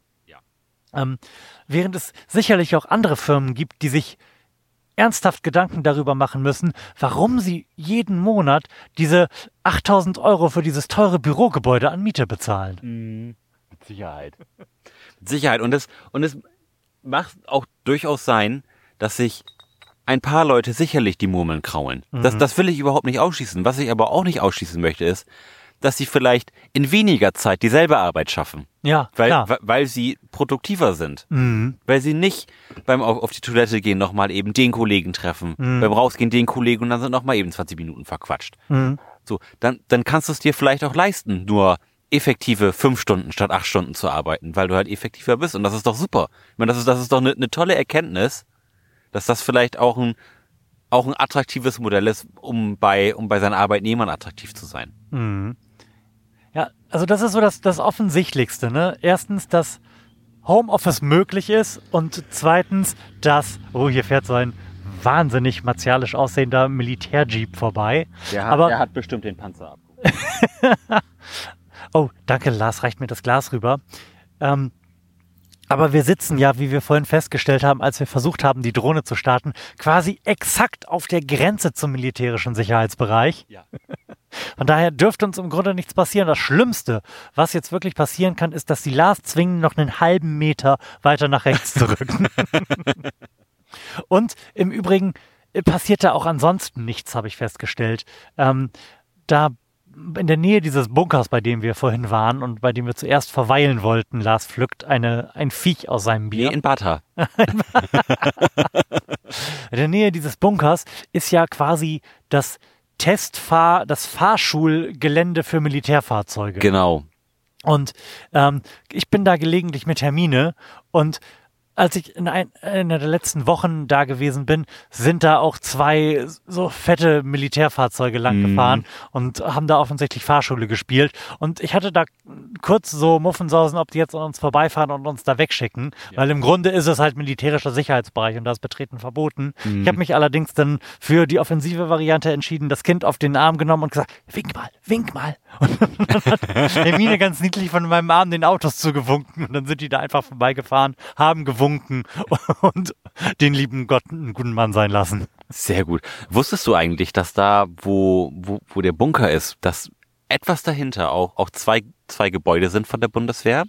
Ähm, während es sicherlich auch andere Firmen gibt, die sich ernsthaft Gedanken darüber machen müssen, warum sie jeden Monat diese 8000 Euro für dieses teure Bürogebäude an Miete bezahlen. Mhm. Mit Sicherheit. Mit Sicherheit. Und es, und es macht auch durchaus sein, dass sich ein paar Leute sicherlich die Murmeln kraulen. Mhm. Das, das will ich überhaupt nicht ausschließen. Was ich aber auch nicht ausschließen möchte, ist, dass sie vielleicht in weniger Zeit dieselbe Arbeit schaffen. Ja, weil, klar. weil sie produktiver sind. Mhm. Weil sie nicht beim auf, die Toilette gehen nochmal eben den Kollegen treffen, mhm. beim Rausgehen den Kollegen und dann sind nochmal eben 20 Minuten verquatscht. Mhm. So, dann, dann kannst du es dir vielleicht auch leisten, nur effektive fünf Stunden statt acht Stunden zu arbeiten, weil du halt effektiver bist. Und das ist doch super. Ich meine, das ist, das ist doch eine, eine tolle Erkenntnis, dass das vielleicht auch ein, auch ein attraktives Modell ist, um bei, um bei seinen Arbeitnehmern attraktiv zu sein. Mhm. Also das ist so das, das Offensichtlichste. Ne? Erstens, dass Homeoffice möglich ist und zweitens, dass, oh, hier fährt so ein wahnsinnig martialisch aussehender Militärjeep vorbei. Der hat, Aber- der hat bestimmt den Panzer ab. Oh, danke, Lars, reicht mir das Glas rüber. Ähm, aber wir sitzen ja, wie wir vorhin festgestellt haben, als wir versucht haben, die Drohne zu starten, quasi exakt auf der Grenze zum militärischen Sicherheitsbereich. Ja. Von daher dürfte uns im Grunde nichts passieren. Das Schlimmste, was jetzt wirklich passieren kann, ist, dass die Lars zwingen, noch einen halben Meter weiter nach rechts zu rücken. Und im Übrigen äh, passiert da auch ansonsten nichts, habe ich festgestellt. Ähm, da in der Nähe dieses Bunkers, bei dem wir vorhin waren und bei dem wir zuerst verweilen wollten, Lars pflückt eine, ein Viech aus seinem Nee, Bier. in Bata. In der Nähe dieses Bunkers ist ja quasi das Testfahr, das Fahrschulgelände für Militärfahrzeuge. Genau. Und ähm, ich bin da gelegentlich mit Hermine und als ich in ein, einer der letzten Wochen da gewesen bin, sind da auch zwei so fette Militärfahrzeuge lang gefahren und haben da offensichtlich Fahrschule gespielt. Und ich hatte da kurz so Muffensausen, ob die jetzt an uns vorbeifahren und uns da wegschicken, weil im Grunde ist es halt militärischer Sicherheitsbereich und da ist Betreten verboten. Ich habe mich allerdings dann für die offensive Variante entschieden, das Kind auf den Arm genommen und gesagt, wink mal, wink mal. Und dann hat Hermine ganz niedlich von meinem Arm den Autos zugewunken und dann sind die da einfach vorbeigefahren, haben gewunken und den lieben Gott einen guten Mann sein lassen. Sehr gut. Wusstest du eigentlich, dass da, wo, wo, wo der Bunker ist, dass etwas dahinter auch, auch zwei, zwei Gebäude sind von der Bundeswehr,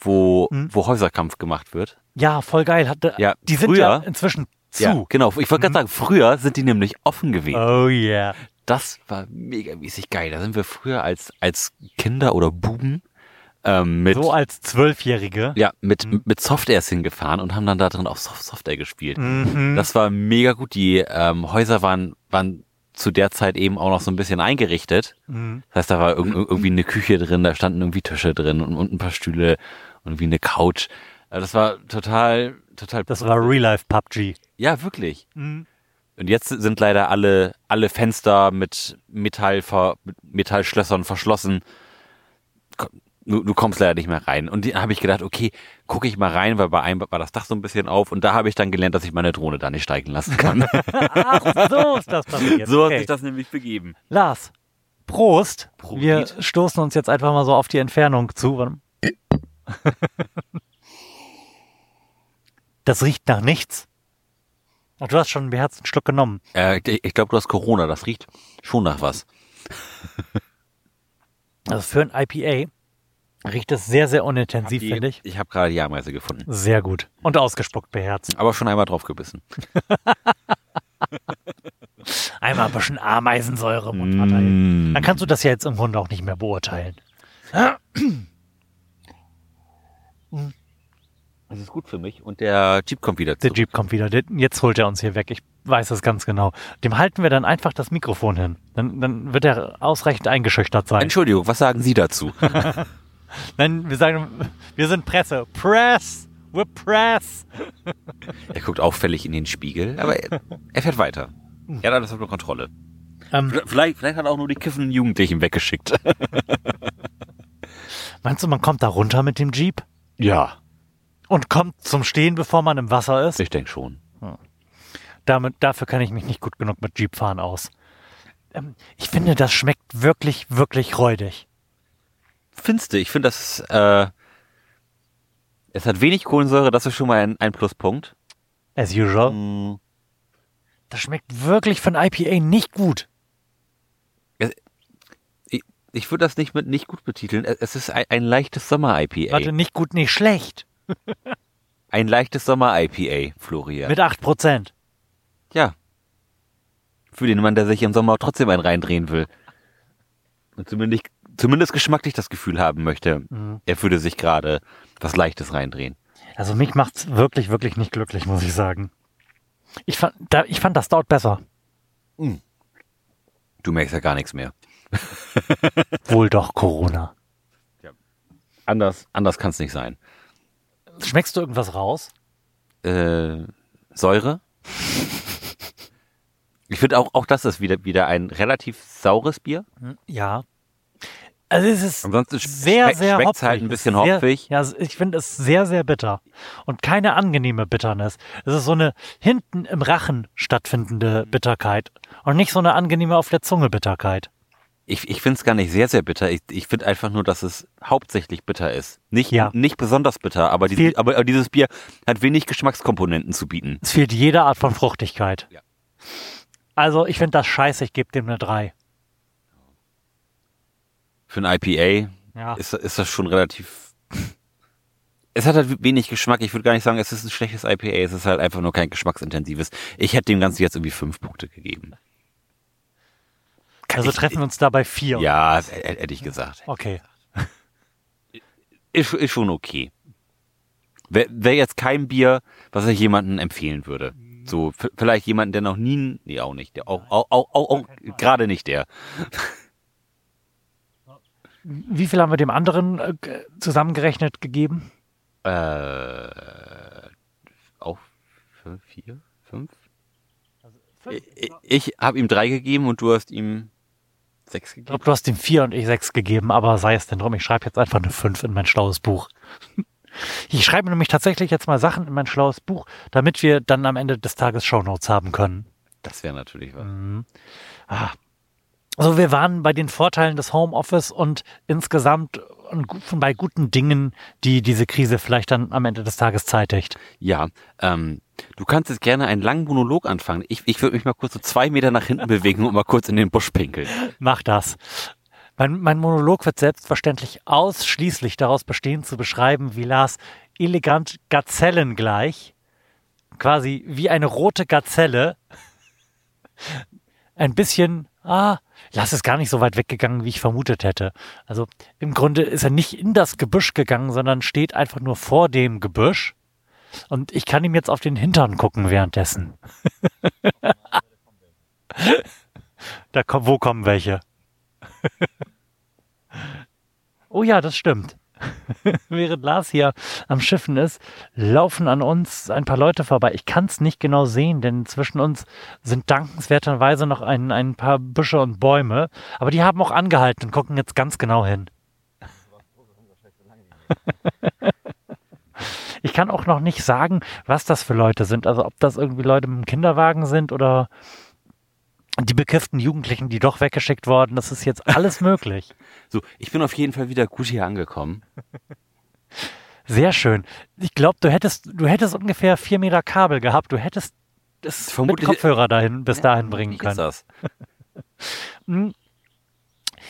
wo, Hm. wo Häuserkampf gemacht wird? Ja, voll geil. Hatte, Ja, die sind ja früher- inzwischen zu. Ja, genau. Ich wollte gerade sagen, früher sind die nämlich offen gewesen. Oh yeah. Das war megamäßig geil. Da sind wir früher als, als Kinder oder Buben ähm, mit, So als Zwölfjährige. ja, mit, mit Softairs hingefahren und haben dann da drin auch Soft Software gespielt. Mhm. Das war mega gut. Die ähm, Häuser waren, waren zu der Zeit eben auch noch so ein bisschen eingerichtet. Mhm. Das heißt, da war irg irgendwie eine Küche drin, da standen irgendwie Tische drin und, und ein paar Stühle und irgendwie eine Couch. Also Das war total, total. Das war Real Life PUBG. ja wirklich. Mhm. Und jetzt sind leider alle, alle Fenster mit, Metall, mit Metallschlössern verschlossen. Du, du kommst leider nicht mehr rein. Und da habe ich gedacht, okay, gucke ich mal rein, weil bei einem war das Dach so ein bisschen auf. Und da habe ich dann gelernt, dass ich meine Drohne da nicht steigen lassen kann. Ach, so ist das passiert. so hat okay. sich das nämlich begeben. Lars, Prost. Prost. Wir stoßen uns jetzt einfach mal so auf die Entfernung zu. Das riecht nach nichts. Ach, du hast schon einen beherzten Schluck genommen. Äh, ich ich glaube, du hast Corona. Das riecht schon nach was. Also für ein IPA riecht es sehr, sehr unintensiv, finde ich. Ich habe gerade die Ameise gefunden. Sehr gut. Und ausgespuckt beherzt. Aber schon einmal drauf gebissen. Einmal ein bisschen Ameisensäure im Mund. Mm. Dann kannst du das ja jetzt im Grunde auch nicht mehr beurteilen. Das ist gut für mich. Und der Jeep kommt wieder Der zurück. Jeep kommt wieder. Der- Jetzt holt er uns hier weg. Ich weiß es ganz genau. Dem halten wir dann einfach das Mikrofon hin. Dann, dann wird er ausreichend eingeschüchtert sein. Entschuldigung, was sagen Sie dazu? Nein, wir sagen, wir sind Presse. Press! We're Press! er guckt auffällig in den Spiegel, aber er, er fährt weiter. Er hat alles unter Kontrolle. Ähm, Vielleicht, vielleicht hat er auch nur die kiffenden Jugendlichen weggeschickt. meinst du, man kommt da runter mit dem Jeep Ja, und kommt zum Stehen, bevor man im Wasser ist? ich denke schon. Damit, dafür kenne ich mich nicht gut genug mit Jeep fahren aus. Ähm, ich finde, das schmeckt wirklich, wirklich räudig. Findest du? Ich finde, das äh, es hat wenig Kohlensäure, das ist schon mal ein, ein Pluspunkt. As usual. Mm, Das schmeckt wirklich von IPA nicht gut. Ich, ich würde das nicht mit nicht gut betiteln. Es es ist ein, ein leichtes Sommer-IPA. Warte, nicht gut, nicht schlecht. Ein leichtes Sommer-IPA, Florian. Mit 8%. Ja. Für den Mann, der sich im Sommer trotzdem einen reindrehen will. Und zumindest, zumindest geschmacklich das Gefühl haben möchte, Mhm. er würde sich gerade was Leichtes reindrehen. Also mich macht's wirklich, wirklich nicht glücklich, muss ich sagen. Ich fand, da, ich fand das dort besser. Du merkst ja gar nichts mehr. Wohl doch Corona. Anders, anders kann es nicht sein. Schmeckst du irgendwas raus? Äh, Säure? Ich finde auch, auch das ist wieder, wieder ein relativ saures Bier. Ja. Also es ist Ansonsten sehr, sehr hopfig. halt ein bisschen ist hopfig. Sehr, ja, ich finde es sehr, sehr bitter. Und keine angenehme Bitternis. Es ist so eine hinten im Rachen stattfindende Bitterkeit. Und nicht so eine angenehme auf der Zunge Bitterkeit. Ich, ich finde es gar nicht sehr, sehr bitter. Ich, ich finde einfach nur, dass es hauptsächlich bitter ist. Nicht, Ja. nicht besonders bitter, aber, diese, aber, aber dieses Bier hat wenig Geschmackskomponenten zu bieten. Es fehlt jede Art von Fruchtigkeit. Ja. Also ich finde das scheiße, ich gebe dem eine 3. Für ein IPA Ja. ist, ist das schon relativ. Es hat halt wenig Geschmack. Ich würde gar nicht sagen, es ist ein schlechtes IPA. Es ist halt einfach nur kein geschmacksintensives. Ich hätte dem Ganzen jetzt irgendwie fünf Punkte gegeben. Also ich- treffen wir uns da bei 4. Ja, hätte ich gesagt. Okay. Ist, ist schon okay. Wäre wär jetzt kein Bier, was ich jemandem empfehlen würde. So, vielleicht jemanden, der noch nie, nee, auch nicht, der, auch, auch, auch, auch, auch gerade nicht der. Wie viel haben wir dem anderen äh, zusammengerechnet gegeben? Äh, auch fünf, vier, fünf? Ich, ich habe ihm drei gegeben und du hast ihm sechs Ich gegeben. glaube, du hast ihm 4 und ich 6 gegeben, aber sei es denn drum, ich schreibe jetzt einfach eine 5 in mein schlaues Buch. Ich schreibe nämlich tatsächlich jetzt mal Sachen in mein schlaues Buch, damit wir dann am Ende des Tages Shownotes haben können. Das wäre natürlich was. Ah. Also wir waren bei den Vorteilen des Homeoffice und insgesamt gu- bei guten Dingen, die diese Krise vielleicht dann am Ende des Tages zeitigt. Ja, ähm, du kannst jetzt gerne einen langen Monolog anfangen. Ich, ich würde mich mal kurz so zwei Meter nach hinten bewegen und mal kurz in den Busch pinkeln. Mach das. Mein, mein Monolog wird selbstverständlich ausschließlich daraus bestehen, zu beschreiben, wie Lars elegant gazellengleich, quasi wie eine rote Gazelle, ein bisschen, ah, Lars ist gar nicht so weit weggegangen, wie ich vermutet hätte. Also im Grunde ist er nicht in das Gebüsch gegangen, sondern steht einfach nur vor dem Gebüsch. Und ich kann ihm jetzt auf den Hintern gucken währenddessen. da kommt, wo kommen welche? oh ja, das stimmt. Während Lars hier am Schiffen ist, laufen an uns ein paar Leute vorbei. Ich kann es nicht genau sehen, denn zwischen uns sind dankenswerterweise noch ein, ein paar Büsche und Bäume. Aber die haben auch angehalten und gucken jetzt ganz genau hin. Ich kann auch noch nicht sagen, was das für Leute sind. Also ob das irgendwie Leute mit einem Kinderwagen sind oder die bekifften Jugendlichen, die doch weggeschickt wurden. Das ist jetzt alles möglich. So, ich bin auf jeden Fall wieder gut hier angekommen. Sehr schön. Ich glaube, du hättest, du hättest ungefähr vier Meter Kabel gehabt. Du hättest es Vermutlich- mit Kopfhörer dahin, bis dahin bringen Wie ist können. das?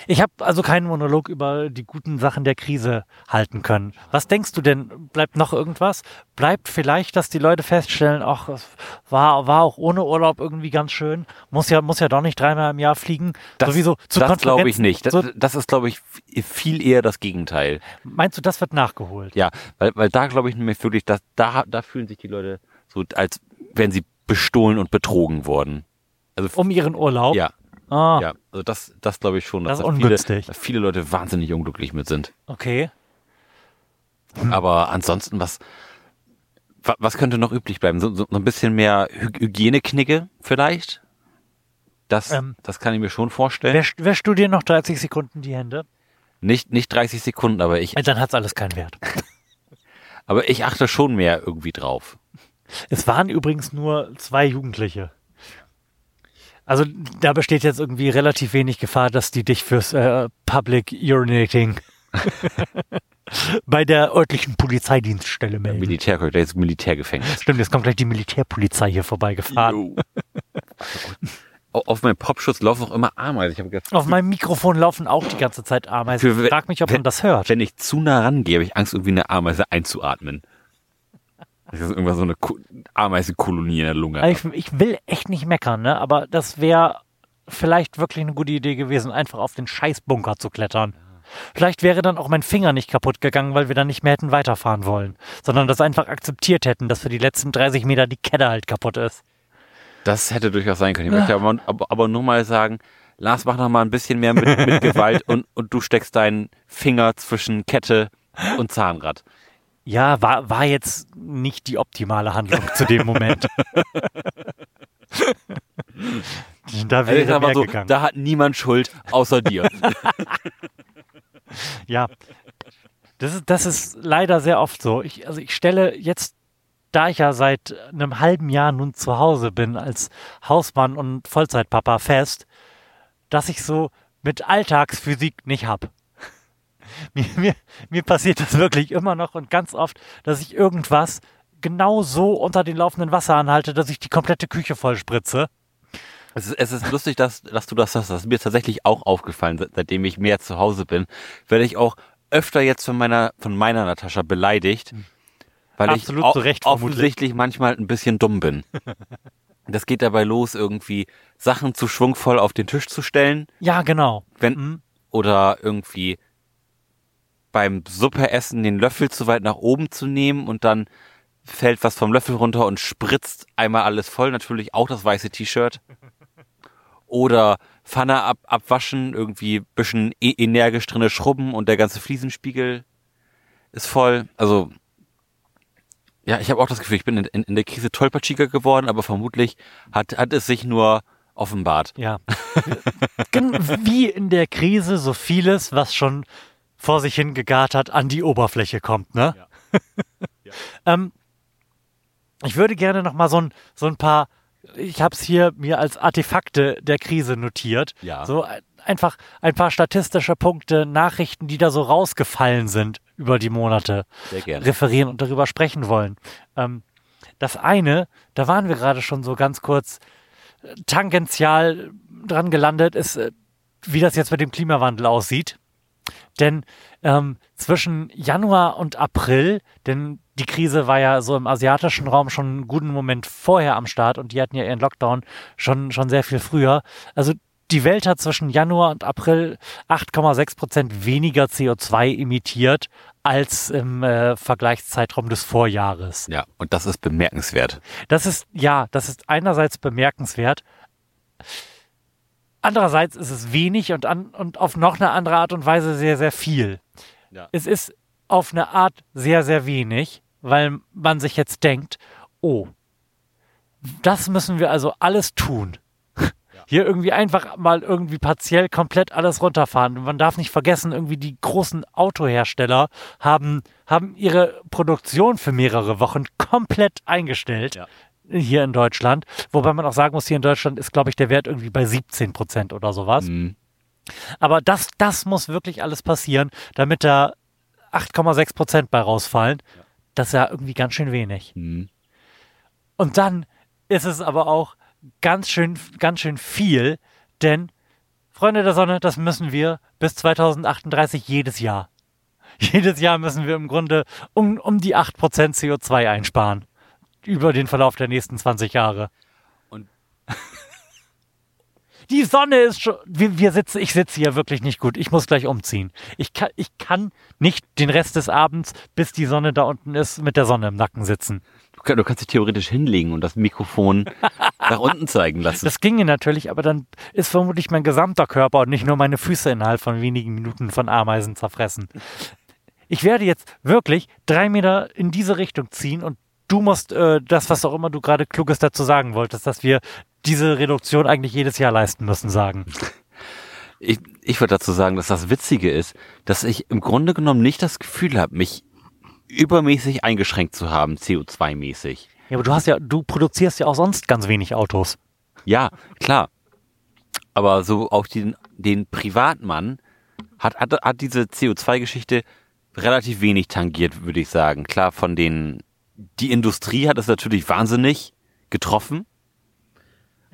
Ich habe also keinen Monolog über die guten Sachen der Krise halten können. Was denkst du denn? Bleibt noch irgendwas? Bleibt vielleicht, dass die Leute feststellen, ach, es war, war auch ohne Urlaub irgendwie ganz schön. Muss ja, muss ja doch nicht dreimal im Jahr fliegen. Das, Sowieso zu das glaube ich nicht. Das, das ist, glaube ich, viel eher das Gegenteil. meinst du, das wird nachgeholt? Ja, weil, weil da glaube ich nämlich wirklich, dass da, da fühlen sich die Leute so, als wären sie bestohlen und betrogen worden. Also Um ihren Urlaub? ja, Ah, ja, also das, das glaube ich schon, dass Das da. Viele, viele Leute wahnsinnig unglücklich mit sind. okay. Aber ansonsten, was, wa- was könnte noch üblich bleiben? So, so, ein bisschen mehr Hy Hygieneknicke vielleicht? Das, Ähm. das kann ich mir schon vorstellen. Wäsch, wäschst du dir noch 30 Sekunden die Hände? Nicht, nicht 30 Sekunden, aber ich, Dann hat's alles keinen Wert. aber ich achte schon mehr irgendwie drauf. Es waren übrigens nur zwei Jugendliche. Also da besteht jetzt irgendwie relativ wenig Gefahr, dass die dich fürs äh, Public Urinating bei der örtlichen Polizeidienststelle melden. Militär, ist Militärgefängnis. Stimmt, jetzt kommt gleich die Militärpolizei hier vorbeigefahren. Auf meinem Popschutz laufen auch immer Ameisen. Gedacht, Auf meinem Mikrofon laufen auch die ganze Zeit Ameisen. Ich frag mich, ob man das hört. wenn ich zu nah rangehe, habe ich Angst, irgendwie eine Ameise einzuatmen. Das ist irgendwann so eine Ko- Ameisenkolonie in der Lunge. Ich, ich will echt nicht meckern, ne? aber das wäre vielleicht wirklich eine gute Idee gewesen, einfach auf den Scheißbunker zu klettern. Vielleicht wäre dann auch mein Finger nicht kaputt gegangen, weil wir dann nicht mehr hätten weiterfahren wollen, sondern das einfach akzeptiert hätten, dass für die letzten 30 Meter die Kette halt kaputt ist. Das hätte durchaus sein können. Ich möchte aber, aber, aber nur mal sagen, Lars, mach noch mal ein bisschen mehr mit, mit Gewalt und, und du steckst deinen Finger zwischen Kette und Zahnrad. Ja, war, war jetzt nicht die optimale Handlung zu dem Moment. da wäre Also, mehr aber so, gegangen. da hat niemand Schuld außer dir. Ja, das ist, das ist leider sehr oft so. Ich, also ich stelle jetzt, da ich ja seit einem halben Jahr nun zu Hause bin als Hausmann und Vollzeitpapa fest, dass ich so mit Alltagsphysik nicht hab. Mir, mir, mir passiert das wirklich immer noch und ganz oft, dass ich irgendwas genau so unter den laufenden Wasser anhalte, dass ich die komplette Küche voll spritze. Es ist, es ist lustig, dass, dass du das hast. Das ist mir tatsächlich auch aufgefallen, se- seitdem ich mehr zu Hause bin. Werde ich auch öfter jetzt von meiner, von meiner Natascha beleidigt, weil Absolut ich Recht, offensichtlich manchmal ein bisschen dumm bin. Das geht dabei los, irgendwie Sachen zu schwungvoll auf den Tisch zu stellen, Ja, genau. wenn, Mhm. oder irgendwie beim Suppeessen den Löffel zu weit nach oben zu nehmen und dann fällt was vom Löffel runter und spritzt einmal alles voll, natürlich auch das weiße T-Shirt. Oder Pfanne ab, abwaschen, irgendwie bisschen e energisch drinne schrubben und der ganze Fliesenspiegel ist voll. Also, ja, ich habe auch das Gefühl, ich bin in, in, in der Krise tollpatschiger geworden, aber vermutlich hat, hat es sich nur offenbart. Ja. Wie in der Krise so vieles, was schon vor sich hingegart hat, an die Oberfläche kommt, ne? ähm, ich würde gerne noch mal so ein, so ein paar, ich habe es hier mir als Artefakte der Krise notiert. Ja. So ein- einfach ein paar statistische Punkte, Nachrichten, die da so rausgefallen sind über die Monate referieren und darüber sprechen wollen. Ähm, das eine, da waren wir gerade schon so ganz kurz äh, tangential dran gelandet, ist, äh, wie das jetzt mit dem Klimawandel aussieht. Denn ähm, zwischen Januar und April, denn die Krise war ja so im asiatischen Raum schon einen guten Moment vorher am Start und die hatten ja ihren Lockdown schon, schon sehr viel früher. Also die Welt hat zwischen Januar und April 8,6 Prozent weniger CO2 emittiert als im äh, Vergleichszeitraum des Vorjahres. Ja, und das ist bemerkenswert. Das ist, ja, das ist einerseits bemerkenswert. Andererseits ist es wenig und, an, und auf noch eine andere Art und Weise sehr, sehr viel. Ja. Es ist auf eine Art sehr, sehr wenig, weil man sich jetzt denkt, oh, das müssen wir also alles tun. Hier irgendwie einfach mal irgendwie partiell komplett alles runterfahren. Und man darf nicht vergessen, irgendwie die großen Autohersteller haben, haben ihre Produktion für mehrere Wochen komplett eingestellt. Ja. Hier in Deutschland. Wobei man auch sagen muss, hier in Deutschland ist, glaube ich, der Wert irgendwie bei 17 Prozent oder sowas. Mhm. Aber das, das muss wirklich alles passieren, damit da 8,6 Prozent bei rausfallen. Das ist ja irgendwie ganz schön wenig. Mhm. Und dann ist es aber auch ganz schön, ganz schön viel, denn Freunde der Sonne, das müssen wir bis 2038 jedes Jahr. Jedes Jahr müssen wir im Grunde um, um die 8% CO2 einsparen. Über den Verlauf der nächsten 20 Jahre. Und- die Sonne ist schon. Wir, wir sitzen, ich sitze hier wirklich nicht gut. Ich muss gleich umziehen. Ich kann, ich kann nicht den Rest des Abends, bis die Sonne da unten ist, mit der Sonne im Nacken sitzen. Du, kann, du kannst dich theoretisch hinlegen und das Mikrofon nach unten zeigen lassen. Das ginge natürlich, aber dann ist vermutlich mein gesamter Körper und nicht nur meine Füße innerhalb von wenigen Minuten von Ameisen zerfressen. Ich werde jetzt wirklich drei Meter in diese Richtung ziehen und du musst äh, das, was auch immer du gerade Kluges dazu sagen wolltest, dass wir diese Reduktion eigentlich jedes Jahr leisten müssen, sagen. Ich, ich würde dazu sagen, dass das Witzige ist, dass ich im Grunde genommen nicht das Gefühl habe, mich übermäßig eingeschränkt zu haben, CO2-mäßig. Ja, aber du hast ja, du produzierst ja auch sonst ganz wenig Autos. Ja, klar. Aber so auch den, den Privatmann hat, hat, hat diese CO2-Geschichte relativ wenig tangiert, würde ich sagen. Klar, von den, die Industrie hat es natürlich wahnsinnig getroffen.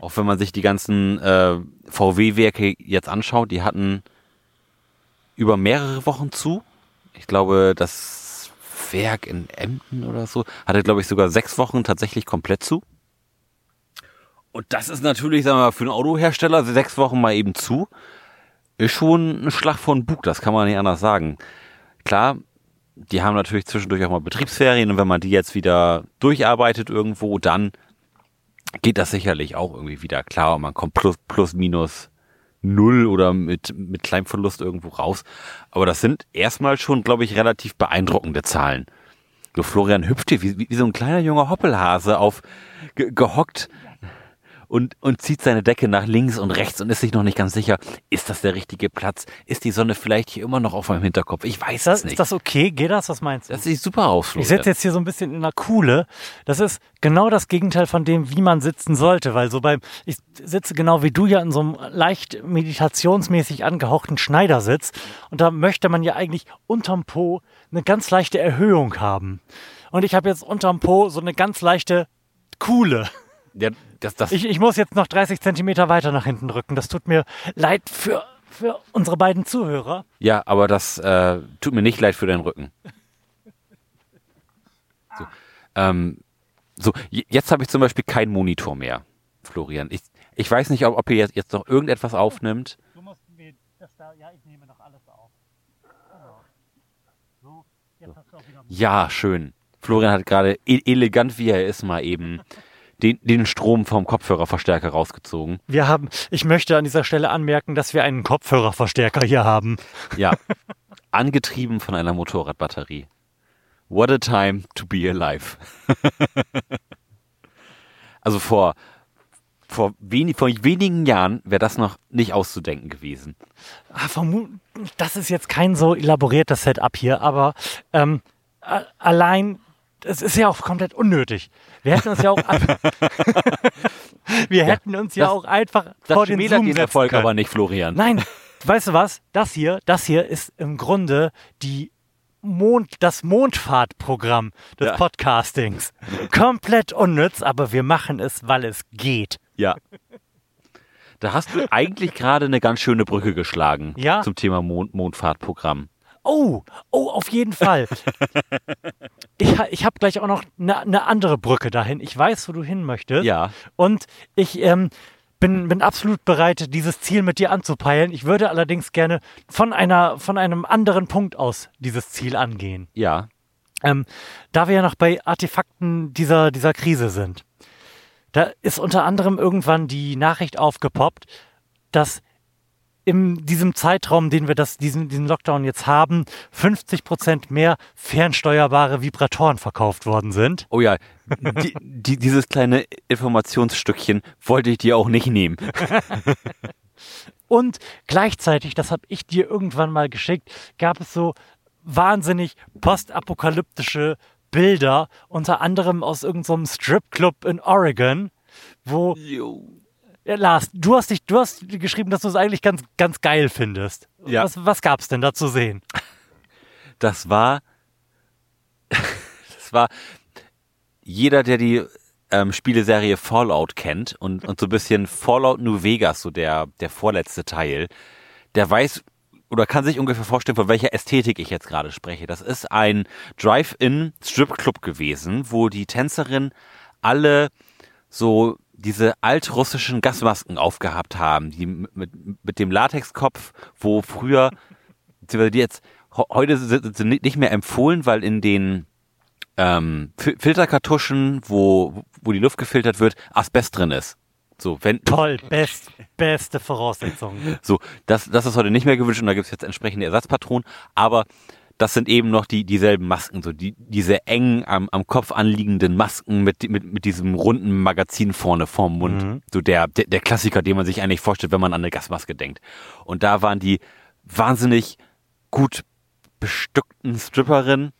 Auch wenn man sich die ganzen äh, VW-Werke jetzt anschaut, die hatten über mehrere Wochen zu. Ich glaube, das Werk in Emden oder so hatte, glaube ich, sogar sechs Wochen tatsächlich komplett zu. Und das ist natürlich, sagen wir mal, für einen Autohersteller sechs Wochen mal eben zu, ist schon ein Schlag von Bug, das kann man nicht anders sagen. Klar, die haben natürlich zwischendurch auch mal Betriebsferien und wenn man die jetzt wieder durcharbeitet irgendwo, dann geht das sicherlich auch irgendwie wieder klar und man kommt plus, plus minus null oder mit, mit kleinem Verlust irgendwo raus. Aber das sind erstmal schon, glaube ich, relativ beeindruckende Zahlen. So Florian hüpft hier wie, wie so ein kleiner junger Hoppelhase auf ge gehockt und, und zieht seine Decke nach links und rechts und ist sich noch nicht ganz sicher, ist das der richtige Platz? Ist die Sonne vielleicht hier immer noch auf meinem Hinterkopf? Ich weiß das, es nicht. Ist das okay? Geht das? Was meinst du? Das sieht super aus, Ich sitze jetzt hier so ein bisschen in einer Kuhle. Das ist genau das Gegenteil von dem, wie man sitzen sollte, weil so beim, ich sitze genau wie du ja in so einem leicht meditationsmäßig angehauchten Schneidersitz und da möchte man ja eigentlich unterm Po eine ganz leichte Erhöhung haben. Und ich habe jetzt unterm Po so eine ganz leichte Kuhle. Ja, das, das, Ich, ich muss jetzt noch 30 Zentimeter weiter nach hinten rücken. Das tut mir leid für, für unsere beiden Zuhörer. ja, aber das äh, tut mir nicht leid für deinen Rücken. So, ähm, so jetzt habe ich zum Beispiel keinen Monitor mehr, Florian. Ich, ich weiß nicht, ob, ob ihr jetzt, jetzt noch irgendetwas aufnimmt. Du musst mir das da, ja, ich nehme noch alles auf. Genau. So, jetzt hast du auch wieder. Ja, schön. Florian hat gerade e elegant, wie er ist, mal eben den, den Strom vom Kopfhörerverstärker rausgezogen. Wir haben, ich möchte an dieser Stelle anmerken, dass wir einen Kopfhörerverstärker hier haben. Ja, angetrieben von einer Motorradbatterie. What a time to be alive. also vor, vor, wenig, vor wenigen Jahren wäre das noch nicht auszudenken gewesen. Ah, das ist jetzt kein so elaboriertes Setup hier, aber ähm, allein, es ist ja auch komplett unnötig. Wir hätten uns ja auch, wir hätten uns ja das- auch einfach Das vor den Zoom den Erfolg können. aber nicht, Florian. Nein, weißt du was? Das hier, das hier ist im Grunde die Mond, das Mondfahrtprogramm des Ja. Podcastings. Komplett unnütz, aber wir machen es, weil es geht. Ja. Da hast du eigentlich gerade eine ganz schöne Brücke geschlagen Ja. zum Thema Mond Mondfahrtprogramm. Oh, oh, auf jeden Fall. ich ich habe gleich auch noch eine ne andere Brücke dahin. Ich weiß, wo du hin möchtest. Ja. Und ich ähm, bin, bin absolut bereit, dieses Ziel mit dir anzupeilen. Ich würde allerdings gerne von, einer, von einem anderen Punkt aus dieses Ziel angehen. Ja. Ähm, da wir ja noch bei Artefakten dieser, dieser Krise sind, da ist unter anderem irgendwann die Nachricht aufgepoppt, dass in diesem Zeitraum, den wir das, diesen, diesen Lockdown jetzt haben, 50 Prozent mehr fernsteuerbare Vibratoren verkauft worden sind. Oh ja, die, die, dieses kleine Informationsstückchen wollte ich dir auch nicht nehmen. Und gleichzeitig, das habe ich dir irgendwann mal geschickt, gab es so wahnsinnig postapokalyptische Bilder, unter anderem aus irgendeinem Stripclub in Oregon, wo Lars, du hast dich, du hast geschrieben, dass du es eigentlich ganz, ganz geil findest. Ja. Was, was gab's denn da zu sehen? Das war, das war jeder, der die ähm, Spieleserie Fallout kennt und, und so ein bisschen Fallout New Vegas, so der, der vorletzte Teil, der weiß oder kann sich ungefähr vorstellen, von welcher Ästhetik ich jetzt gerade spreche. Das ist ein Drive-In Stripclub gewesen, wo die Tänzerin alle so diese altrussischen Gasmasken aufgehabt haben, die mit, mit dem Latexkopf, wo früher, beziehungsweise die jetzt heute sind sie nicht mehr empfohlen, weil in den ähm, Fil- Filterkartuschen, wo, wo die Luft gefiltert wird, Asbest drin ist. So, wenn, Toll, best, beste Voraussetzung. so, das, das ist heute nicht mehr gewünscht und da gibt es jetzt entsprechende Ersatzpatronen, aber das sind eben noch die dieselben Masken, so die diese eng am, am Kopf anliegenden Masken mit, mit, mit diesem runden Magazin vorne vorm Mund. Mhm. So der, der, der Klassiker, den man sich eigentlich vorstellt, wenn man an eine Gasmaske denkt. Und da waren die wahnsinnig gut bestückten Stripperinnen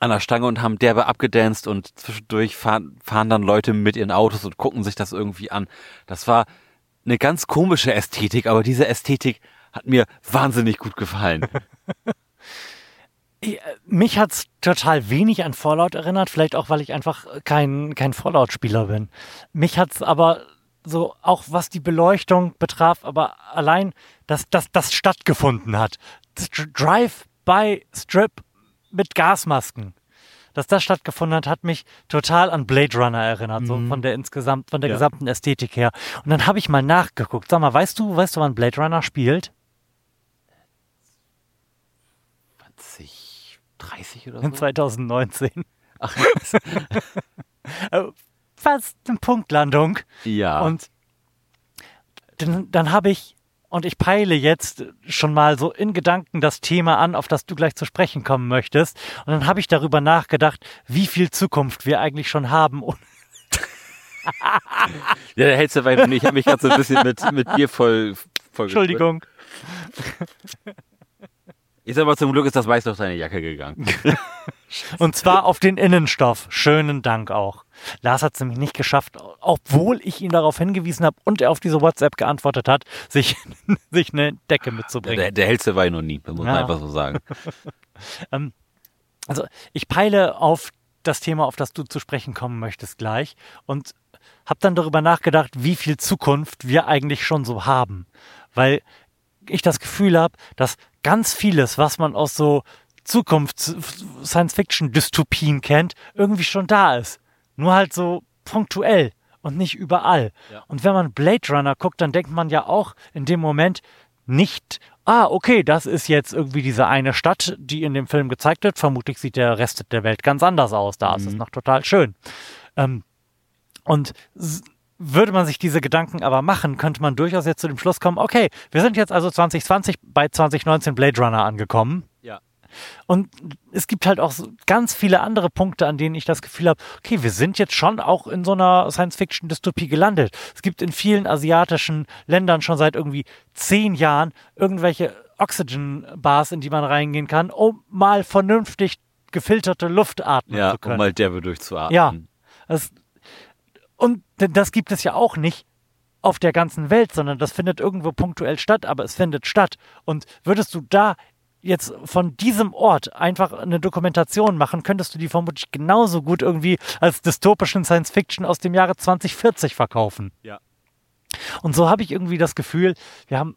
an der Stange und haben derbe abgedanced und zwischendurch fahren, fahren dann Leute mit ihren Autos und gucken sich das irgendwie an. Das war eine ganz komische Ästhetik, aber diese Ästhetik hat mir wahnsinnig gut gefallen. Ich, Mich hat's total wenig an Fallout erinnert, vielleicht auch, weil ich einfach kein, kein Fallout-Spieler bin. Mich hat's aber so, auch was die Beleuchtung betraf, aber allein, dass dass das stattgefunden hat. Drive-by-Strip mit Gasmasken. Dass das stattgefunden hat, hat mich total an Blade Runner erinnert, so von der insgesamt, von der Ja. gesamten Ästhetik her. Und dann habe ich mal nachgeguckt. Sag mal, weißt du, weißt du, wann Blade Runner spielt? 20, 30 oder In so? 2019. Ach, Äh, Fast eine Punktlandung. ja. Und dann, dann habe ich und ich peile jetzt schon mal so in Gedanken das Thema an, auf das du gleich zu sprechen kommen möchtest. Und dann habe ich darüber nachgedacht, wie viel Zukunft wir eigentlich schon haben. ja, der hältst du weiter. Ich habe mich gerade so ein bisschen mit, mit dir voll, voll Entschuldigung. Sag mal, zum Glück ist das Weiß auf seine Jacke gegangen. Und zwar auf den Innenstoff. Schönen Dank auch. Lars hat es nämlich nicht geschafft, obwohl ich ihn darauf hingewiesen habe und er auf diese WhatsApp geantwortet hat, sich, sich eine Decke mitzubringen. Der, der hellste war ich noch nie, das muss man einfach so sagen. ähm, also ich peile auf das Thema, auf das du zu sprechen kommen möchtest gleich und habe dann darüber nachgedacht, wie viel Zukunft wir eigentlich schon so haben. Weil ich das Gefühl habe, dass ganz vieles, was man aus so Zukunfts-Science-Fiction-Dystopien kennt, irgendwie schon da ist. Nur halt so punktuell und nicht überall. Ja. Und wenn man Blade Runner guckt, dann denkt man ja auch in dem Moment nicht, ah, okay, das ist jetzt irgendwie diese eine Stadt, die in dem Film gezeigt wird. Vermutlich sieht der Rest der Welt ganz anders aus. Da mhm. ist es mhm. noch total schön. Ähm, und würde man sich diese Gedanken aber machen, könnte man durchaus jetzt zu dem Schluss kommen, okay, wir sind jetzt also 2020 bei 2019 Blade Runner angekommen. Ja. Und es gibt halt auch so ganz viele andere Punkte, an denen ich das Gefühl habe, okay, wir sind jetzt schon auch in so einer Science-Fiction-Dystopie gelandet. Es gibt in vielen asiatischen Ländern schon seit irgendwie zehn Jahren irgendwelche Oxygen-Bars, in die man reingehen kann, um mal vernünftig gefilterte Luft atmen ja, zu können. um mal derbe durchzuatmen. Ja, das, und das gibt es ja auch nicht auf der ganzen Welt, sondern das findet irgendwo punktuell statt, aber es findet statt. Und würdest du da jetzt von diesem Ort einfach eine Dokumentation machen, könntest du die vermutlich genauso gut irgendwie als dystopischen Science Fiction aus dem Jahre 2040 verkaufen. Ja. Und so habe ich irgendwie das Gefühl, wir haben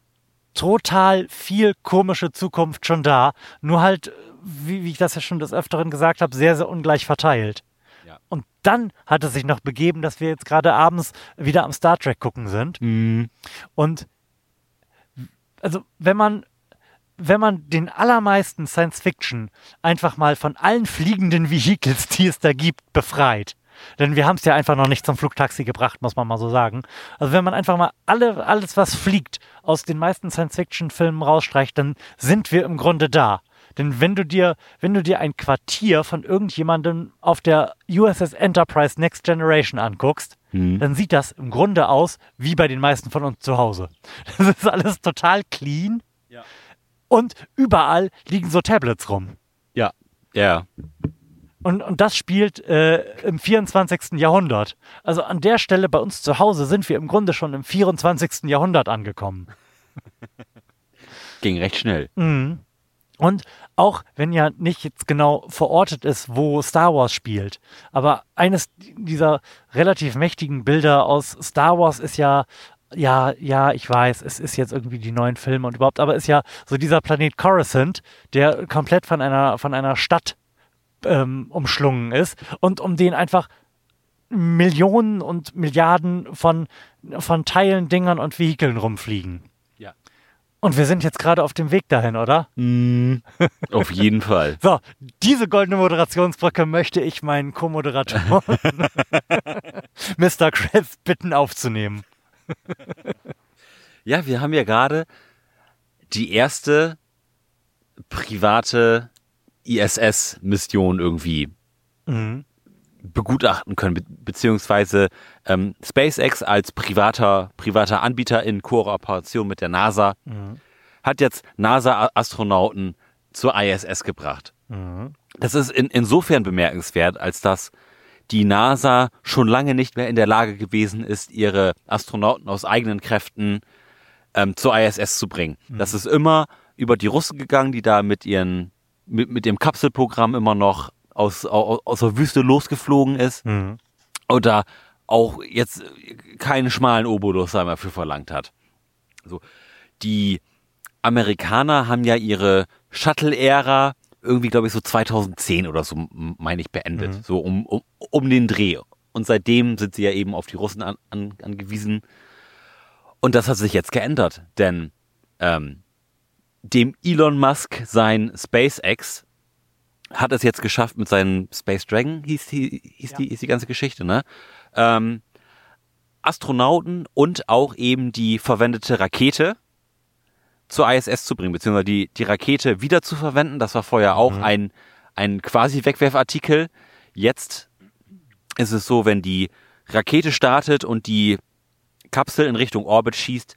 total viel komische Zukunft schon da, nur halt, wie, wie ich das ja schon des Öfteren gesagt habe, sehr, sehr ungleich verteilt. Und dann hat es sich noch begeben, dass wir jetzt gerade abends wieder am Star Trek gucken sind. Mhm. Und also wenn man wenn man den allermeisten Science Fiction einfach mal von allen fliegenden Vehicles, die es da gibt, befreit. Denn wir haben es ja einfach noch nicht zum Flugtaxi gebracht, muss man mal so sagen. Also wenn man einfach mal alle, alles, was fliegt, aus den meisten Science-Fiction-Filmen rausstreicht, dann sind wir im Grunde da. Denn wenn du dir, wenn du dir ein Quartier von irgendjemandem auf der USS Enterprise Next Generation anguckst, mhm. dann sieht das im Grunde aus wie bei den meisten von uns zu Hause. Das ist alles total clean. Ja. Und überall liegen so Tablets rum. Ja, ja. Und, und das spielt äh, im 24. Jahrhundert. Also an der Stelle bei uns zu Hause sind wir im Grunde schon im 24. Jahrhundert angekommen. Ging recht schnell. Mhm. Und auch wenn ja nicht jetzt genau verortet ist, wo Star Wars spielt, aber eines dieser relativ mächtigen Bilder aus Star Wars ist ja, ja, ja, ich weiß, es ist jetzt irgendwie die neuen Filme und überhaupt, aber ist ja so dieser Planet Coruscant, der komplett von einer, von einer Stadt ähm, umschlungen ist und um den einfach Millionen und Milliarden von, von Teilen, Dingern und Vehikeln rumfliegen. Und wir sind jetzt gerade auf dem Weg dahin, oder? Mm, auf jeden Fall. So, diese goldene Moderationsbrücke möchte ich meinen Co-Moderator Mr. Krabs bitten aufzunehmen. ja, wir haben ja gerade die erste private ISS-Mission irgendwie mhm. begutachten können, be beziehungsweise ähm, SpaceX als privater, privater Anbieter in Kooperation mit der NASA mhm. hat jetzt NASA-Astronauten zur ISS gebracht. Mhm. Das ist in, insofern bemerkenswert, als dass die NASA schon lange nicht mehr in der Lage gewesen ist, ihre Astronauten aus eigenen Kräften ähm, zur ISS zu bringen. Mhm. Das ist immer über die Russen gegangen, die da mit ihren mit, mit dem Kapselprogramm immer noch aus, aus, aus der Wüste losgeflogen ist. Mhm. Oder auch jetzt keinen schmalen Obolus einmal für verlangt hat. So, die Amerikaner haben ja ihre Shuttle-Ära irgendwie, glaube ich, so 2010 oder so, meine ich, beendet. Mhm. So um, um, um den Dreh. Und seitdem sind sie ja eben auf die Russen an, an, angewiesen. Und das hat sich jetzt geändert, denn ähm, dem Elon Musk sein SpaceX hat es jetzt geschafft mit seinem Space Dragon, hieß die, hieß ja. die, hieß die ganze Geschichte, ne? Ähm, Astronauten und auch eben die verwendete Rakete zur ISS zu bringen, beziehungsweise die, die Rakete wieder zu verwenden. Das war vorher auch Mhm. ein, ein quasi Wegwerfartikel. Jetzt ist es so, wenn die Rakete startet und die Kapsel in Richtung Orbit schießt,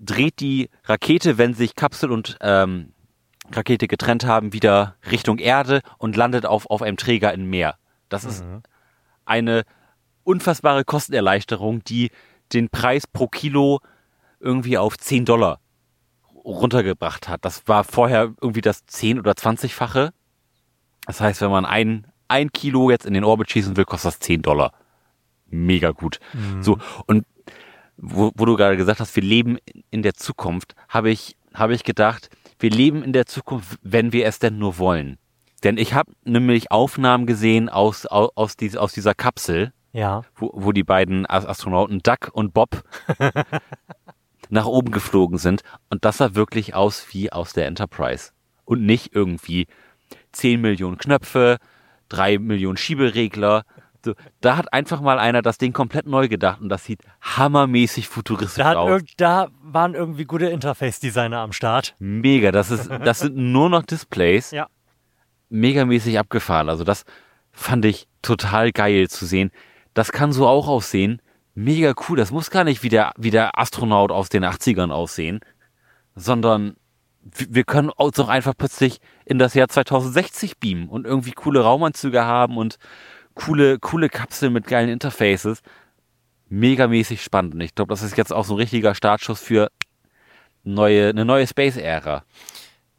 dreht die Rakete, wenn sich Kapsel und ähm, Rakete getrennt haben, wieder Richtung Erde und landet auf, auf einem Träger im Meer. Das ist eine unfassbare Kostenerleichterung, die den Preis pro Kilo irgendwie auf 10 Dollar runtergebracht hat. Das war vorher irgendwie das 10 oder 20-fache. Das heißt, wenn man ein, ein Kilo jetzt in den Orbit schießen will, kostet das 10 Dollar. Mega gut. So, und wo, wo du gerade gesagt hast, wir leben in der Zukunft, habe ich, habe ich gedacht, wir leben in der Zukunft, wenn wir es denn nur wollen. Denn ich habe nämlich Aufnahmen gesehen aus, aus, aus, dies- aus dieser Kapsel, Ja. wo, wo die beiden As- Astronauten Duck und Bob nach oben geflogen sind. Und das sah wirklich aus wie aus der Enterprise. Und nicht irgendwie 10 Millionen Knöpfe, 3 Millionen Schieberegler. So, da hat einfach mal einer das Ding komplett neu gedacht und das sieht hammermäßig futuristisch Da, aus. da waren irgendwie gute Interface-Designer am Start. Mega, das ist, das sind nur noch Displays. Ja. Megamäßig abgefahren. Also das fand ich total geil zu sehen. Das kann so auch aussehen. Mega cool. Das muss gar nicht wie der, wie der Astronaut aus den 80ern aussehen, sondern wir können uns auch einfach plötzlich in das Jahr 2060 beamen und irgendwie coole Raumanzüge haben und coole, coole Kapseln mit geilen Interfaces. Megamäßig spannend. Und ich glaube, das ist jetzt auch so ein richtiger Startschuss für neue, eine neue Space-Ära.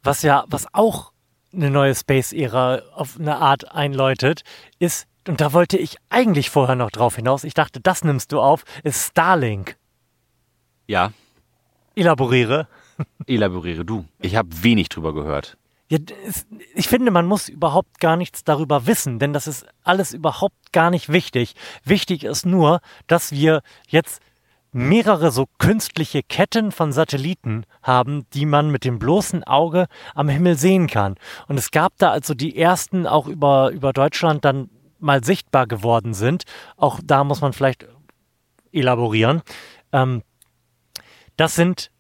Was ja, was auch eine neue Space-Ära auf eine Art einläutet, ist, und da wollte ich eigentlich vorher noch drauf hinaus, ich dachte, das nimmst du auf, ist Starlink. Ja, Elaboriere. elaboriere du. Ich habe wenig drüber gehört. Ja, ich finde, man muss überhaupt gar nichts darüber wissen, denn das ist alles überhaupt gar nicht wichtig. Wichtig ist nur, dass wir jetzt mehrere so künstliche Ketten von Satelliten haben, die man mit dem bloßen Auge am Himmel sehen kann. Und es gab da also die ersten auch über, über Deutschland dann mal sichtbar geworden sind. Auch da muss man vielleicht elaborieren. Ähm, das sind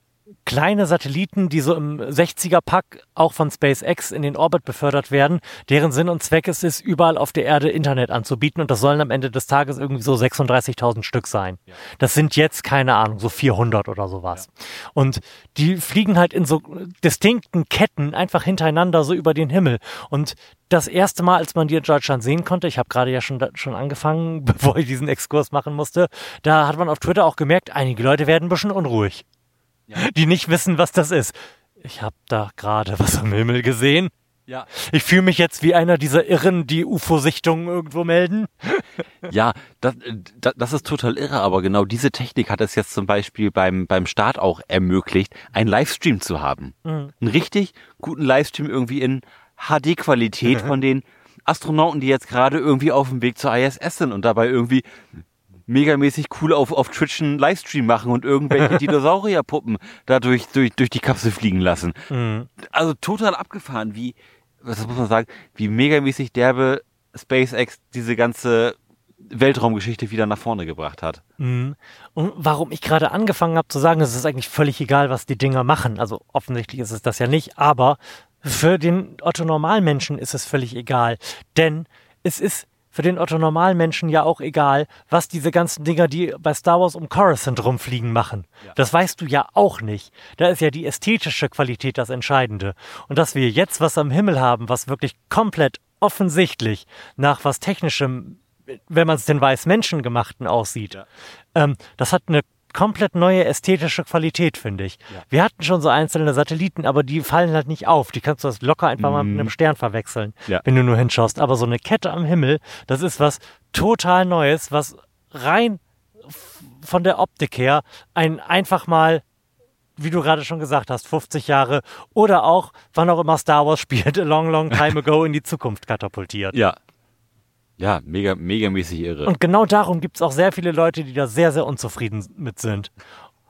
kleine Satelliten, die so im 60er-Pack auch von SpaceX in den Orbit befördert werden, deren Sinn und Zweck es ist, überall auf der Erde Internet anzubieten. Und das sollen am Ende des Tages irgendwie so 36.000 Stück sein. Das sind jetzt, keine Ahnung, so 400 oder sowas. Und die fliegen halt in so distinkten Ketten einfach hintereinander so über den Himmel. Und das erste Mal, als man die in Deutschland sehen konnte, ich habe gerade ja schon, schon angefangen, bevor ich diesen Exkurs machen musste, da hat man auf Twitter auch gemerkt, einige Leute werden ein bisschen unruhig die nicht wissen, was das ist. Ich habe da gerade was am Himmel gesehen. Ja. Ich fühle mich jetzt wie einer dieser Irren, die UFO-Sichtungen irgendwo melden. Ja, das, das, das ist total irre, aber genau diese Technik hat es jetzt zum Beispiel beim, beim Start auch ermöglicht, einen Livestream zu haben. Einen richtig guten Livestream irgendwie in HD-Qualität von den Astronauten, die jetzt gerade irgendwie auf dem Weg zur ISS sind und dabei irgendwie megamäßig cool auf, auf Twitch einen Livestream machen und irgendwelche Dinosaurierpuppen dadurch durch, durch die Kapsel fliegen lassen. Also total abgefahren, wie, was muss man sagen, wie megamäßig derbe SpaceX diese ganze Weltraumgeschichte wieder nach vorne gebracht hat. Mhm. Und warum ich gerade angefangen habe zu sagen, es ist eigentlich völlig egal, was die Dinger machen. Also offensichtlich ist es das ja nicht, aber für den Otto Normalmenschen ist es völlig egal. Denn es ist für den Otto Normalmenschen ja auch egal, was diese ganzen Dinger, die bei Star Wars um Coruscant rumfliegen, machen. Das weißt du ja auch nicht. Da ist ja die ästhetische Qualität das Entscheidende. Und dass wir jetzt was am Himmel haben, was wirklich komplett offensichtlich nach was Technischem wenn man es den weiß Menschengemachten aussieht. Ähm, das hat eine komplett neue ästhetische Qualität, finde ich. Wir hatten schon so einzelne Satelliten, aber die fallen halt nicht auf. Die kannst du das locker einfach mal mit einem Stern verwechseln, Ja. wenn du nur hinschaust. Aber so eine Kette am Himmel, das ist was total Neues, was rein von der Optik her ein einfach mal wie du gerade schon gesagt hast, 50 Jahre oder auch, wann auch immer Star Wars spielt, a long, long time ago in die Zukunft katapultiert. Ja. Ja, mega, megamäßig irre. Und genau darum gibt es auch sehr viele Leute, die da sehr, sehr unzufrieden mit sind.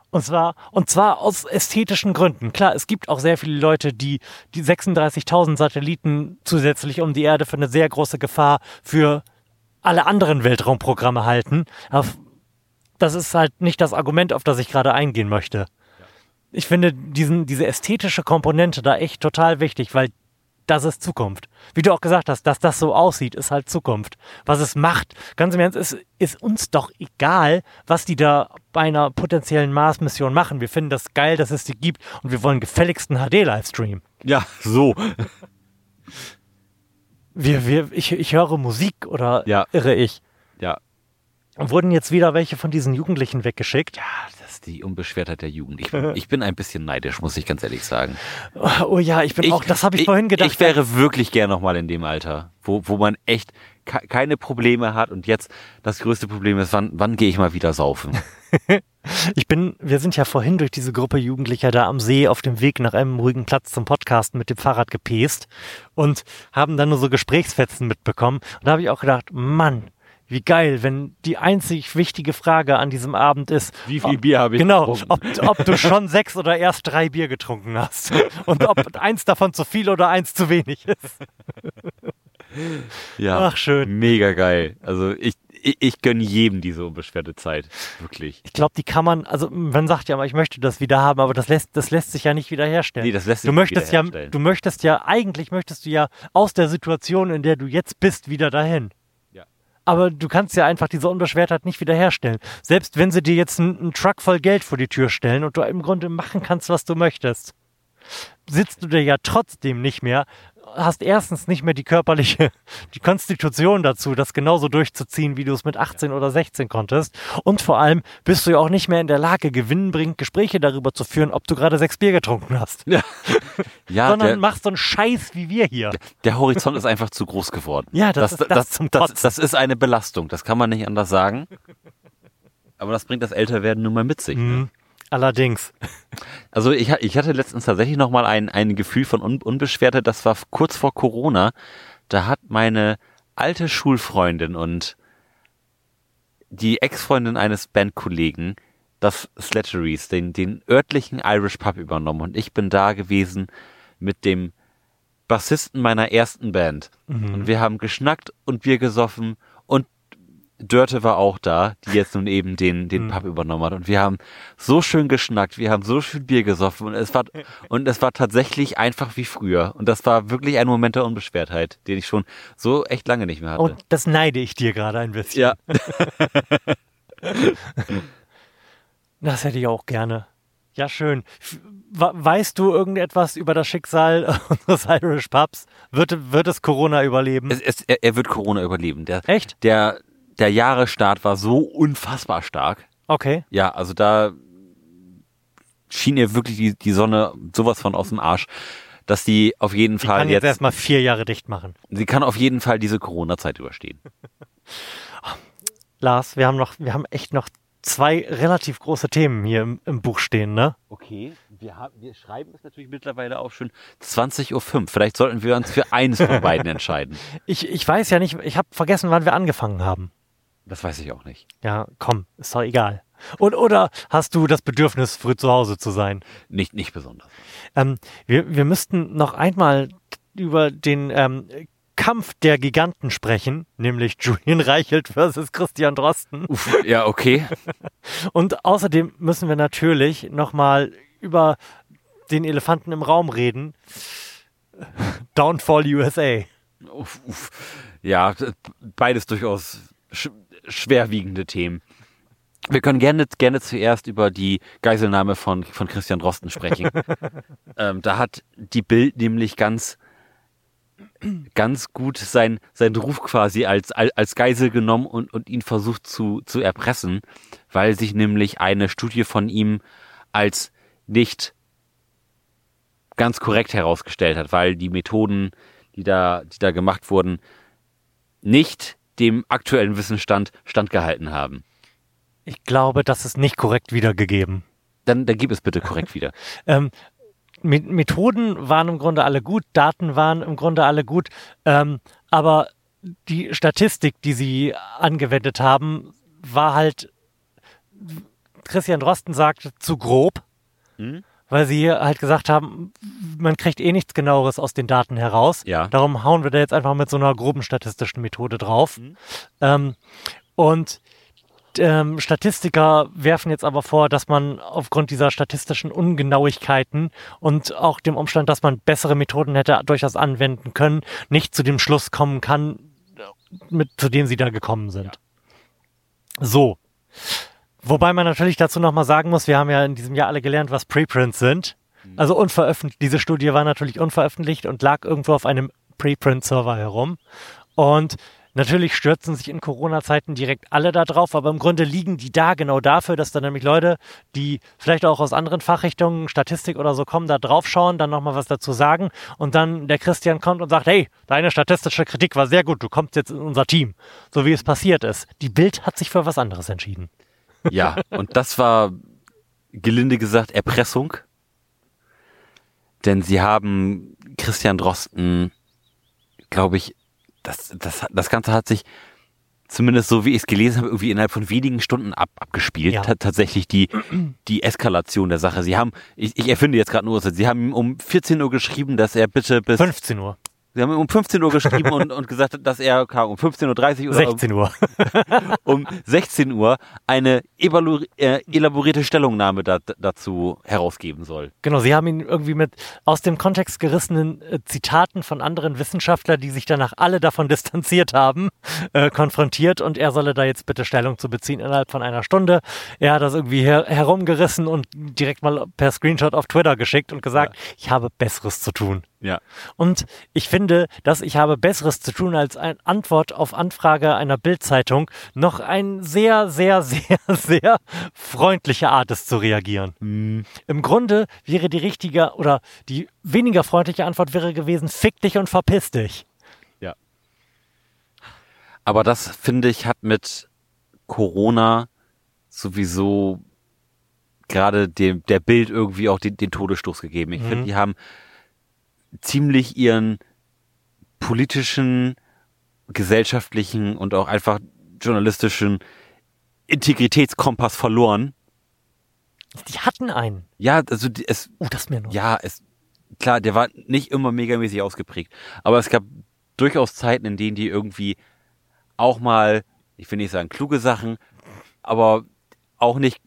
Und zwar, und zwar aus ästhetischen Gründen. Klar, es gibt auch sehr viele Leute, die die 36.000 Satelliten zusätzlich um die Erde für eine sehr große Gefahr für alle anderen Weltraumprogramme halten. Aber das ist halt nicht das Argument, auf das ich gerade eingehen möchte. ich finde diesen, diese ästhetische Komponente da echt total wichtig, weil das ist Zukunft. Wie du auch gesagt hast, dass das so aussieht, ist halt Zukunft. Was es macht, ganz im Ernst, ist, ist uns doch egal, was die da bei einer potenziellen Mars-Mission machen. Wir finden das geil, dass es die gibt und wir wollen gefälligsten HD-Livestream. Ja, so. Wir, wir, ich, ich höre Musik oder Ja. irre ich. Ja. Wurden jetzt wieder welche von diesen Jugendlichen weggeschickt? Ja, ist die Unbeschwertheit der Jugend. Ich, bin- ich bin ein bisschen neidisch, muss ich ganz ehrlich sagen. Oh ja, ich bin auch, das habe ich, vorhin gedacht. Ich wäre wirklich gern nochmal in dem Alter, wo, wo man echt ke- keine Probleme hat und jetzt das größte Problem ist, wann, wann gehe ich mal wieder saufen? Ich bin, wir sind ja vorhin durch diese Gruppe Jugendlicher da am See auf dem Weg nach einem ruhigen Platz zum Podcasten mit dem Fahrrad gepest und haben dann nur so Gesprächsfetzen mitbekommen. Und da habe ich auch gedacht, Mann, wie geil, wenn die einzig wichtige Frage an diesem Abend ist, Wie viel Bier habe ich genau, getrunken? ob, ob du schon sechs oder erst drei Bier getrunken hast und ob eins davon zu viel oder eins zu wenig ist. Ja, Ach, schön. Mega geil. Also ich, ich, ich gönne jedem diese unbeschwerte Zeit. Wirklich. Ich glaube, die kann man, also man sagt ja immer, ich möchte das wieder haben, aber das lässt, das lässt sich ja nicht wiederherstellen. Nee, das lässt sich du nicht möchtest ja, wiederherstellen. du möchtest ja, eigentlich möchtest du ja aus der Situation, in der du jetzt bist, wieder dahin. Aber du kannst ja einfach diese Unbeschwertheit nicht wiederherstellen. Selbst wenn sie dir jetzt einen, einen Truck voll Geld vor die Tür stellen und du im Grunde machen kannst, was du möchtest, sitzt du dir ja trotzdem nicht mehr, hast erstens nicht mehr die körperliche, die Konstitution dazu, das genauso durchzuziehen, wie du es mit 18 oder 16 konntest. Und vor allem bist du ja auch nicht mehr in der Lage, gewinnbringend Gespräche darüber zu führen, ob du gerade sechs Bier getrunken hast. Ja, Sondern der, machst so einen Scheiß wie wir hier. der Horizont ist einfach zu groß geworden. Ja, das ist das das, Kotzen. das ist eine Belastung. Das kann man nicht anders sagen. Aber das bringt das Älterwerden nun mal mit sich. Ne? Mhm. Allerdings. Also ich, ich hatte letztens tatsächlich noch mal ein, ein Gefühl von Un Unbeschwerte. Das war kurz vor Corona. Da hat meine alte Schulfreundin und die Ex-Freundin eines Bandkollegen das Slatteries, den, den örtlichen Irish Pub übernommen. Und ich bin da gewesen mit dem Bassisten meiner ersten Band. Und wir haben geschnackt und Bier gesoffen Dörte war auch da, die jetzt nun eben den, den Pub übernommen hat. Und wir haben so schön geschnackt, wir haben so schön Bier gesoffen und es war, und es war tatsächlich einfach wie früher. Und das war wirklich ein Moment der Unbeschwertheit, den ich schon so echt lange nicht mehr hatte. Und das neide ich dir gerade ein bisschen. ja, Das hätte ich auch gerne. Ja, schön. Weißt du irgendetwas über das Schicksal unseres Irish Pubs? Wird, wird es Corona überleben? es, es, er, er wird Corona überleben. Der, Echt? der, der Jahresstart war so unfassbar stark. Okay. Ja, also da schien ihr wirklich die, die Sonne sowas von aus dem Arsch, dass die auf jeden Ich Fall kann jetzt jetzt, erstmal vier Jahre dicht machen. sie kann auf jeden Fall diese Corona-Zeit überstehen. Lars, wir haben noch, wir haben echt noch zwei relativ große Themen hier im, im Buch stehen, ne? Okay, wir, haben, wir schreiben es natürlich mittlerweile auch schon 20.05 Uhr. Vielleicht sollten wir uns für eines von beiden entscheiden. Ich, ich weiß ja nicht, ich habe vergessen, wann wir angefangen haben. Das weiß ich auch nicht. Ja, komm, ist doch egal. Und, oder hast du das Bedürfnis, früh zu Hause zu sein? Nicht, nicht besonders. Ähm, wir, wir müssten noch einmal über den ähm, Kampf der Giganten sprechen, nämlich Julian Reichelt versus Christian Drosten. Uff, ja, okay. Und außerdem müssen wir natürlich nochmal über den Elefanten im Raum reden. Downfall USA. Uff, uff. Ja, beides durchaus schwerwiegende Themen. Wir können gerne, gerne zuerst über die Geiselnahme von, von Christian Drosten sprechen. ähm, da hat die Bild nämlich ganz, ganz gut sein, sein Ruf quasi als, als, als Geisel genommen und, und ihn versucht zu, zu erpressen, weil sich nämlich eine Studie von ihm als nicht ganz korrekt herausgestellt hat, weil die Methoden, die da, die da gemacht wurden, nicht dem aktuellen Wissensstand standgehalten haben. Ich glaube, das ist nicht korrekt wiedergegeben. Dann, dann gib es bitte korrekt wieder. Ähm, Me- Methoden waren im Grunde alle gut, Daten waren im Grunde alle gut, ähm, aber die Statistik, die sie angewendet haben, war halt, Christian Drosten sagt, zu grob, Hm? Weil sie halt gesagt haben, man kriegt eh nichts genaueres aus den Daten heraus. Ja. Darum hauen wir da jetzt einfach mit so einer groben statistischen Methode drauf. Mhm. Ähm, und ähm, Statistiker werfen jetzt aber vor, dass man aufgrund dieser statistischen Ungenauigkeiten und auch dem Umstand, dass man bessere Methoden hätte durchaus anwenden können, nicht zu dem Schluss kommen kann, mit, zu dem sie da gekommen sind. Ja. So. Wobei man natürlich dazu nochmal sagen muss, wir haben ja in diesem Jahr alle gelernt, was Preprints sind. Mhm. Also unveröffentlicht, diese Studie war natürlich unveröffentlicht und lag irgendwo auf einem Preprint-Server herum. Und Natürlich stürzen sich in Corona-Zeiten direkt alle da drauf, aber im Grunde liegen die da genau dafür, dass dann nämlich Leute, die vielleicht auch aus anderen Fachrichtungen, Statistik oder so kommen, da drauf schauen, dann nochmal was dazu sagen und dann der Christian kommt und sagt, hey, deine statistische Kritik war sehr gut, du kommst jetzt in unser Team, so wie es passiert ist. Die Bild hat sich für was anderes entschieden. Ja, und das war gelinde gesagt Erpressung, denn sie haben Christian Drosten, glaube ich, das, das, das Ganze hat sich zumindest so wie ich es gelesen habe, irgendwie innerhalb von wenigen Stunden ab, abgespielt. Ja. tatsächlich die, die Eskalation der Sache. Sie haben, ich, ich erfinde jetzt gerade nur, Sie haben um 14 Uhr geschrieben, dass er bitte bis 15 Uhr. Sie haben um 15 Uhr geschrieben und, und gesagt, dass er um 15.30 Uhr oder 16 Uhr. um 16 Uhr eine äh, elaborierte Stellungnahme da, dazu herausgeben soll. Genau, Sie haben ihn irgendwie mit aus dem Kontext gerissenen äh, Zitaten von anderen Wissenschaftlern, die sich danach alle davon distanziert haben, äh, konfrontiert und er solle da jetzt bitte Stellung zu beziehen innerhalb von einer Stunde. Er hat das irgendwie her herumgerissen und direkt mal per Screenshot auf Twitter geschickt und gesagt, ja. ich habe Besseres zu tun. Ja. Und ich finde, dass ich habe Besseres zu tun, als eine Antwort auf Anfrage einer Bildzeitung noch ein sehr, sehr, sehr, sehr freundliche Art ist zu reagieren. Mhm. Im Grunde wäre die richtige oder die weniger freundliche Antwort wäre gewesen, fick dich und verpiss dich. Ja. Aber das, finde ich, hat mit Corona sowieso gerade dem, der Bild irgendwie auch den, den Todesstoß gegeben. Ich mhm. finde, die haben ziemlich ihren politischen, gesellschaftlichen und auch einfach journalistischen Integritätskompass verloren. Die hatten einen. Ja, also die, es. Oh, das mir noch. Ja, es klar, der war nicht immer megamäßig ausgeprägt, aber es gab durchaus Zeiten, in denen die irgendwie auch mal, ich will nicht sagen kluge Sachen, aber auch nicht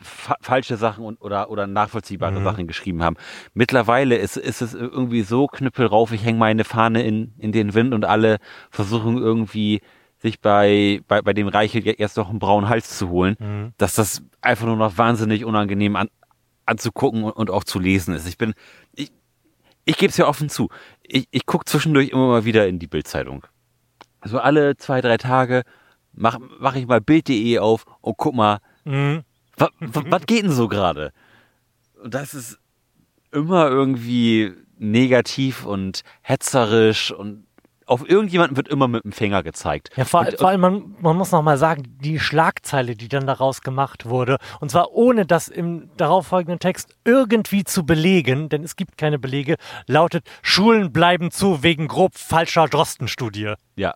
fa falsche Sachen und, oder, oder nachvollziehbare mhm. Sachen geschrieben haben. Mittlerweile ist, ist es irgendwie so knüppelrauf, ich hänge meine Fahne in, in den Wind und alle versuchen irgendwie sich bei, bei, bei dem Reichel erst noch einen braunen Hals zu holen, mhm. dass das einfach nur noch wahnsinnig unangenehm an, anzugucken und, und auch zu lesen ist. Ich bin, ich, ich gebe es ja offen zu. Ich, ich gucke zwischendurch immer mal wieder in die Bildzeitung. Also alle zwei, drei Tage mache mach ich mal Bild.de auf und guck mal, mhm. Was, geht denn so gerade? Das ist immer irgendwie negativ und hetzerisch und auf irgendjemanden wird immer mit dem Finger gezeigt. Ja, vor, und, vor allem, man, man muss nochmal sagen, die Schlagzeile, die dann daraus gemacht wurde, und zwar ohne das im darauffolgenden Text irgendwie zu belegen, denn es gibt keine Belege, lautet, Schulen bleiben zu wegen grob falscher Drostenstudie. Ja.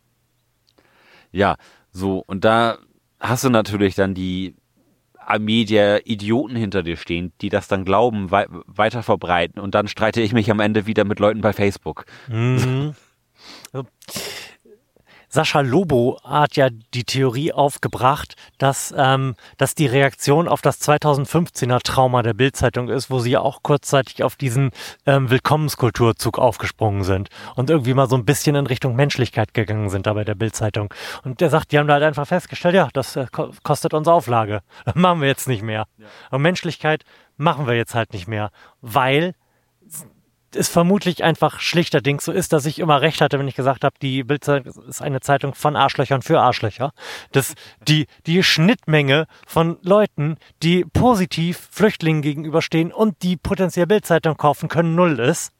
Ja, so, und da hast du natürlich dann die Armee der Idioten hinter dir stehen, die das dann glauben, wei weiter verbreiten und dann streite ich mich am Ende wieder mit Leuten bei Facebook. Mhm. Sascha Lobo hat ja die Theorie aufgebracht, dass, ähm, dass die Reaktion auf das 2015er Trauma der Bildzeitung ist, wo sie ja auch kurzzeitig auf diesen ähm, Willkommenskulturzug aufgesprungen sind und irgendwie mal so ein bisschen in Richtung Menschlichkeit gegangen sind da bei der Bildzeitung. Und der sagt, die haben da halt einfach festgestellt, ja, das äh, kostet uns Auflage. Das machen wir jetzt nicht mehr. Ja. Und Menschlichkeit machen wir jetzt halt nicht mehr, weil es vermutlich einfach schlichterdings so ist, dass ich immer recht hatte, wenn ich gesagt habe, die Bildzeitung ist eine Zeitung von Arschlöchern für Arschlöcher. Dass die, die Schnittmenge von Leuten, die positiv Flüchtlingen gegenüberstehen und die potenziell Bildzeitung kaufen können, null ist.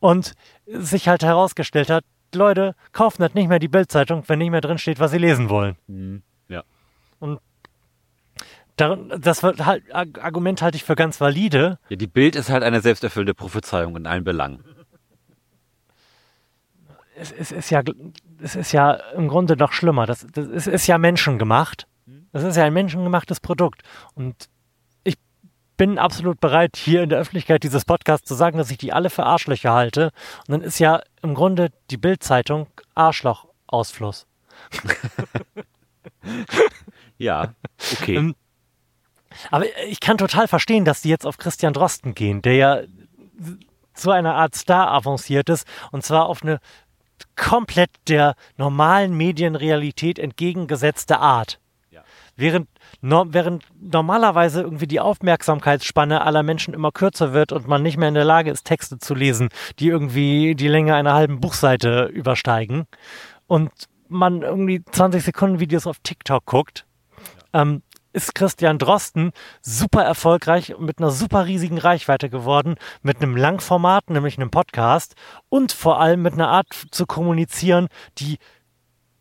Und sich halt herausgestellt hat, Leute kaufen halt nicht mehr die Bildzeitung, wenn nicht mehr drin steht, was sie lesen wollen. Mhm. Ja. Und das halt, Argument halte ich für ganz valide. Ja, die Bild ist halt eine selbsterfüllende Prophezeiung in allen Belangen. Es, es, ist ja, es ist ja im Grunde noch schlimmer. Das, das ist, ist ja menschengemacht. Das ist ja ein menschengemachtes Produkt. Und ich bin absolut bereit, hier in der Öffentlichkeit dieses Podcasts zu sagen, dass ich die alle für Arschlöcher halte. Und dann ist ja im Grunde die Bildzeitung Arschloch-Ausfluss. Ja, okay. Aber ich kann total verstehen, dass die jetzt auf Christian Drosten gehen, der ja zu einer Art Star avanciert ist und zwar auf eine komplett der normalen Medienrealität entgegengesetzte Art. Ja. Während, no, während normalerweise irgendwie die Aufmerksamkeitsspanne aller Menschen immer kürzer wird und man nicht mehr in der Lage ist, Texte zu lesen, die irgendwie die Länge einer halben Buchseite übersteigen und man irgendwie 20 Sekunden Videos auf TikTok guckt, ähm, ist Christian Drosten super erfolgreich mit einer super riesigen Reichweite geworden, mit einem Langformat, nämlich einem Podcast und vor allem mit einer Art zu kommunizieren, die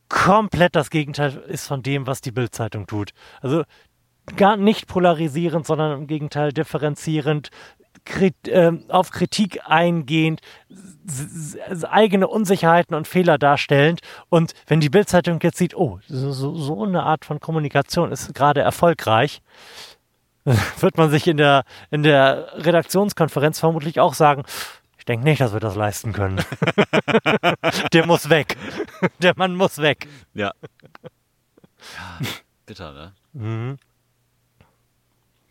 komplett das Gegenteil ist von dem, was die Bildzeitung tut. Also gar nicht polarisierend, sondern im Gegenteil differenzierend, auf Kritik eingehend, eigene Unsicherheiten und Fehler darstellend. Und wenn die Bildzeitung jetzt sieht, oh, so, so, so eine Art von Kommunikation ist gerade erfolgreich, wird man sich in der, in der Redaktionskonferenz vermutlich auch sagen, ich denke nicht, dass wir das leisten können. Der muss weg. Der Mann muss weg. Ja. ja bitter, ne? Mhm.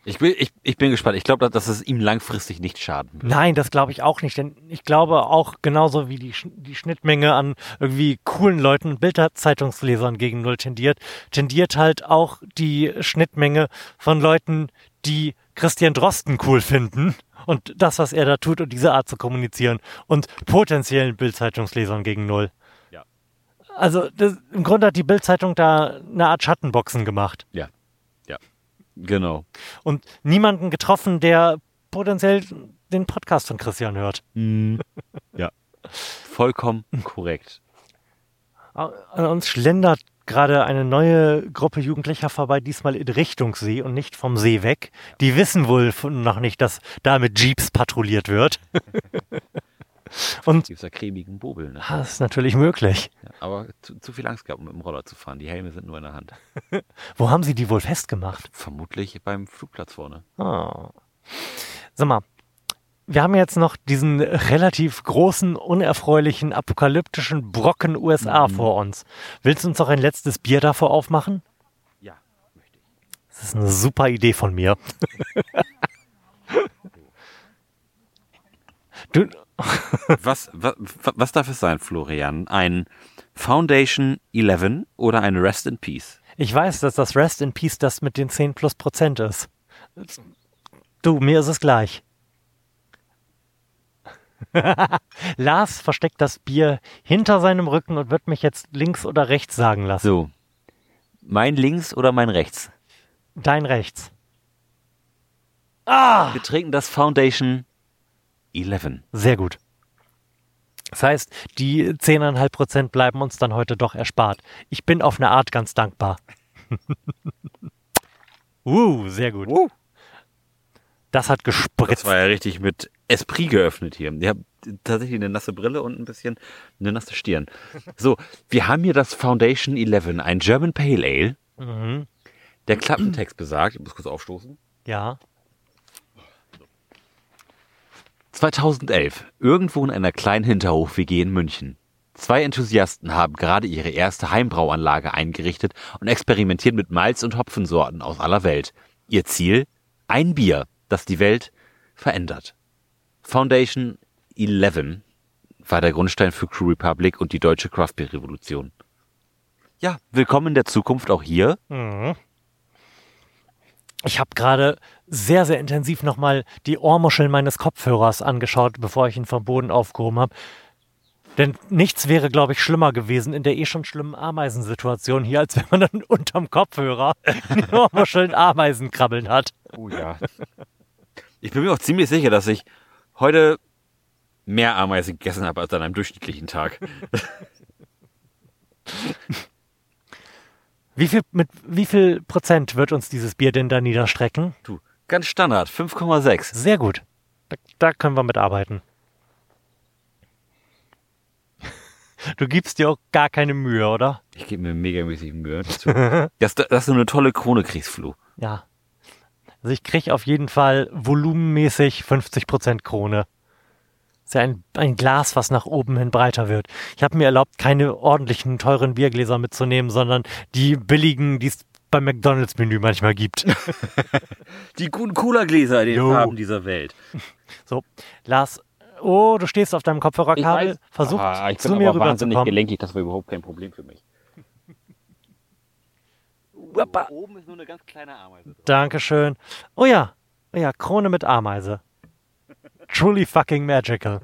Ich bin, ich, ich bin gespannt. Ich glaube, dass es ihm langfristig nicht schaden wird. Nein, das glaube ich auch nicht, denn ich glaube auch genauso wie die, die Schnittmenge an irgendwie coolen Leuten und Bildzeitungslesern gegen Null tendiert, tendiert halt auch die Schnittmenge von Leuten, die Christian Drosten cool finden und das, was er da tut und diese Art zu kommunizieren und potenziellen Bildzeitungslesern gegen Null. Ja. Also das, im Grunde hat die Bildzeitung da eine Art Schattenboxen gemacht. Ja. Genau. und niemanden getroffen, der potenziell den Podcast von Christian hört. Ja. Vollkommen korrekt. An uns schlendert gerade eine neue Gruppe Jugendlicher vorbei, diesmal in Richtung See und nicht vom See weg. Die wissen wohl noch nicht, dass da mit Jeeps patrouilliert wird. und da cremigen Bobel, ne? das ist natürlich möglich. Ja, aber zu, zu viel Angst gehabt, um mit dem Roller zu fahren. Die Helme sind nur in der Hand. Wo haben sie die wohl festgemacht? Vermutlich beim Flugplatz vorne. Ah. Sag mal, wir haben jetzt noch diesen relativ großen, unerfreulichen, apokalyptischen Brocken USA vor uns. Willst du uns noch ein letztes Bier davor aufmachen? Ja, möchte ich. Das ist eine super Idee von mir. du, Was, was, was darf es sein, Florian? Ein Foundation 11 oder ein Rest in Peace? ich weiß, dass das Rest in Peace das mit den 10 plus Prozent ist. Du, mir ist es gleich. Lars versteckt das Bier hinter seinem Rücken und wird mich jetzt links oder rechts sagen lassen. So. Mein links oder mein rechts? Dein rechts. Ah! Wir trinken das Foundation 11. Sehr gut. Das heißt, die 10,5 Prozent bleiben uns dann heute doch erspart. Ich bin auf eine Art ganz dankbar. uh, sehr gut. Das hat Das gespritzt. war ja richtig mit Esprit geöffnet hier. Ich habe tatsächlich eine nasse Brille und ein bisschen eine nasse Stirn. So, wir haben hier das Foundation 11, ein German Pale Ale. Mhm. Der Klappentext besagt, ich muss kurz aufstoßen. Ja. 2011, irgendwo in einer kleinen Hinterhof-WG in München. Zwei Enthusiasten haben gerade ihre erste Heimbrauanlage eingerichtet und experimentieren mit Malz- und Hopfensorten aus aller Welt. Ihr Ziel? Ein Bier, das die Welt verändert. Foundation 11 war der Grundstein für Crew Republic und die deutsche Craft Beer Revolution. Ja, willkommen in der Zukunft auch hier. Mhm. Ich habe gerade sehr, sehr intensiv nochmal die Ohrmuscheln meines Kopfhörers angeschaut, bevor ich ihn vom Boden aufgehoben habe. Denn nichts wäre, glaube ich, schlimmer gewesen in der eh schon schlimmen Ameisensituation hier, als wenn man dann unterm Kopfhörer den Ohrmuscheln Ameisen krabbeln hat. Oh ja. Ich bin mir auch ziemlich sicher, dass ich heute mehr Ameisen gegessen habe als an einem durchschnittlichen Tag. Wie viel, mit wie viel Prozent wird uns dieses Bier denn da niederstrecken? Du, ganz Standard, 5,6. Sehr gut. Da, da können wir mitarbeiten. Du gibst dir auch gar keine Mühe, oder? Ich gebe mir megamäßig Mühe. Dass, dass du eine tolle Krone kriegst, Flu. Ja. Also ich kriege auf jeden Fall volumenmäßig 50% Krone. Ist ja ein, ein Glas, was nach oben hin breiter wird. Ich habe mir erlaubt, keine ordentlichen, teuren Biergläser mitzunehmen, sondern die billigen, die es beim McDonalds-Menü manchmal gibt. Die guten Cola-Gläser in den Jo. Farben dieser Welt. So, Lars, oh, du stehst auf deinem Kopfhörerkabel. Versuch Ah, ich zu bin mir aber wahnsinnig gelenkig, das war überhaupt kein Problem für mich. Uapa. Oben ist nur eine ganz kleine Ameise. Dankeschön. Oh ja, oh ja, Krone mit Ameise. Truly fucking magical.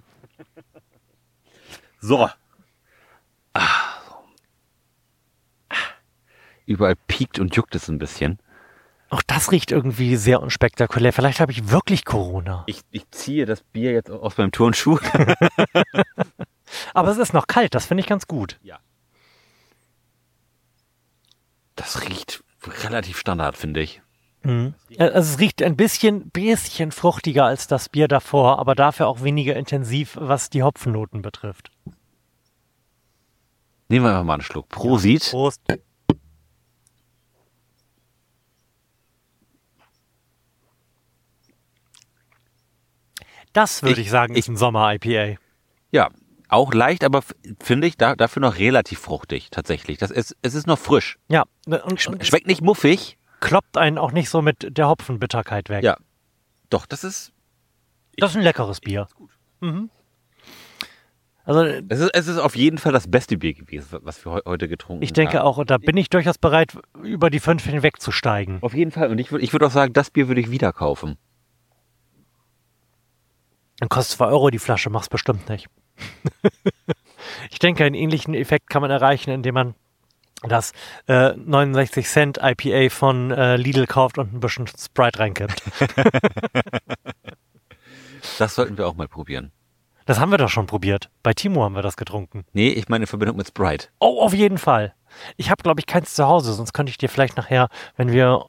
So. So. Ah. Überall piekt und juckt es ein bisschen. Auch das riecht irgendwie sehr unspektakulär. Vielleicht habe ich wirklich Corona. Ich, ich ziehe das Bier jetzt aus meinem Turnschuh. Aber es ist noch kalt, das finde ich ganz gut. Ja. Das riecht relativ standard, finde ich. Mhm. Also es riecht ein bisschen, bisschen fruchtiger als das Bier davor, aber dafür auch weniger intensiv, was die Hopfennoten betrifft. Nehmen wir einfach mal einen Schluck. Prosit. Prost. Das würde Ich- ich, sagen, ich- ist ein Sommer-IPA. Ja, auch leicht, aber finde ich da, dafür noch relativ fruchtig tatsächlich. Das ist, es ist noch frisch. Ja, und, und Sch schmeckt nicht muffig. kloppt einen auch nicht so mit der Hopfenbitterkeit weg. Ja. Doch, das ist, Das ist ein leckeres Bier. Mhm. Also es ist, es ist auf jeden Fall das beste Bier gewesen, was wir heu- heute getrunken ich denke haben. auch, und da bin ich durchaus bereit, über die fünf hinwegzusteigen. Auf jeden Fall. Und ich würde ich würd auch sagen, das Bier würde ich wieder kaufen. Dann kostet 2 Euro die Flasche, mach's bestimmt nicht. ich denke, einen ähnlichen Effekt kann man erreichen, indem man das äh, 69 Cent IPA von äh, Lidl kauft und ein bisschen Sprite reinkippt. Das sollten wir auch mal probieren. Das haben wir doch schon probiert. Bei Timo haben wir das getrunken. Nee, ich meine in Verbindung mit Sprite. Oh, auf jeden Fall. Ich habe, glaube ich, keins zu Hause, sonst könnte ich dir vielleicht nachher, wenn wir.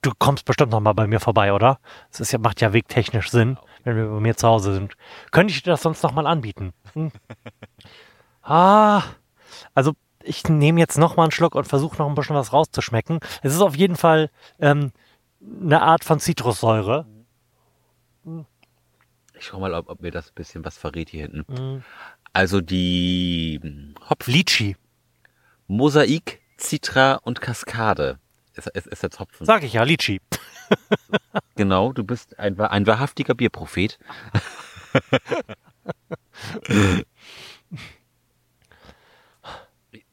Du kommst bestimmt noch mal bei mir vorbei, oder? Das ist ja, macht ja wegtechnisch Sinn, wenn wir bei mir zu Hause sind. Könnte ich dir das sonst noch mal anbieten? Hm. Ah, also ich nehme jetzt noch mal einen Schluck und versuche noch ein bisschen was rauszuschmecken. Es ist auf jeden Fall ähm, eine Art von Zitrussäure. Ich schau mal, ob, ob mir das ein bisschen was verrät hier hinten. Mhm. Also die hm, Hopf, Litchi, Mosaik, Citra und Kaskade. Ist, ist, ist der Hopfen. sag ich ja, Litchi. Genau, du bist ein, ein wahrhaftiger Bierprophet.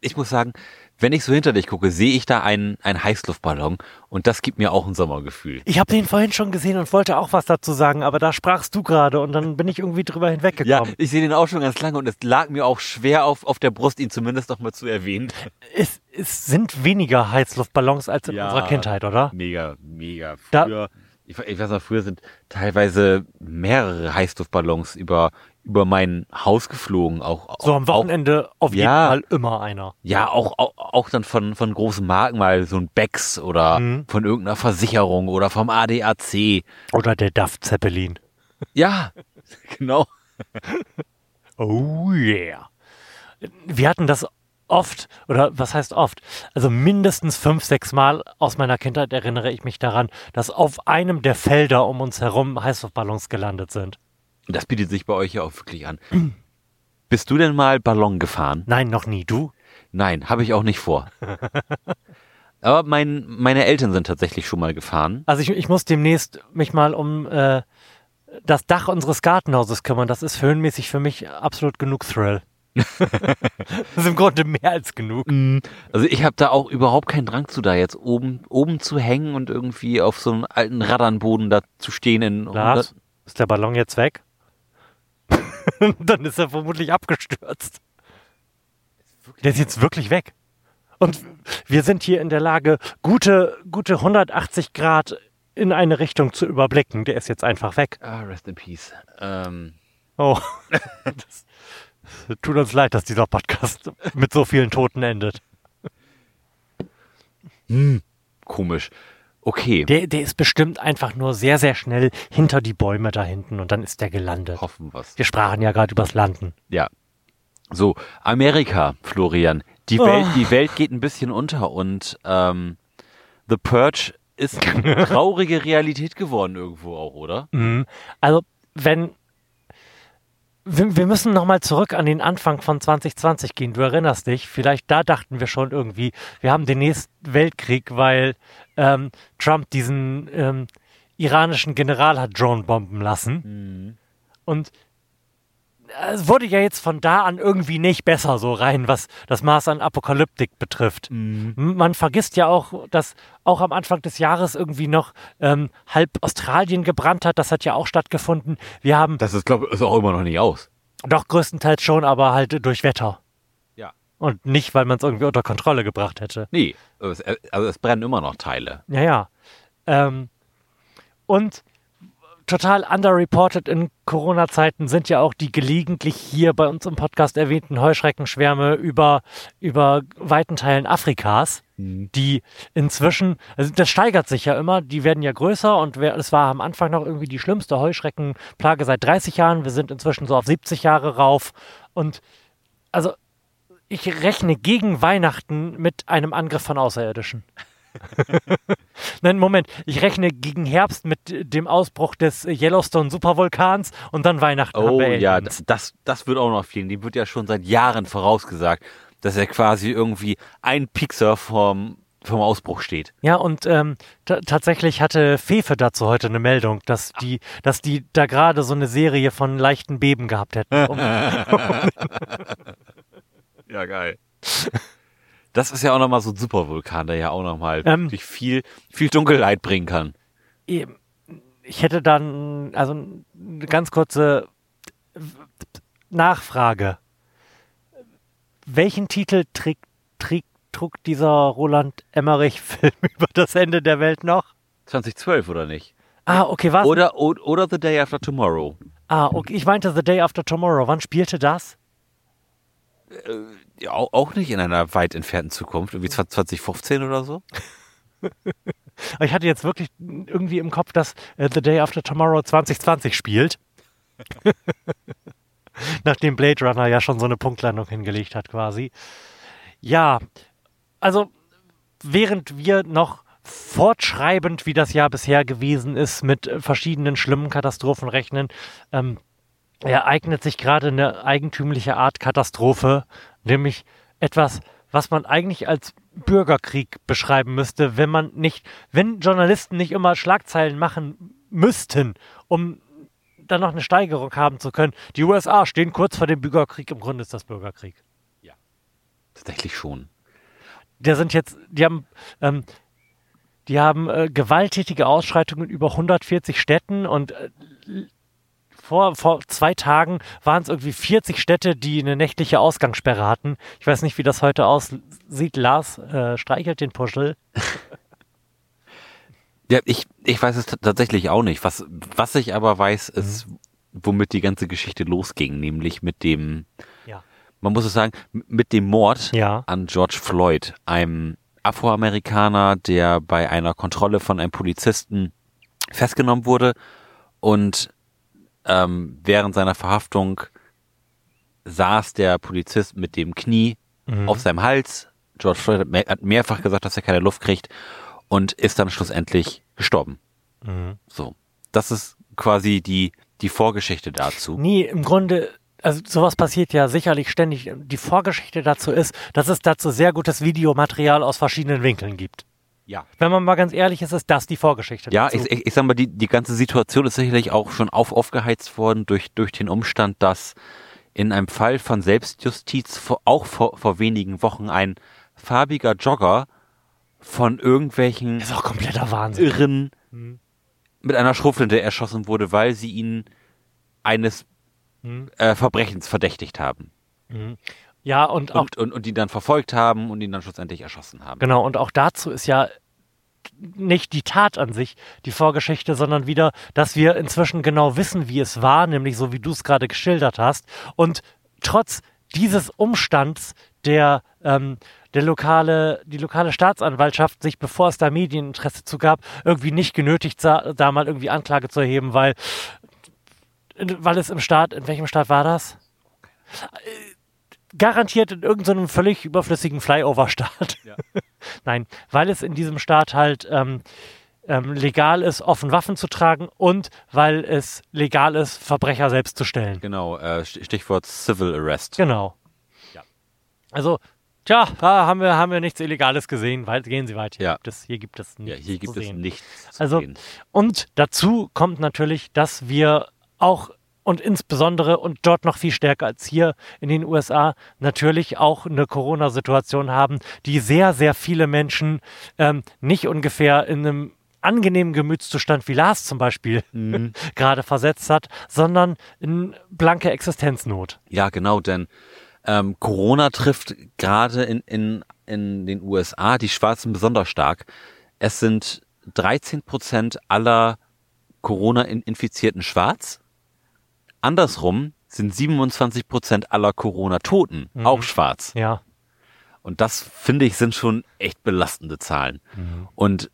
ich muss sagen, wenn ich so hinter dich gucke, sehe ich da einen, einen Heißluftballon und das gibt mir auch ein Sommergefühl. Ich habe den vorhin schon gesehen und wollte auch was dazu sagen, aber da sprachst du gerade und dann bin ich irgendwie drüber Ja, hinweggekommen. ich sehe den auch schon ganz lange und es lag mir auch schwer auf, auf der Brust, ihn zumindest noch mal zu erwähnen. Es, es sind weniger Heißluftballons als in Ja. unserer Kindheit, oder? Mega, mega. Da- Früher, ich, ich weiß noch, früher sind teilweise mehrere Heißluftballons über, über mein Haus geflogen. Auch, So am auch, Wochenende auf jeden Ja. Fall immer einer. Ja, auch, auch, auch dann von, von großen Marken mal so ein Becks oder Mhm. von irgendeiner Versicherung oder vom ADAC. Oder der Duff Zeppelin. Ja, genau. Oh yeah. Wir hatten das oft, oder was heißt oft? Also mindestens fünf, sechs Mal aus meiner Kindheit erinnere ich mich daran, dass auf einem der Felder um uns herum Heißluftballons gelandet sind. Das bietet sich bei euch ja auch wirklich an. Bist du denn mal Ballon gefahren? Nein, noch nie. Du? Nein, habe ich auch nicht vor. Aber mein, meine Eltern sind tatsächlich schon mal gefahren. Also ich, ich muss demnächst mich mal um äh, das Dach unseres Gartenhauses kümmern. Das ist höhenmäßig für mich absolut genug Thrill. das ist im Grunde mehr als genug. Also ich habe da auch überhaupt keinen Drang zu, da jetzt oben, oben zu hängen und irgendwie auf so einem alten Raddernboden da zu stehen. In Lars, ist der Ballon jetzt weg? Dann ist er vermutlich abgestürzt. Der ist jetzt wirklich weg. Und wir sind hier in der Lage, gute, gute 180 Grad in eine Richtung zu überblicken. Der ist jetzt einfach weg. Ah, rest in peace. Ähm, Oh. Das, tut uns leid, dass dieser Podcast mit so vielen Toten endet. komisch. Okay, Der, der ist bestimmt einfach nur sehr, sehr schnell hinter die Bäume da hinten und dann ist der gelandet. hoffen wir's. Wir sprachen ja gerade übers Landen. Ja. So, Amerika, Florian. Die, Oh. Welt, die Welt geht ein bisschen unter und ähm, The Purge ist eine traurige Realität geworden irgendwo auch, oder? Mhm. Also, wenn, wir, wir müssen nochmal zurück an den Anfang von 2020 gehen. Du erinnerst dich, vielleicht da dachten wir schon irgendwie, wir haben den nächsten Weltkrieg, weil ähm, Trump diesen ähm, iranischen General hat Drone bomben lassen. Mhm. Und es wurde ja jetzt von da an irgendwie nicht besser so rein, was das Maß an Apokalyptik betrifft. Mhm. Man vergisst ja auch, dass auch am Anfang des Jahres irgendwie noch ähm, halb Australien gebrannt hat. Das hat ja auch stattgefunden. Wir haben Das ist, glaube ich, ist auch immer noch nicht aus. doch größtenteils schon, aber halt durch Wetter. Ja. Und nicht, weil man es irgendwie unter Kontrolle gebracht hätte. Nee, es, also es brennen immer noch Teile. Ja, ja. Ähm, und total underreported in Corona-Zeiten sind ja auch die gelegentlich hier bei uns im Podcast erwähnten Heuschreckenschwärme über, über weiten Teilen Afrikas, die inzwischen, also das steigert sich ja immer, die werden ja größer und es war am Anfang noch irgendwie die schlimmste Heuschreckenplage seit 30 Jahren. Wir sind inzwischen so auf 70 Jahre rauf und also ich rechne gegen Weihnachten mit einem Angriff von Außerirdischen. Nein, Moment. Ich rechne gegen Herbst mit dem Ausbruch des Yellowstone Supervulkans und dann Weihnachten. Oh ja, das, das, das wird auch noch fehlen. Die wird ja schon seit Jahren vorausgesagt, dass er quasi irgendwie ein Pixar vom, vom Ausbruch steht. Ja, und ähm, ta- tatsächlich hatte Fefe dazu heute eine Meldung, dass die, dass die da gerade so eine Serie von leichten Beben gehabt hätten. Ja, geil. Das ist ja auch nochmal so ein Supervulkan, der ja auch nochmal Ähm. wirklich viel, viel Dunkelheit bringen kann. ich hätte dann also eine ganz kurze Nachfrage. Welchen Titel trägt, trägt, trug dieser Roland Emmerich-Film über das Ende der Welt noch? 2012, oder nicht? Ah, okay, was? Oder, oder, oder The Day After Tomorrow. Ah, okay, ich meinte The Day After Tomorrow. Wann spielte das? Ja, auch, nicht in einer weit entfernten Zukunft, irgendwie 2015 oder so. Ich hatte jetzt wirklich irgendwie im Kopf, dass äh, The Day After Tomorrow 2020 spielt. Nachdem Blade Runner ja schon so eine Punktlandung hingelegt hat, quasi. Ja, also während wir noch fortschreibend, wie das Jahr bisher gewesen ist, mit verschiedenen schlimmen Katastrophen rechnen, ähm, ereignet sich gerade eine eigentümliche Art Katastrophe, nämlich etwas, was man eigentlich als Bürgerkrieg beschreiben müsste, wenn man nicht, wenn Journalisten nicht immer Schlagzeilen machen müssten, um dann noch eine Steigerung haben zu können. Die USA stehen kurz vor dem Bürgerkrieg, im Grunde ist das Bürgerkrieg. Tatsächlich schon. Der sind jetzt, die haben, ähm, die haben äh, gewalttätige Ausschreitungen über 140 Städten und äh, vor, vor zwei Tagen waren es irgendwie 40 Städte, die eine nächtliche Ausgangssperre hatten. Ich weiß nicht, wie das heute aussieht. Lars äh, streichelt den Puschel. Ja, ich, ich weiß es tatsächlich auch nicht. Was, was ich aber weiß, ist, womit die ganze Geschichte losging, nämlich mit dem, Ja. man muss es sagen, mit dem Mord Ja. an George Floyd, einem Afroamerikaner, der bei einer Kontrolle von einem Polizisten festgenommen wurde und ähm, während seiner Verhaftung saß der Polizist mit dem Knie auf seinem Hals. George Floyd hat, mehr, hat mehrfach gesagt, dass er keine Luft kriegt und ist dann schlussendlich gestorben. So, das ist quasi die die Vorgeschichte dazu. Nee, im Grunde, also sowas passiert ja sicherlich ständig. Die Vorgeschichte dazu ist, dass es dazu sehr gutes Videomaterial aus verschiedenen Winkeln gibt. Ja. Wenn man mal ganz ehrlich ist, ist das die Vorgeschichte Ja, ich, ich, ich sag mal, die, die ganze Situation ist sicherlich auch schon auf, aufgeheizt worden durch, durch den Umstand, dass in einem Fall von Selbstjustiz vor, auch vor, vor wenigen Wochen ein farbiger Jogger von irgendwelchen das ist auch kompletter Wahnsinn. Irren Mhm. mit einer Schrotflinte erschossen wurde, weil sie ihn eines Mhm. äh, Verbrechens verdächtigt haben. Ja, und auch Und, und, und die dann verfolgt haben und ihn dann schlussendlich erschossen haben. Genau, und auch dazu ist ja nicht die Tat an sich die Vorgeschichte, sondern wieder, dass wir inzwischen genau wissen, wie es war, nämlich so wie du es gerade geschildert hast. Und trotz dieses Umstands der, ähm, der lokale, die lokale Staatsanwaltschaft sich, bevor es da Medieninteresse zu gab, irgendwie nicht genötigt sah, da mal irgendwie Anklage zu erheben, weil, weil es im Staat, in welchem Staat war das? Garantiert in irgendeinem völlig überflüssigen Flyover-Staat. Nein, weil es in diesem Staat halt ähm, ähm, legal ist, offen Waffen zu tragen und weil es legal ist, Verbrecher selbst zu stellen. Genau, äh, Stichwort Civil Arrest. Genau. Ja. Also, tja, da haben wir, haben wir nichts Illegales gesehen. Weit, gehen Sie weiter. Hier, Ja. gibt es, hier gibt es nichts Ja, hier gibt zu es sehen. nichts Also, sehen. und dazu kommt natürlich, dass wir auch und insbesondere und dort noch viel stärker als hier in den USA natürlich auch eine Corona-Situation haben, die sehr, sehr viele Menschen ähm, nicht ungefähr in einem angenehmen Gemütszustand wie Lars zum Beispiel Mhm. gerade versetzt hat, sondern in blanke Existenznot. Ja, genau, denn ähm, Corona trifft gerade in, in, in den USA die Schwarzen besonders stark. Es sind 13 Prozent aller Corona-Infizierten schwarz. Andersrum sind 27 Prozent aller Corona-Toten Mhm. auch schwarz. Ja. Und das, finde ich, sind schon echt belastende Zahlen. Und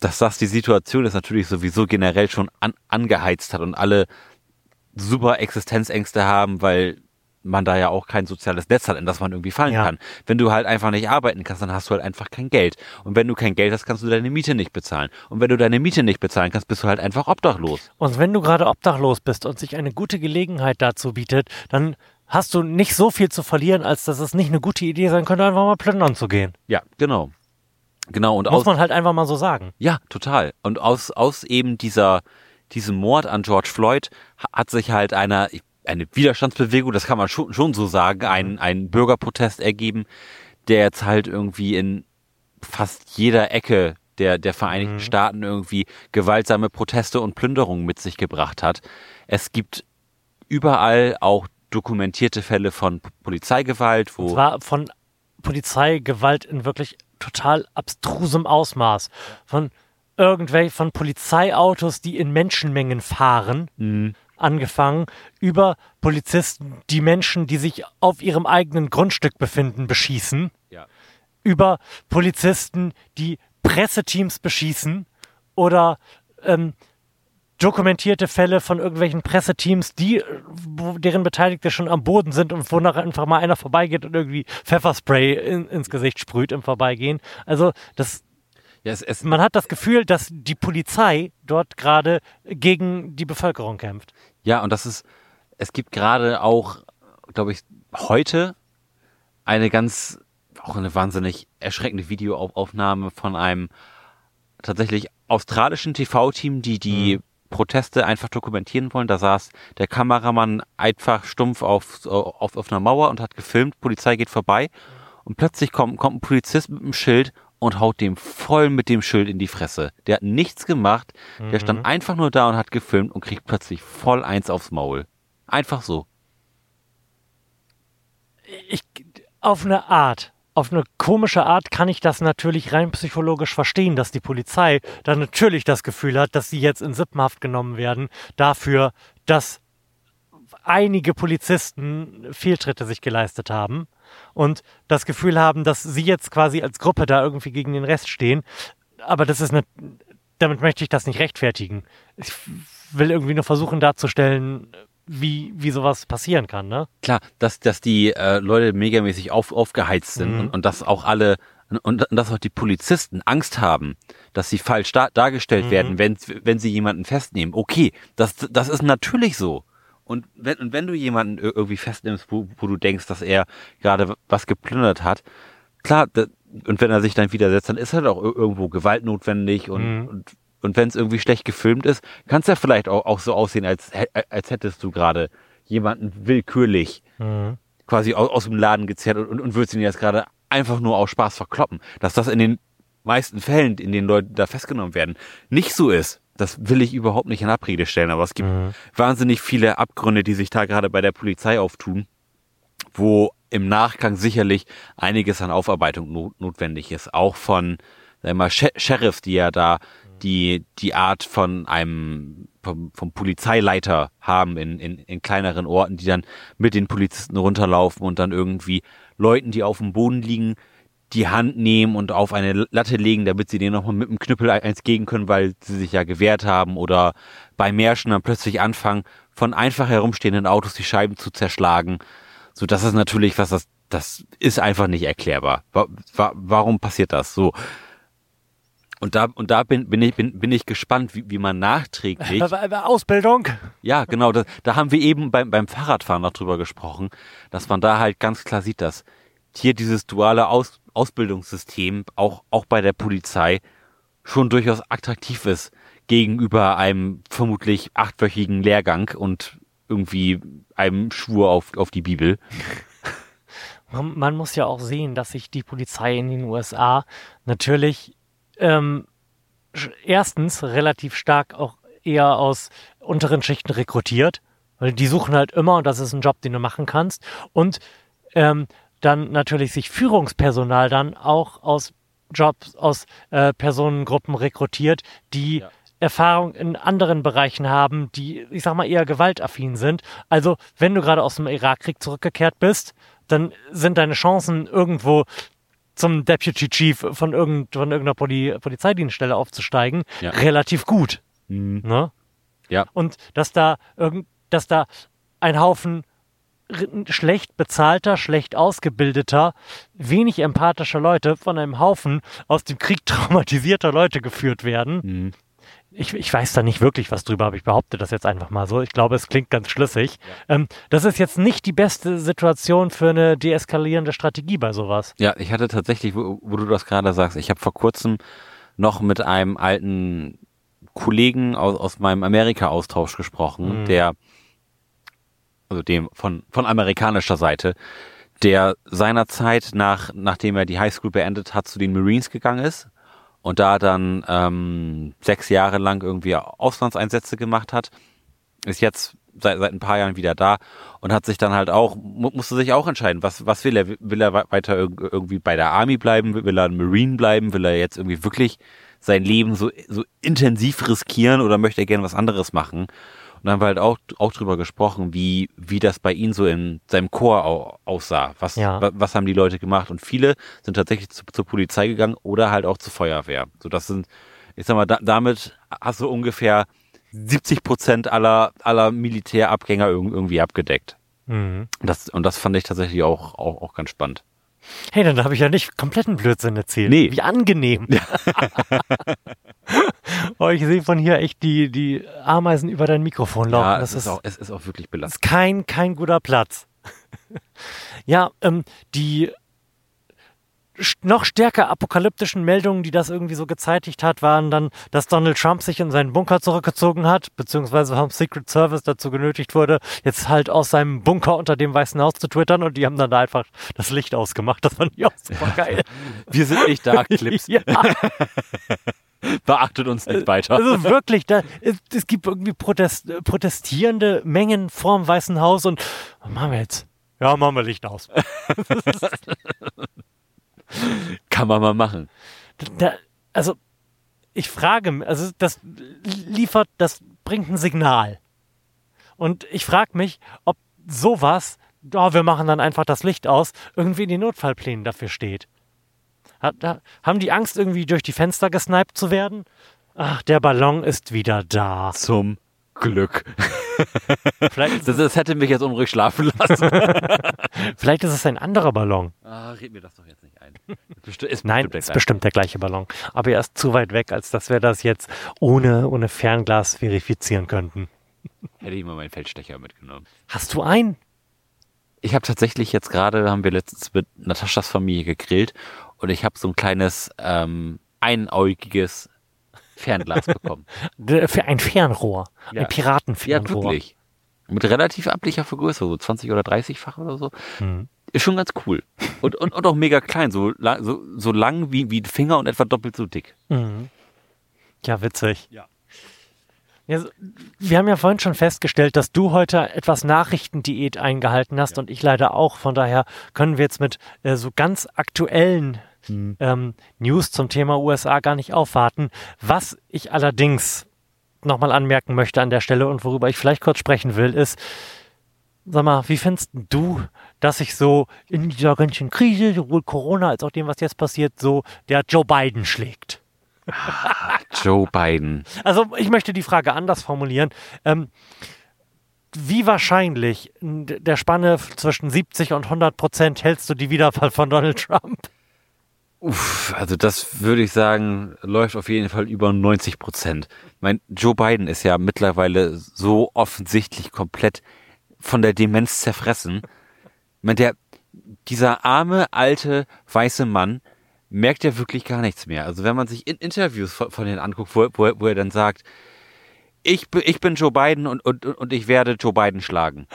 dass das die Situation ist natürlich sowieso generell schon an, angeheizt hat und alle super Existenzängste haben, weil man da ja auch kein soziales Netz hat, in das man irgendwie fallen Ja. kann. Wenn du halt einfach nicht arbeiten kannst, dann hast du halt einfach kein Geld. Und wenn du kein Geld hast, kannst du deine Miete nicht bezahlen. Und wenn du deine Miete nicht bezahlen kannst, bist du halt einfach obdachlos. Und wenn du gerade obdachlos bist und sich eine gute Gelegenheit dazu bietet, dann hast du nicht so viel zu verlieren, als dass es nicht eine gute Idee sein könnte, einfach mal plündern zu gehen. Ja, genau. Genau. Und Muss aus, man halt einfach mal so sagen. Ja, total. Und aus, aus eben dieser, diesem Mord an George Floyd ha- hat sich halt eine, eine Widerstandsbewegung, das kann man schon, schon so sagen, ein, ein Bürgerprotest ergeben, der jetzt halt irgendwie in fast jeder Ecke der, der Vereinigten Staaten irgendwie gewaltsame Proteste und Plünderungen mit sich gebracht hat. Es gibt überall auch dokumentierte Fälle von Polizeigewalt, wo Und zwar von Polizeigewalt in wirklich total abstrusem Ausmaß. Von irgendwelchen, von Polizeiautos, die in Menschenmengen fahren, Mhm. Angefangen, über Polizisten, die Menschen, die sich auf ihrem eigenen Grundstück befinden, beschießen. ja. über Polizisten, die Presseteams beschießen oder ähm, dokumentierte Fälle von irgendwelchen Presseteams, die, äh, deren Beteiligte schon am Boden sind und wo nachher einfach mal einer vorbeigeht und irgendwie Pfefferspray in, ins Gesicht sprüht im Vorbeigehen. Also das, ja es, es, man hat das Gefühl, dass die Polizei dort gerade gegen die Bevölkerung kämpft. Ja, und das ist, es gibt gerade auch, glaube ich, heute eine ganz, auch eine wahnsinnig erschreckende Videoaufnahme von einem tatsächlich australischen TV-Team, die die Proteste einfach dokumentieren wollen. Da saß der Kameramann einfach stumpf auf, auf, auf einer Mauer und hat gefilmt, Polizei geht vorbei und plötzlich kommt, kommt ein Polizist mit einem Schild und haut dem voll mit dem Schild in die Fresse. Der hat nichts gemacht, der stand einfach nur da und hat gefilmt und kriegt plötzlich voll eins aufs Maul. Einfach so. ich, auf eine Art, auf eine komische Art kann ich das natürlich rein psychologisch verstehen, dass die Polizei dann natürlich das Gefühl hat, dass sie jetzt in Sippenhaft genommen werden dafür, dass einige Polizisten Fehltritte sich geleistet haben und das Gefühl haben, dass sie jetzt quasi als Gruppe da irgendwie gegen den Rest stehen. Aber das ist eine, damit möchte ich das nicht rechtfertigen. Ich will irgendwie nur versuchen darzustellen, wie, wie sowas passieren kann, ne? Klar, dass, dass die äh, Leute megamäßig auf, aufgeheizt sind Mhm. und, und dass auch alle und, dass auch die Polizisten Angst haben, dass sie falsch dar dargestellt Mhm. werden, wenn, wenn sie jemanden festnehmen. Okay, das, das ist natürlich so. Und wenn, und wenn du jemanden ir- irgendwie festnimmst, wo, wo du denkst, dass er gerade was geplündert hat, klar, da, und wenn er sich dann widersetzt, dann ist halt auch ir- irgendwo Gewalt notwendig und, Mhm. und, und wenn es irgendwie schlecht gefilmt ist, kann es ja vielleicht auch, auch so aussehen, als, als hättest du gerade jemanden willkürlich Mhm. quasi aus, aus dem Laden gezerrt und, und, und würdest ihn jetzt gerade einfach nur aus Spaß verkloppen. Dass das in den meisten Fällen, in denen Leute da festgenommen werden, nicht so ist, das will ich überhaupt nicht in Abrede stellen. Aber es gibt Mhm. wahnsinnig viele Abgründe, die sich da gerade bei der Polizei auftun, wo im Nachgang sicherlich einiges an Aufarbeitung not notwendig ist. Auch von, mal, Sher Sheriffs, die ja da die, die Art von einem, vom, vom Polizeileiter haben in, in, in kleineren Orten, die dann mit den Polizisten runterlaufen und dann irgendwie Leuten, die auf dem Boden liegen, die Hand nehmen und auf eine Latte legen, damit sie denen nochmal mit dem Knüppel eins gegen können, weil sie sich ja gewehrt haben oder bei Märschen dann plötzlich anfangen, von einfach herumstehenden Autos die Scheiben zu zerschlagen. So, das ist natürlich was, das, das ist einfach nicht erklärbar. Wa wa warum passiert das so? Und da, und da bin, bin, ich, bin, bin ich gespannt, wie, wie man nachträglich. Ausbildung. Ja, genau. Da, da haben wir eben beim, beim Fahrradfahren noch drüber gesprochen, dass man da halt ganz klar sieht, dass hier dieses duale Aus, Ausbildungssystem auch, auch bei der Polizei schon durchaus attraktiv ist gegenüber einem vermutlich achtwöchigen Lehrgang und irgendwie einem Schwur auf, auf die Bibel. Man, man muss ja auch sehen, dass sich die Polizei in den USA natürlich ähm, erstens relativ stark auch eher aus unteren Schichten rekrutiert, weil die suchen halt immer und das ist ein Job, den du machen kannst. Und ähm, dann natürlich sich Führungspersonal dann auch aus Jobs, aus äh, Personengruppen rekrutiert, die ja. Erfahrung in anderen Bereichen haben, die, ich sag mal, eher gewaltaffin sind. Also, wenn du gerade aus dem Irakkrieg zurückgekehrt bist, dann sind deine Chancen irgendwo zum Deputy Chief von, irgend, von irgendeiner Poli Polizeidienststelle aufzusteigen, ja. relativ gut. Mhm. Ne? Ja. Und dass da irgend, dass da ein Haufen schlecht bezahlter, schlecht ausgebildeter, wenig empathischer Leute von einem Haufen aus dem Krieg traumatisierter Leute geführt werden. Mhm ich, ich weiß da nicht wirklich was drüber, aber ich behaupte das jetzt einfach mal so. Ich glaube, es klingt ganz schlüssig. Ja. Ähm, das ist jetzt nicht die beste Situation für eine deeskalierende Strategie bei sowas. Ja, ich hatte tatsächlich, wo, wo du das gerade sagst, ich habe vor kurzem noch mit einem alten Kollegen aus, aus meinem Amerika-Austausch gesprochen, mhm. der, also dem von, von amerikanischer Seite, der seinerzeit nach, nachdem er die Highschool beendet hat, zu den Marines gegangen ist und da dann ähm, sechs Jahre lang irgendwie Auslandseinsätze gemacht hat, ist jetzt seit, seit ein paar Jahren wieder da und hat sich dann halt auch, musste sich auch entscheiden, was, was will er? Will er weiter irgendwie bei der Army bleiben? Will er ein Marine bleiben? Will er jetzt irgendwie wirklich sein Leben so, so intensiv riskieren oder möchte er gerne was anderes machen? Und dann haben wir halt auch, auch drüber gesprochen, wie, wie das bei ihm so in seinem Chor aussah. Was, ja. was, was haben die Leute gemacht? Und viele sind tatsächlich zu, zur Polizei gegangen oder halt auch zur Feuerwehr. So, das sind, ich sag mal, da, damit hast du ungefähr 70 Prozent aller, aller Militärabgänger irgendwie abgedeckt. Mhm. Das, und das fand ich tatsächlich auch, auch, auch ganz spannend. Hey, dann habe ich ja nicht kompletten Blödsinn erzählt. Nee. Wie angenehm. Ja. oh, ich sehe von hier echt die, die Ameisen über dein Mikrofon laufen. Ja, das ist, ist, auch, es ist auch wirklich belastend. Ist kein, kein guter Platz. ja, ähm, die noch stärker apokalyptischen Meldungen, die das irgendwie so gezeitigt hat, waren dann, dass Donald Trump sich in seinen Bunker zurückgezogen hat, beziehungsweise vom Secret Service dazu genötigt wurde, jetzt halt aus seinem Bunker unter dem Weißen Haus zu twittern und die haben dann da einfach das Licht ausgemacht. Das fand ich auch super geil. Wir sind nicht da, Clips. ja. Beachtet uns nicht weiter. Also wirklich, da, es, es gibt irgendwie Protest, protestierende Mengen vorm Weißen Haus und was machen wir jetzt? Ja, machen wir Licht aus. Kann man mal machen. Da, also, ich frage, also das liefert, das bringt ein Signal. Und ich frage mich, ob sowas, oh, wir machen dann einfach das Licht aus, irgendwie in den Notfallplänen dafür steht. Hat, da, haben die Angst, irgendwie durch die Fenster gesniped zu werden? Ach, der Ballon ist wieder da. Zum Glück. Vielleicht das, das hätte mich jetzt unruhig schlafen lassen. Vielleicht ist es ein anderer Ballon. Ah, red mir das doch jetzt nicht ein. Ist Nein, es ist bestimmt der gleiche Ballon. Aber er ist zu weit weg, als dass wir das jetzt ohne, ohne Fernglas verifizieren könnten. Hätte ich mal meinen Feldstecher mitgenommen. Hast du einen? Ich habe tatsächlich jetzt gerade, haben wir letztens mit Nataschas Familie gegrillt und ich habe so ein kleines ähm, einäugiges Fernglas bekommen. Für ein Fernrohr. Ja. Ein Piratenfernrohr. Ja, wirklich. Mit relativ ablicher Vergrößerung, so 20 oder 30-fach oder so. Mhm. Ist schon ganz cool. Und, und, und auch mega klein, so, lang, so, so lang wie, wie ein Finger und etwa doppelt so dick. Mhm. Ja, witzig. Ja. Ja, wir haben ja vorhin schon festgestellt, dass du heute etwas Nachrichtendiät eingehalten hast ja. und ich leider auch. Von daher können wir jetzt mit äh, so ganz aktuellen hm. ähm, News zum Thema USA gar nicht aufwarten. Was ich allerdings nochmal anmerken möchte an der Stelle und worüber ich vielleicht kurz sprechen will, ist, sag mal, wie findest du, dass sich so in dieser ganzen Krise, sowohl Corona als auch dem, was jetzt passiert, so der Joe Biden schlägt? Joe Biden. Also ich möchte die Frage anders formulieren. Ähm, wie wahrscheinlich der Spanne zwischen 70 und 100 Prozent hältst du die Wiederwahl von Donald Trump? Uff, also das würde ich sagen, läuft auf jeden Fall über 90 Prozent. Mein Joe Biden ist ja mittlerweile so offensichtlich komplett von der Demenz zerfressen. Ich meine, der, dieser arme, alte, weiße Mann merkt ja wirklich gar nichts mehr. Also wenn man sich in Interviews von, von denen anguckt, wo, wo, wo er dann sagt, ich, ich bin Joe Biden und, und, und ich werde Joe Biden schlagen.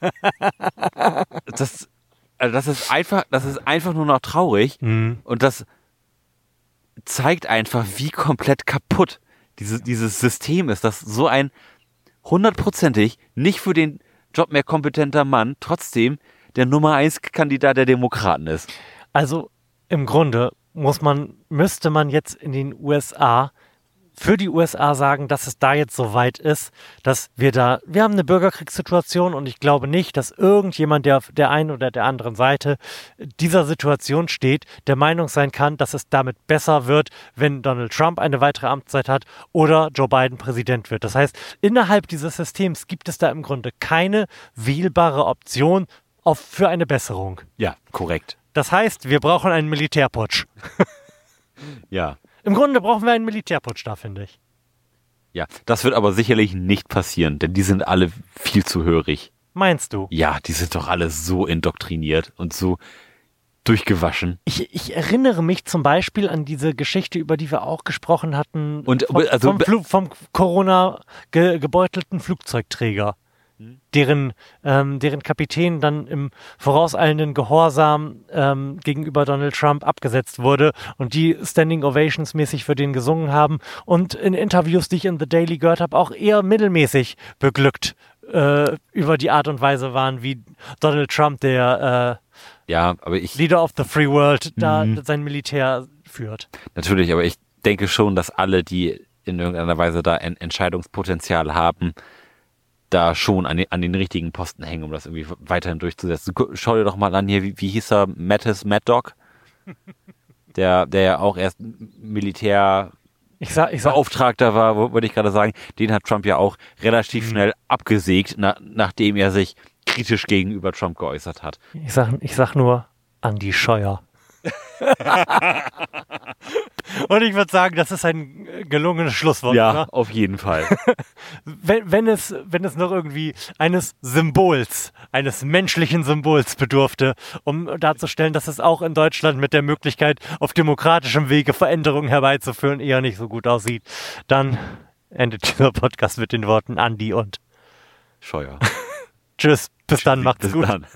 das, also das ist einfach, das ist einfach nur noch traurig Mhm. und das zeigt einfach, wie komplett kaputt diese, dieses System ist, dass so ein hundertprozentig nicht für den Job mehr kompetenter Mann trotzdem der Nummer eins Kandidat der Demokraten ist. Also im Grunde muss man, müsste man jetzt in den USA für die USA sagen, dass es da jetzt so weit ist, dass wir da, wir haben eine Bürgerkriegssituation und ich glaube nicht, dass irgendjemand, der auf der einen oder der anderen Seite dieser Situation steht, der Meinung sein kann, dass es damit besser wird, wenn Donald Trump eine weitere Amtszeit hat oder Joe Biden Präsident wird. Das heißt, innerhalb dieses Systems gibt es da im Grunde keine wählbare Option auf, für eine Besserung. Ja, korrekt. Das heißt, wir brauchen einen Militärputsch. Ja. Im Grunde brauchen wir einen Militärputsch da, finde ich. Ja, das wird aber sicherlich nicht passieren, denn die sind alle viel zu hörig. Meinst du? Ja, die sind doch alle so indoktriniert und so durchgewaschen. Ich, ich erinnere mich zum Beispiel an diese Geschichte, über die wir auch gesprochen hatten, Und, vom, also- vom, vom Corona ge gebeutelten Flugzeugträger, deren, ähm, deren Kapitän dann im vorauseilenden Gehorsam ähm, gegenüber Donald Trump abgesetzt wurde und die Standing Ovations mäßig für den gesungen haben und in Interviews, die ich in The Daily gehört habe, auch eher mittelmäßig beglückt äh, über die Art und Weise waren, wie Donald Trump, der äh, Ja, aber ich, Leader of the Free World da Mhm. sein Militär führt. natürlich, aber ich denke schon, dass alle, die in irgendeiner Weise da ein Entscheidungspotenzial haben, da schon an den, an den richtigen Posten hängen, um das irgendwie weiterhin durchzusetzen. Schau dir doch mal an hier, wie, wie hieß er, Mattis Mad Dog? Der, der ja auch erst Militär Ich sag, ich sag, Beauftragter war, wollte ich gerade sagen, den hat Trump ja auch relativ Mhm. schnell abgesägt, na, nachdem er sich kritisch gegenüber Trump geäußert hat. ich sag, ich sag nur Andi Scheuer. Und ich würde sagen, das ist ein äh, gelungenes Schlusswort. Ja, oder? auf jeden Fall. Wenn, wenn, es, wenn es noch irgendwie eines Symbols, eines menschlichen Symbols bedurfte, um darzustellen, dass es auch in Deutschland mit der Möglichkeit, auf demokratischem Wege Veränderungen herbeizuführen, eher nicht so gut aussieht, dann endet dieser Podcast mit den Worten Andi und Scheuer. Tschüss. Bis dann, macht's Bis gut. dann.